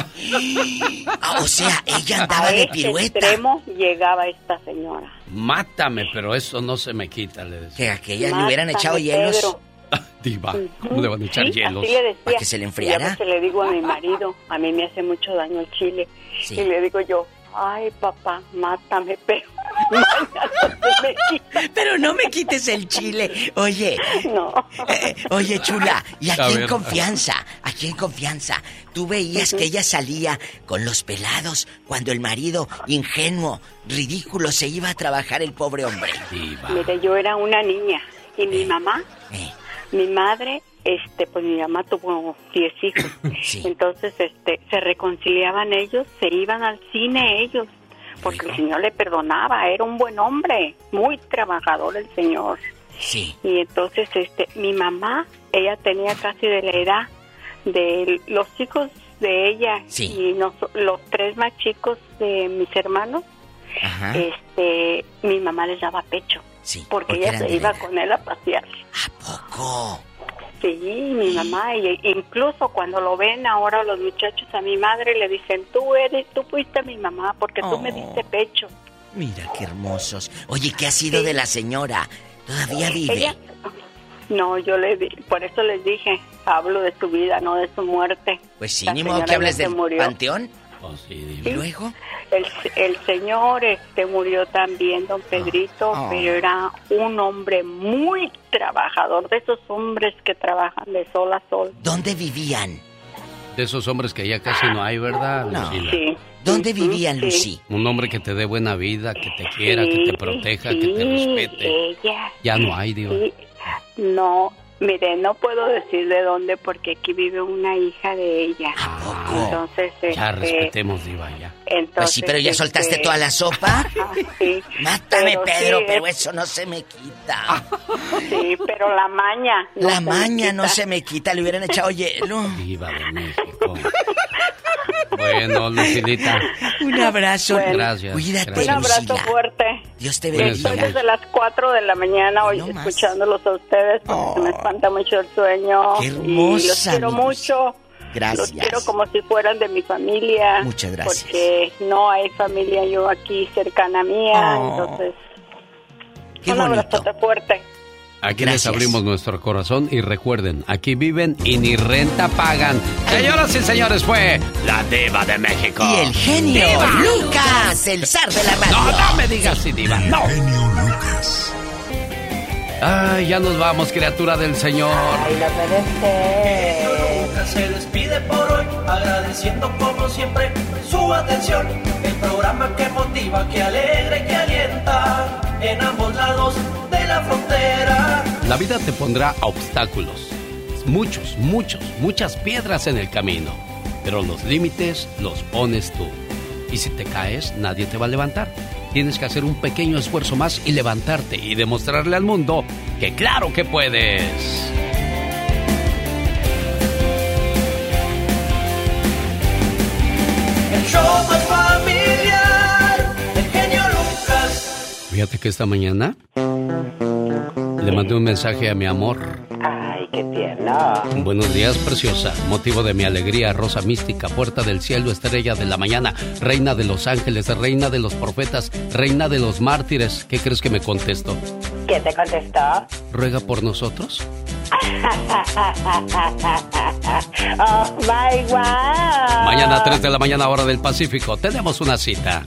Ah, o sea, ella andaba a de ese pirueta. extremo llegaba esta señora. Mátame, pero eso no se me quita, le decía. Que aquellas le hubieran echado hielos. Diva, ¿cómo le van a echar Sí, hielos? Así le decía. ¿Para que se le enfriara? Y a veces le digo a mi marido, a mí me hace mucho daño el chile. Sí. Y le digo yo, ay papá, mátame, pero. Pero no me quites el chile. Oye, No. eh, oye, chula, y A aquí en confianza, aquí en confianza, tú veías que ella salía con los pelados cuando el marido, ingenuo, ridículo, se iba a trabajar el pobre hombre. Mire, yo era una niña y mi mamá, mi madre, este, pues mi mamá tuvo 10 hijos. Entonces, este, se reconciliaban ellos, se iban al cine ellos, porque el Señor le perdonaba, era un buen hombre, muy trabajador el Señor. Sí. Y entonces, este, mi mamá, ella tenía casi de la edad de los hijos de ella Sí. y nos- los tres más chicos de mis hermanos, Ajá. este, mi mamá les daba pecho. Sí, porque, porque ella se iba con él a pasear. poco? Sí, mi mamá, y incluso cuando lo ven ahora los muchachos a mi madre le dicen, tú eres, tú fuiste mi mamá porque tú me Oh. diste pecho. Mira qué hermosos. Oye, ¿qué ha sido de la señora? ¿Todavía vive? Ella- no, yo le di, por eso les dije, hablo de su vida, no de su muerte. Pues sí, ni modo que hables del murió. panteón. Sí, ¿Y luego? El, el señor este murió también, don Pedrito, Oh. pero era un hombre muy trabajador, de esos hombres que trabajan de sol a sol. ¿Dónde vivían? De esos hombres que ya casi no hay, ¿verdad, No. Lucila? Sí. ¿Dónde vivían, sí. Lucy? Un hombre que te dé buena vida, que te quiera, que te proteja, que te respete. Ella. Ya no hay. Sí. No, Mire, no puedo decir de dónde porque aquí vive una hija de ella. Entonces, Ya este, respetemos, Diva, ya. entonces, Pues sí, pero ya soltaste este, toda la sopa. sí, Mátame, pero Pedro, sí, pero es- eso no se me quita. Sí, pero la maña. no La maña no se me quita, le hubieran echado hielo. Diva de México. Bueno, Lucilita. Un abrazo. Bueno. Gracias. Cuídate, Un abrazo Lucila. fuerte. Dios te Cuídense Estoy bendiga. desde las 4 de la mañana hoy escuchándolos a ustedes porque se me espanta mucho el sueño. Qué y los hermosa, quiero mi mucho. Gracias. Los quiero como si fueran de mi familia. Muchas gracias. Porque no hay familia yo aquí cercana mía. Oh. Entonces, Qué un bonito. abrazote fuerte. Aquí les abrimos nuestro corazón y recuerden, aquí viven y ni renta pagan. Señoras y señores, fue la Diva de México. Y el genio ¡Diva! Lucas, el zar de la radio. No, no me digas así, Diva, no. Ay, ya nos vamos, criatura del Señor. Ay, lo merece. Lucas se despide por hoy, agradeciendo como siempre su atención. El programa que motiva, que alegra y que alienta en ambos lados de la frontera. La vida te pondrá obstáculos. Muchos, muchos, muchas piedras en el camino. Pero los límites los pones tú. Y si te caes, nadie te va a levantar. Tienes que hacer un pequeño esfuerzo más y levantarte y demostrarle al mundo que claro que puedes. El show más Fíjate que esta mañana le mandé un mensaje a mi amor. Ay, qué tierno. Buenos días, preciosa. Motivo de mi alegría, rosa mística, puerta del cielo, estrella de la mañana, reina de los ángeles, reina de los profetas, reina de los mártires. ¿Qué crees que me contestó? ¿Quién te contestó? ¿Ruega por nosotros? oh my wow. Mañana 3 de la mañana, hora del Pacífico. Tenemos una cita.